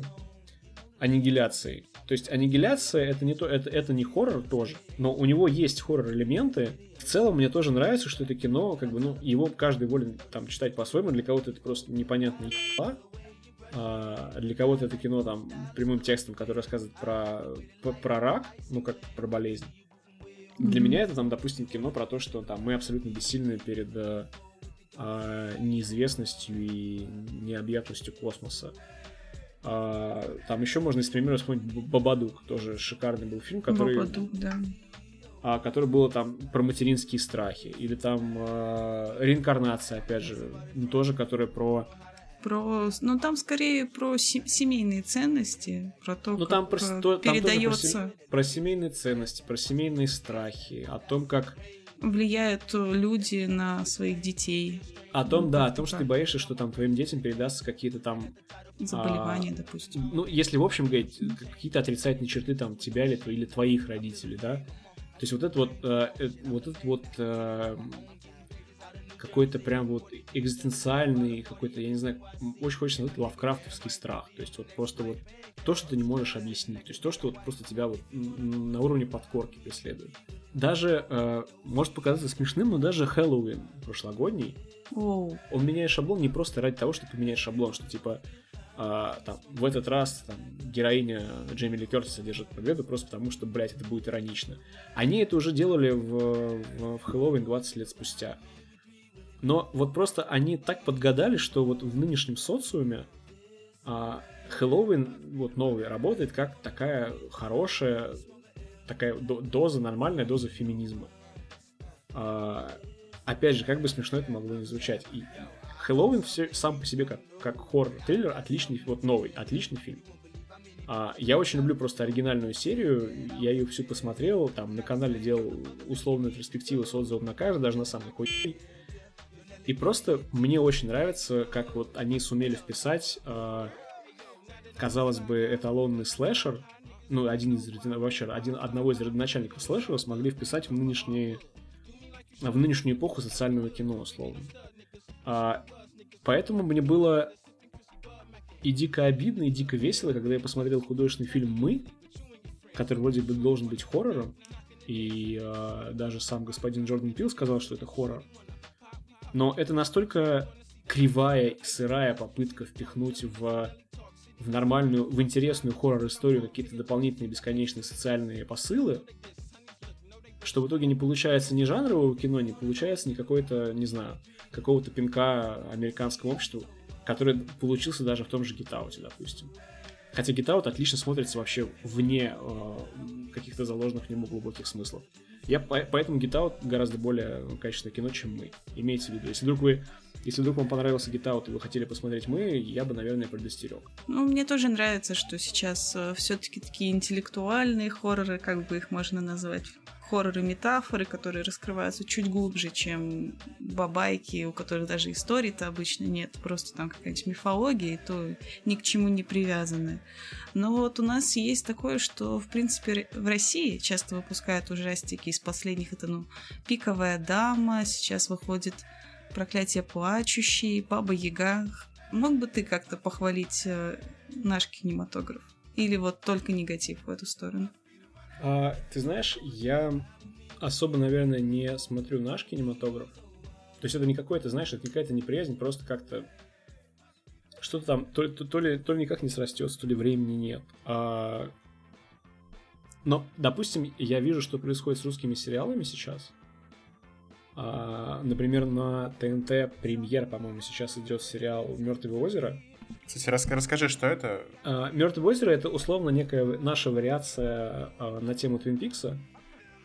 аннигиляцией. То есть аннигиляция это не то, это, это не хоррор тоже, но у него есть хоррор-элементы. В целом мне тоже нравится, что это кино, как бы, ну, его каждый волен там читать по-своему. Для кого-то это просто непонятная ебла, а для кого-то это кино там прямым текстом, который рассказывает про, про, про рак, ну как про болезнь. Для Мгм. меня это там, допустим, кино про то, что там мы абсолютно бессильны перед э, а, неизвестностью и необъятностью космоса. А, там еще можно из примера вспомнить Бабадук, тоже шикарный был фильм, который, Бабадук, да. а, который было там про материнские страхи. Или там а, реинкарнация, опять же, тоже, которая про Про, ну там скорее про се- семейные ценности, про то, Ну, как там, про, э, то- там тоже про, передается, сем- про семейные ценности, про семейные страхи, о том, как... влияют э, люди на своих детей, О том, Ну, да, о том, что ты боишься, что там твоим детям передастся какие-то там... заболевания, А, допустим. Ну, если, в общем, говорить, какие-то отрицательные черты там тебя или, или твоих родителей, да? То есть вот это вот, э, э, вот это вот э, какой-то прям вот экзистенциальный, какой-то, я не знаю, очень хочется назвать лавкрафтовский страх. То есть вот просто вот то, что ты не можешь объяснить. То есть то, что вот просто тебя вот на уровне подкорки преследует. Даже, э, может показаться смешным, но даже Хэллоуин прошлогодний, Оу, он меняет шаблон не просто ради того, чтобы поменять шаблон, что типа а, там, в этот раз там, героиня Джейми Ли Кертис одержит победу просто потому, что, блядь, это будет иронично. Они это уже делали в, в, в Хэллоуин 20 лет спустя. Но вот просто они так подгадали, что вот в нынешнем социуме а, Хэллоуин вот новый работает как такая хорошая такая до- доза, нормальная доза феминизма. А, опять же, как бы смешно это могло не звучать. И Хэллоуин все сам по себе как, как хоррор-триллер отличный, вот новый, отличный фильм. А, я очень люблю просто оригинальную серию, я ее всю посмотрел, там на канале делал условную перспективу с отзывом на каждый, даже на самый хуй. И просто мне очень нравится, как вот они сумели вписать, а, казалось бы, эталонный слэшер, ну, один из, вообще, один, одного из родоначальников слэшера смогли вписать в нынешние в нынешнюю эпоху социального кино, условно. А, поэтому мне было и дико обидно, и дико весело, когда я посмотрел художественный фильм «Мы», который вроде бы должен быть хоррором, и а, даже сам господин Джордан Пил сказал, что это хоррор. Но это настолько кривая сырая попытка впихнуть в, в нормальную, в интересную хоррор-историю какие-то дополнительные бесконечные социальные посылы, что в итоге не получается ни жанрового кино, не получается ни какой-то, не знаю, какого-то пинка американскому обществу, который получился даже в том же Гитауте, допустим. Хотя Out отлично смотрится вообще вне э, каких-то заложенных в нему глубоких смыслов. Я по- поэтому Get гораздо более качественное кино, чем мы. Имейте в виду. Если вдруг вы если вдруг вам понравился Get и вы хотели посмотреть мы, я бы, наверное, предостерег. Ну, мне тоже нравится, что сейчас все-таки такие интеллектуальные хорроры, как бы их можно назвать, хорроры-метафоры, которые раскрываются чуть глубже, чем бабайки, у которых даже истории-то обычно нет, просто там какая-нибудь мифология, и то ни к чему не привязаны. Но вот у нас есть такое, что, в принципе, в России часто выпускают ужастики из последних, это, ну, «Пиковая дама», сейчас выходит «Проклятие плачущей», «Баба Яга». Мог бы ты как-то похвалить э, наш кинематограф? Или вот только негатив в эту сторону? А, ты знаешь, я особо, наверное, не смотрю наш кинематограф. То есть это не какой-то, знаешь, это какая-то неприязнь, просто как-то что-то там, то, то, то, ли, то ли никак не срастется, то ли времени нет. А... Но, допустим, я вижу, что происходит с русскими сериалами сейчас. А, например, на ТНТ премьер, по-моему, сейчас идет сериал Мертвое озеро. Кстати, рас расскажи, что это? А, Мертвое озеро это условно некая наша вариация а, на тему Твин Пикса.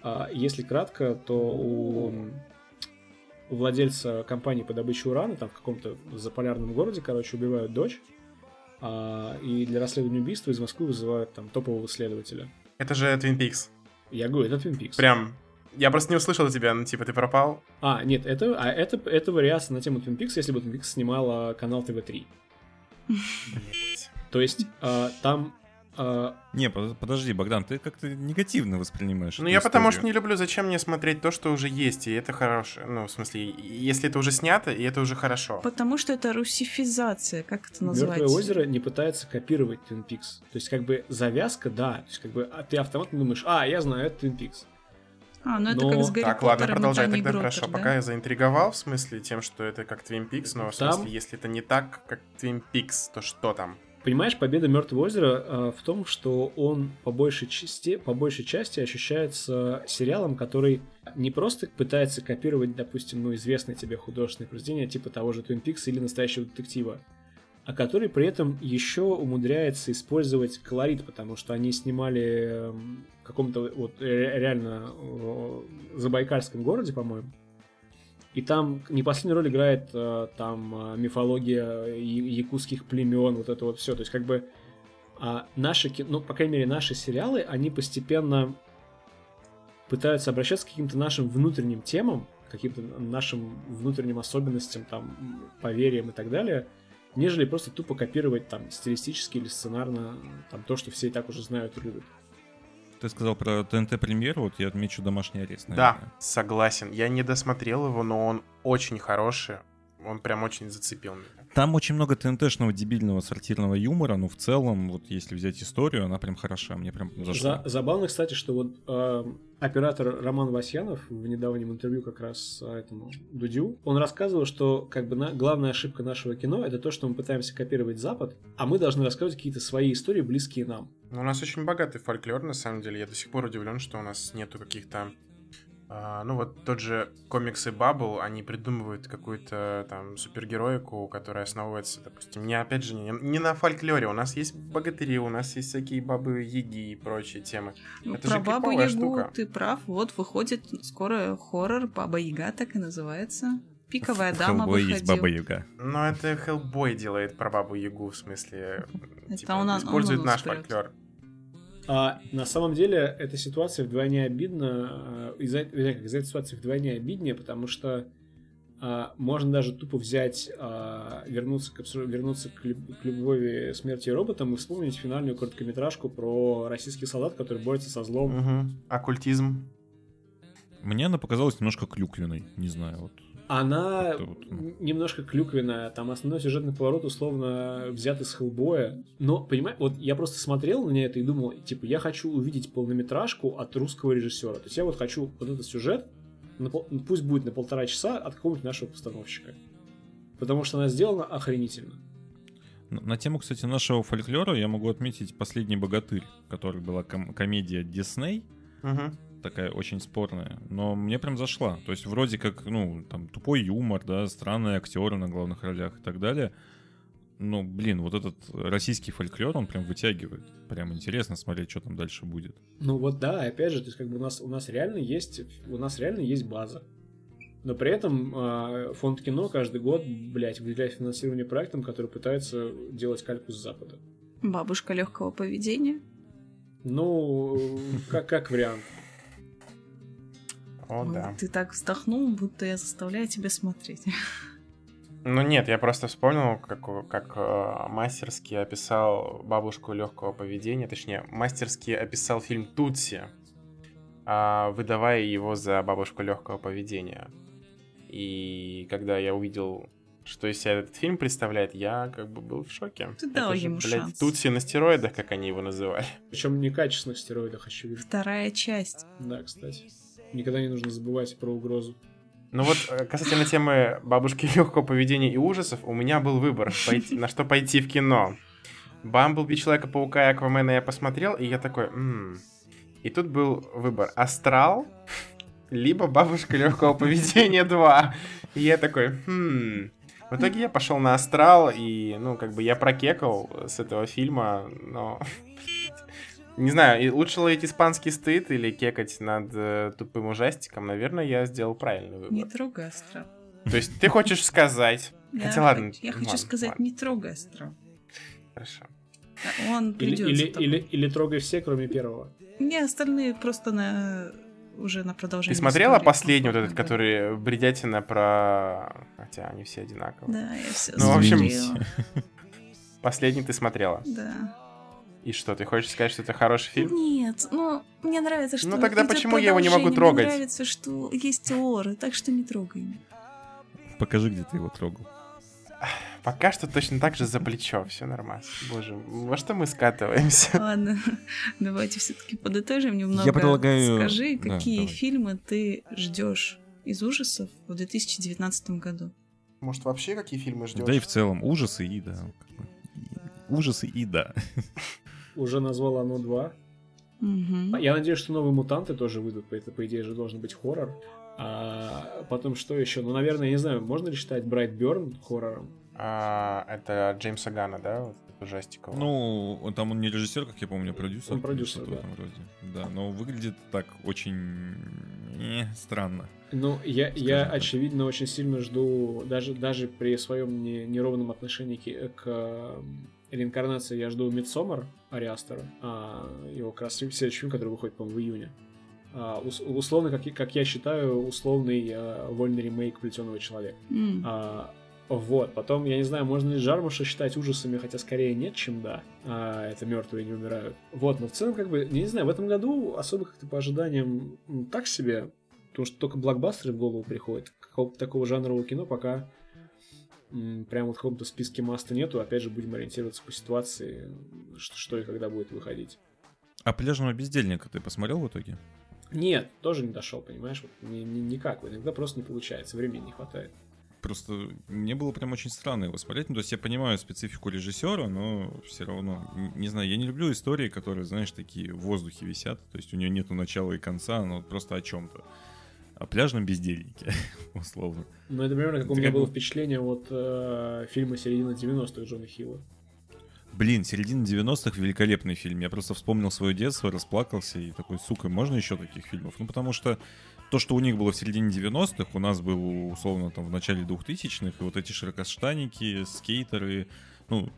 А, если кратко, то у владельца компании по добыче урана, там в каком-то заполярном городе, короче, убивают дочь. И для расследования убийства из Москвы вызывают там топового следователя. Это же Твин Пикс. Я говорю, это Твин Пикс. Прям я просто не услышал тебя, ну, типа, ты пропал. А, нет, это, а это, это вариация на тему Twin Peaks, если бы Twin Peaks снимала канал ТВ-3. То есть, э, там... Э... Не, подожди, Богдан, ты как-то негативно воспринимаешь. Ну, я потому что не люблю, зачем мне смотреть то, что уже есть, и это хорошо. Ну, в смысле, если это уже снято, и это уже хорошо. Потому что это русифизация, как это называется? Мертвое озеро не пытается копировать Twin Peaks. То есть, как бы, завязка, да. То есть, как бы, а ты автоматом думаешь, а, я знаю, это Twin Peaks. А, ну это но... как с Гарри Так, ладно, продолжай тогда, Гроттер, хорошо. Да? Пока я заинтриговал, в смысле, тем, что это как Twin Peaks, но в там... смысле, если это не так, как Twin Peaks, то что там? Понимаешь, победа Мертвого озера э, в том, что он по большей части, по большей части ощущается сериалом, который не просто пытается копировать, допустим, ну, известное тебе художественное произведение, типа того же Twin Peaks или настоящего детектива, а который при этом еще умудряется использовать колорит, потому что они снимали в каком-то вот реально забайкальском городе, по-моему. И там не последнюю роль играет э, там э, мифология якутских племен, вот это вот все. То есть как бы а наши, ну, по крайней мере, наши сериалы, они постепенно пытаются обращаться к каким-то нашим внутренним темам, каким-то нашим внутренним особенностям, там, поверьям и так далее – нежели просто тупо копировать там стилистически или сценарно там то, что все и так уже знают и любят. Ты сказал про ТНТ премьеру, вот я отмечу домашний арест. Наверное. Да, согласен. Я не досмотрел его, но он очень хороший. Он прям очень зацепил меня. Там очень много ТНТшного дебильного сортирного юмора, но в целом, вот если взять историю, она прям хороша, мне прям зашла. За, забавно, кстати, что вот э, оператор Роман Васьянов в недавнем интервью как раз этому Дудю, он рассказывал, что как бы на, главная ошибка нашего кино это то, что мы пытаемся копировать Запад, а мы должны рассказывать какие-то свои истории, близкие нам. Ну, у нас очень богатый фольклор, на самом деле. Я до сих пор удивлен, что у нас нету каких-то а, ну вот тот же комиксы Баббл, они придумывают какую-то там супергероику, которая основывается, допустим, не опять же не, не на фольклоре. У нас есть богатыри, у нас есть всякие бабы Яги и прочие темы. Ну, Это про бабу Ягу штука. ты прав. Вот выходит скоро хоррор Баба Яга, так и называется. Пиковая в дама Хеллбой есть Баба Яга. Но это Хеллбой делает про Бабу Ягу, в смысле, это типа, он, использует он, он наш фольклор. А на самом деле эта ситуация вдвойне обидна. Э, из-за, из-за этой ситуации вдвойне обиднее, потому что а, можно даже тупо взять, а, вернуться, к, вернуться к, к любови смерти роботам и вспомнить финальную короткометражку про российских солдат, которые борются со злом. Угу. Оккультизм. Мне она показалась немножко клюквенной, не знаю, вот она вот. Ну. немножко клюквенная, там основной сюжетный поворот условно взят из Хеллбоя. Но, понимаешь, вот я просто смотрел на это и думал, типа, я хочу увидеть полнометражку от русского режиссера. То есть я вот хочу вот этот сюжет на пол- ну, пусть будет на полтора часа от какого-нибудь нашего постановщика. Потому что она сделана охренительно. На на тему, кстати, нашего фольклора я могу отметить «Последний богатырь», который была ком- комедия Дисней, Мгм. Такая очень спорная, но мне прям зашла. То есть вроде как, ну, там, тупой юмор, да, странные актеры на главных ролях и так далее. Но, блин, вот этот российский фольклор, он прям вытягивает. Прям интересно смотреть, что там дальше будет. Ну вот да, опять же, то есть как бы у нас, у нас реально есть, у нас реально есть база. Но при этом э, фонд кино каждый год, блядь, выделяет финансирование проектам, которые пытаются делать кальку с Запада. Бабушка легкого поведения. Ну, как, как вариант. О, Ой, да. Ты так вздохнул, будто я заставляю тебя смотреть. Ну нет, я просто вспомнил, как, как э, мастерски описал бабушку легкого поведения, точнее, мастерски описал фильм Тутси, а, выдавая его за бабушку легкого поведения. И когда я увидел, что из себя этот фильм представляет, я как бы был в шоке. Ты дал Это же, ему блядь, шанс. Тутси на стероидах, как они его называли. Причем некачественных стероидах, очевидно. Вторая часть. Да, кстати. Никогда не нужно забывать про угрозу. Ну вот, э, касательно темы бабушки легкого поведения и ужасов, у меня был выбор, пойти- на что пойти в кино. Бамблби, Человека-паука и Аквамена я посмотрел, и я такой, «М». И тут был выбор Астрал, либо Бабушка легкого поведения 2. И я такой, хм. В итоге я пошел на Астрал, и, ну, как бы я прокекал с этого фильма, но... Не знаю, лучше ловить испанский стыд или кекать над э, тупым ужастиком, наверное, я сделал правильный выбор. Не трогай астрал. То есть ты хочешь сказать... Хотя ладно, Я хочу сказать, не трогай астрал. Хорошо. Он Или, придет. или, или, или трогай все, кроме первого. Не, остальные просто на уже на продолжение. Ты смотрела истории. последний вот этот, Да. который бредятина про... Хотя они все одинаковые. Да, я все Ну, в общем. Последний ты смотрела. Да. И что, ты хочешь сказать, что это хороший фильм? Нет, ну, мне нравится, что... Ну, тогда почему я его не могу трогать? Мне нравится, что есть оры, так что не трогай. Покажи, где ты его трогал. Пока что точно так же за плечо, все нормально. Боже, во что мы скатываемся? Ладно, давайте все-таки подытожим немного. Я предлагаю- Скажи, Да, какие давай. фильмы ты ждешь из ужасов в 2019 году? Может, вообще какие фильмы ждешь? Да и в целом ужасы и да. Ужасы и да. Уже назвал оно два. Мгм. Я надеюсь, что новые мутанты тоже выйдут. по- Это, по идее, же должен быть хоррор. А потом что еще? Ну, наверное, я не знаю, можно ли считать Брайтберн хоррором? А, это Джеймса Гана, да? Вот этот ужастик. его? Ну, там он не режиссер, как я помню, а продюсер. Он продюсер, да. этом роде. Да, но выглядит так очень э, странно. Ну, я, я так. очевидно, очень сильно жду, даже, даже при своем не, неровном отношении к, к, м, реинкарнации, я жду Мидсомер Ариастера, а, его как раз следующий фильм, который выходит, по-моему, в июне. А, ус- условно, как, я- как я считаю, условный а, вольный ремейк Плетеного человека. М. А, вот, потом, я не знаю, можно ли Жармуша считать ужасами, хотя скорее нет, чем да. А, это мертвые не умирают. Вот, но в целом, как бы, я не знаю, в этом году особо как-то по ожиданиям м, так себе, потому что только блокбастеры в голову приходят. Какого-то такого жанрового кино пока прям вот в каком-то списке маста нету. Опять же, будем ориентироваться по ситуации, что, что и когда будет выходить. А пляжного бездельника ты посмотрел в итоге? Нет, тоже не дошел, понимаешь? Вот, ни- ни- никак. Иногда просто не получается, времени не хватает. Просто мне было прям очень странно его смотреть. Ну, то есть я понимаю специфику режиссера, но все равно, не знаю, я не люблю истории, которые, знаешь, такие в воздухе висят. То есть у нее нету начала и конца, но просто о чем-то. О пляжном бездельнике, условно. Ну, это примерно как у меня было бы- впечатление от э, фильма середины 90-х Джона Хилла. Блин, середина 90-х великолепный фильм. Я просто вспомнил свое детство, расплакался и такой, сука, можно еще таких фильмов? Ну, потому что то, что у них было в середине 90-х, у нас было условно там в начале 2000-х, и вот эти широкоштанники, скейтеры, ну,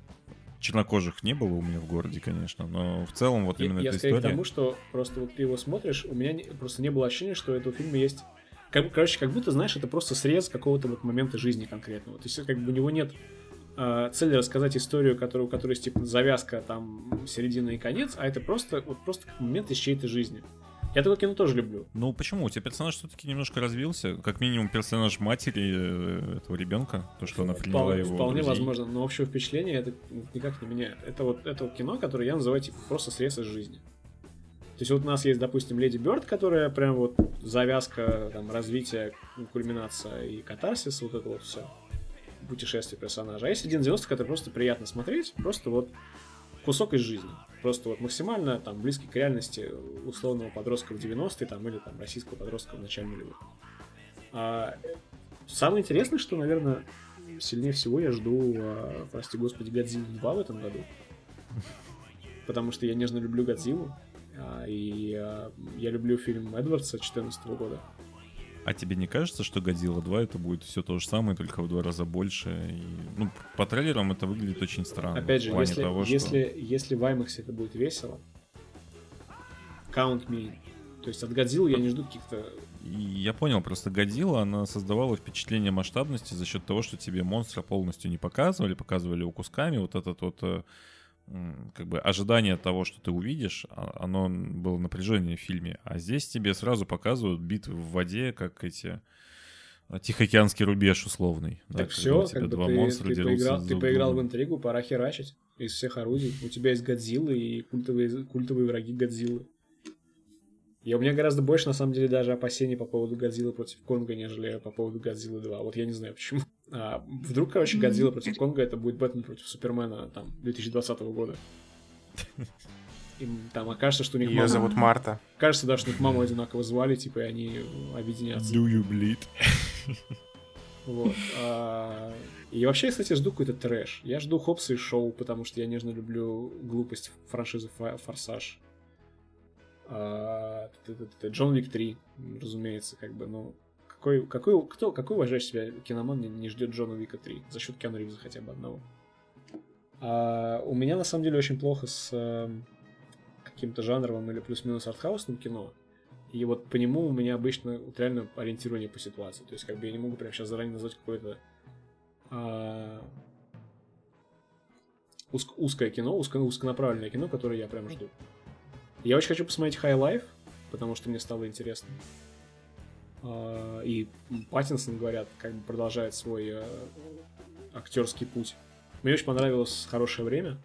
чернокожих не было у меня в городе, конечно, но в целом вот Я, именно я эта скорее к история... тому, что просто вот ты его смотришь, у меня не- просто не было ощущения, что у этого фильма есть... Как, короче, как будто, знаешь, это просто срез какого-то вот момента жизни конкретного. То есть, как бы у него нет э, цели рассказать историю, которая, у которой есть, типа, завязка, там, середина и конец, а это просто, вот просто момент из чьей-то жизни. Я такое кино тоже люблю. Ну почему? У тебя персонаж все-таки немножко развился. Как минимум персонаж матери э, этого ребенка, то, что она приняла Вполне, его. вполне друзей. возможно, но общее впечатление это никак не меняет. Это вот это вот кино, которое я называю типа просто срез из жизни. То То есть вот у нас есть, допустим, Леди Бёрд, которая прям вот завязка, там, развитие, кульминация и катарсис, вот это вот все. Путешествие персонажа. А есть 1.90, который просто приятно смотреть, просто вот кусок из жизни. Просто вот максимально там близкий к реальности условного подростка в 90-е там, или там российского подростка в начале нулевых. А, самое интересное, что, наверное, сильнее всего я жду, а, прости господи, Годзиллу 2 в этом году. Потому что я нежно люблю Годзиллу. А, и а, я люблю фильм Эдвардса 2014 года. А тебе не кажется, что Годзилла 2 это будет все то же самое, только в два раза больше? И, ну, по трейлерам это выглядит очень странно. Опять же, если, того, что... если, если в IMAX это будет весело, count me. То есть от Годзиллы я не жду каких-то... Я понял, просто Годзилла, она создавала впечатление масштабности за счет того, что тебе монстра полностью не показывали, показывали его кусками, вот этот вот э, как бы ожидание того, что ты увидишь, а- оно было напряжение в фильме. А здесь тебе сразу показывают битвы в воде, как эти э, Тихоокеанский рубеж условный. да, так когда все, как бы два ты, монстра ты поиграл, ты поиграл в интригу, пора херачить из всех орудий. У тебя есть Годзиллы и культовые, культовые враги Годзиллы. И у меня гораздо больше, на самом деле, даже опасений по поводу Годзиллы против Конга, нежели по поводу Годзиллы 2. Вот я не знаю почему. А, вдруг, короче, Годзилла против Конга это будет Бэтмен против Супермена там 2020 года. И там окажется, что у них Ее мама- зовут Марта. Кажется, да, что их маму одинаково звали, типа, и они объединятся. Do you bleed? Вот. А, И вообще, кстати, жду какой-то трэш. Я жду Хопса и Шоу, потому что я нежно люблю глупость франшизы Форсаж. А, Джон Вик 3, разумеется, как бы, ну... Какой, какой, кто, какой уважающий себя киноман не, не ждет Джона Вика 3? За счет Киану Ривза хотя бы одного. А, у меня, на самом деле, очень плохо с эм, каким-то жанровым или плюс-минус артхаусным кино. И вот по нему у меня обычно вот реально ориентирование по ситуации. То есть, как бы я не могу прямо сейчас заранее назвать какое-то а, узк- узкое кино, узко- узконаправленное кино, которое я прям жду. Я очень хочу посмотреть High Life, потому что мне стало интересно. А, и Паттинсон, говорят, как бы продолжает свой э, актерский путь. Мне очень понравилось «Хорошее время»,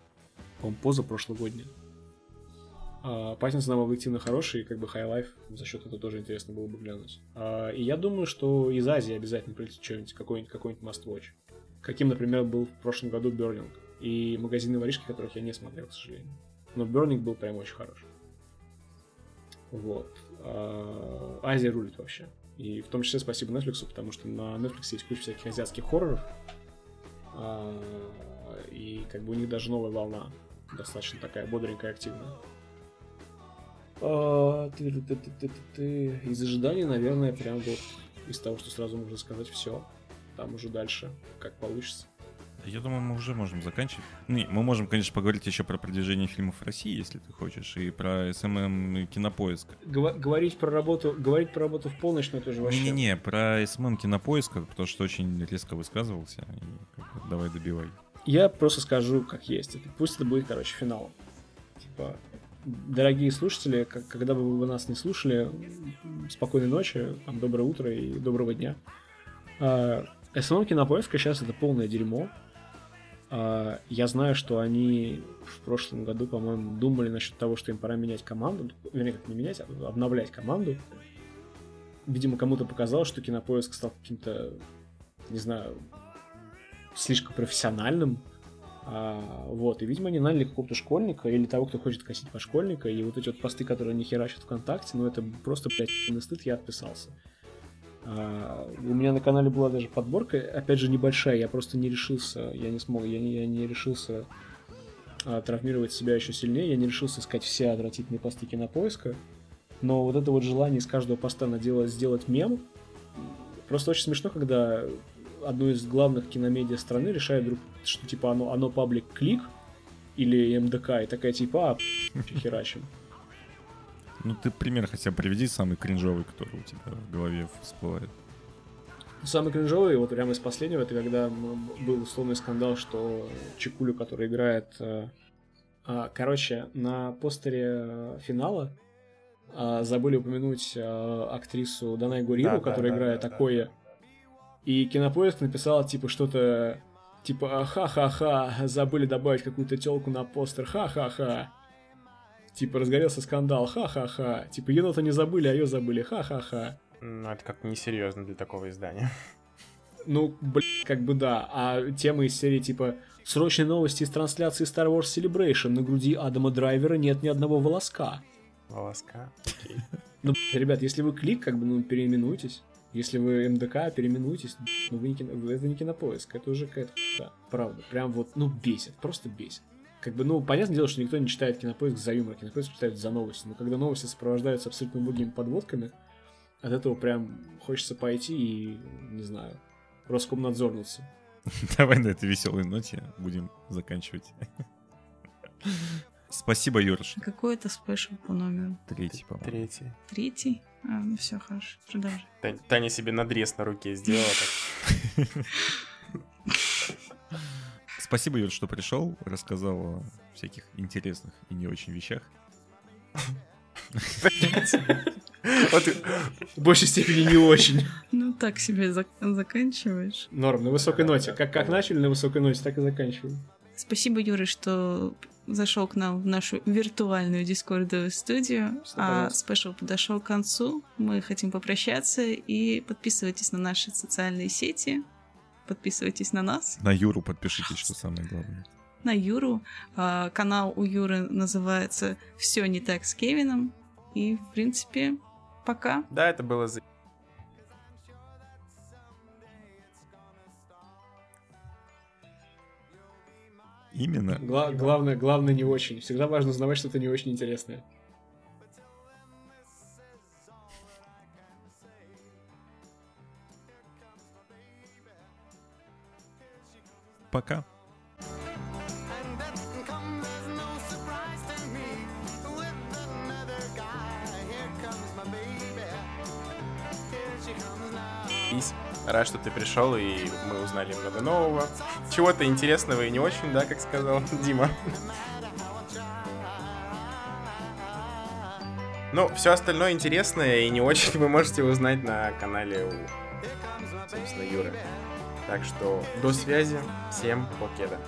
по-моему, позапрошлогоднее. А, Паттинсон объективно хороший, как бы Life за счет этого тоже интересно было бы глянуть. А, и я думаю, что из Азии обязательно прилетит что-нибудь, какой-нибудь, какой-нибудь Must Watch. Каким, например, был в прошлом году Берлинг. И магазины воришки, которых я не смотрел, к сожалению. Но Берлинг был прям очень хорош. Вот. Азия рулит вообще. И в том числе спасибо Netflix, потому что на Netflix есть куча всяких азиатских хорроров. А, И как бы у них даже новая волна достаточно такая бодренькая, активная. А. Из ожиданий, наверное, прям вот из того, что сразу можно сказать, все. Там уже дальше, как получится. Я думаю, мы уже можем заканчивать. Не, мы можем, конечно, поговорить еще про продвижение фильмов в России, если ты хочешь, и про SMM и кинопоиск. Гва- говорить про работу, говорить про работу в полночь, ну это же вообще... Не-не-не, про SMM кинопоиска, потому что очень резко высказывался. И давай добивай. Я просто скажу, как есть. Пусть это будет, короче, финалом. Типа, дорогие слушатели, когда бы вы нас не слушали, спокойной ночи, там, доброе утро и доброго дня. А, SMM Кинопоиска сейчас это полное дерьмо. А, я знаю, что они в прошлом году, по-моему, думали насчет того, что им пора менять команду. Вернее, как не менять, а обновлять команду. Видимо, кому-то показалось, что Кинопоиск стал каким-то, не знаю, слишком профессиональным. А, вот, и, видимо, они наняли какого-то школьника или того, кто хочет косить по школьника, и вот эти вот посты, которые они херачат ВКонтакте, ну, это просто, блядь, стыд, я отписался. А, у меня на канале была даже подборка, опять же, небольшая, я просто не решился, я не смог, я не, я не решился а, травмировать себя еще сильнее, я не решился искать все отвратительные посты кинопоиска, но вот это вот желание из каждого поста наделать, сделать мем, просто очень смешно, когда одно из главных киномедиа страны решает вдруг, что типа оно, оно паблик клик или МДК, и такая типа, а, херачим. Ну, ты пример хотя бы приведи самый кринжовый, который у тебя в голове всплывает. Самый кринжовый, вот прямо из последнего, это когда был условный скандал, что Чекулю, который играет... э, а, короче, на постере э, финала а, забыли упомянуть э, актрису Данай Гуриру, Да, которая да, играет да, Акоя. И Кинопоиск написал, типа, что-то... Типа, ха-ха-ха, забыли добавить какую-то телку на постер, ха-ха-ха. Типа разгорелся скандал, ха-ха-ха. Типа енота не забыли, а ее забыли, ха-ха-ха. Ну, это как несерьезно для такого издания. Ну, блин, как бы да. А темы из серии типа «Срочные новости из трансляции Star Wars Celebration. На груди Адама Драйвера нет ни одного волоска». Волоска. Ну, ребят, если вы клик, как бы, ну, переименуйтесь. Если вы МДК, переименуйтесь. Ну, вы не кино... это не кинопоиск, это уже какая-то да, правда. Прям вот, ну, бесит, просто бесит. Как бы, ну, понятное дело, что никто не читает кинопоиск за юмор, кинопоиск читает за новости. Но когда новости сопровождаются абсолютно убогими подводками, от этого прям хочется пойти и, не знаю, Роскомнадзорнуться. Давай на этой веселой ноте будем заканчивать. Спасибо, Юрш. Какой это спешл по номеру? Третий, по-моему. Третий. Третий? А, ну все, хорошо, продолжай. Та- Таня себе надрез на руке сделала. так. Спасибо, Юр, что пришел, рассказал о всяких интересных и не очень вещах. Вот В большей степени не очень. Ну, так себе зак- заканчиваешь. Норм, на высокой ноте. Как, как начали на высокой ноте, так и заканчиваем. Спасибо, Юра, что зашел к нам в нашу виртуальную дискордовую студию. А спешл подошел к концу. Мы хотим попрощаться и подписывайтесь на наши социальные сети. Подписывайтесь на нас, На Юру подпишитесь, что самое главное. на Юру. А, Канал у Юры называется Все не так с Кевином. И, в принципе, пока. Да, это было за... Именно. Гла- главное, главное не очень. Всегда важно узнавать что-то не очень интересное. Ись. Рад, что ты пришел, и мы узнали много нового. Чего-то интересного и не очень, да, как сказал Дима. Ну, все остальное интересное и не очень вы можете узнать на канале у, собственно, Юры. Так что до связи, всем покеда.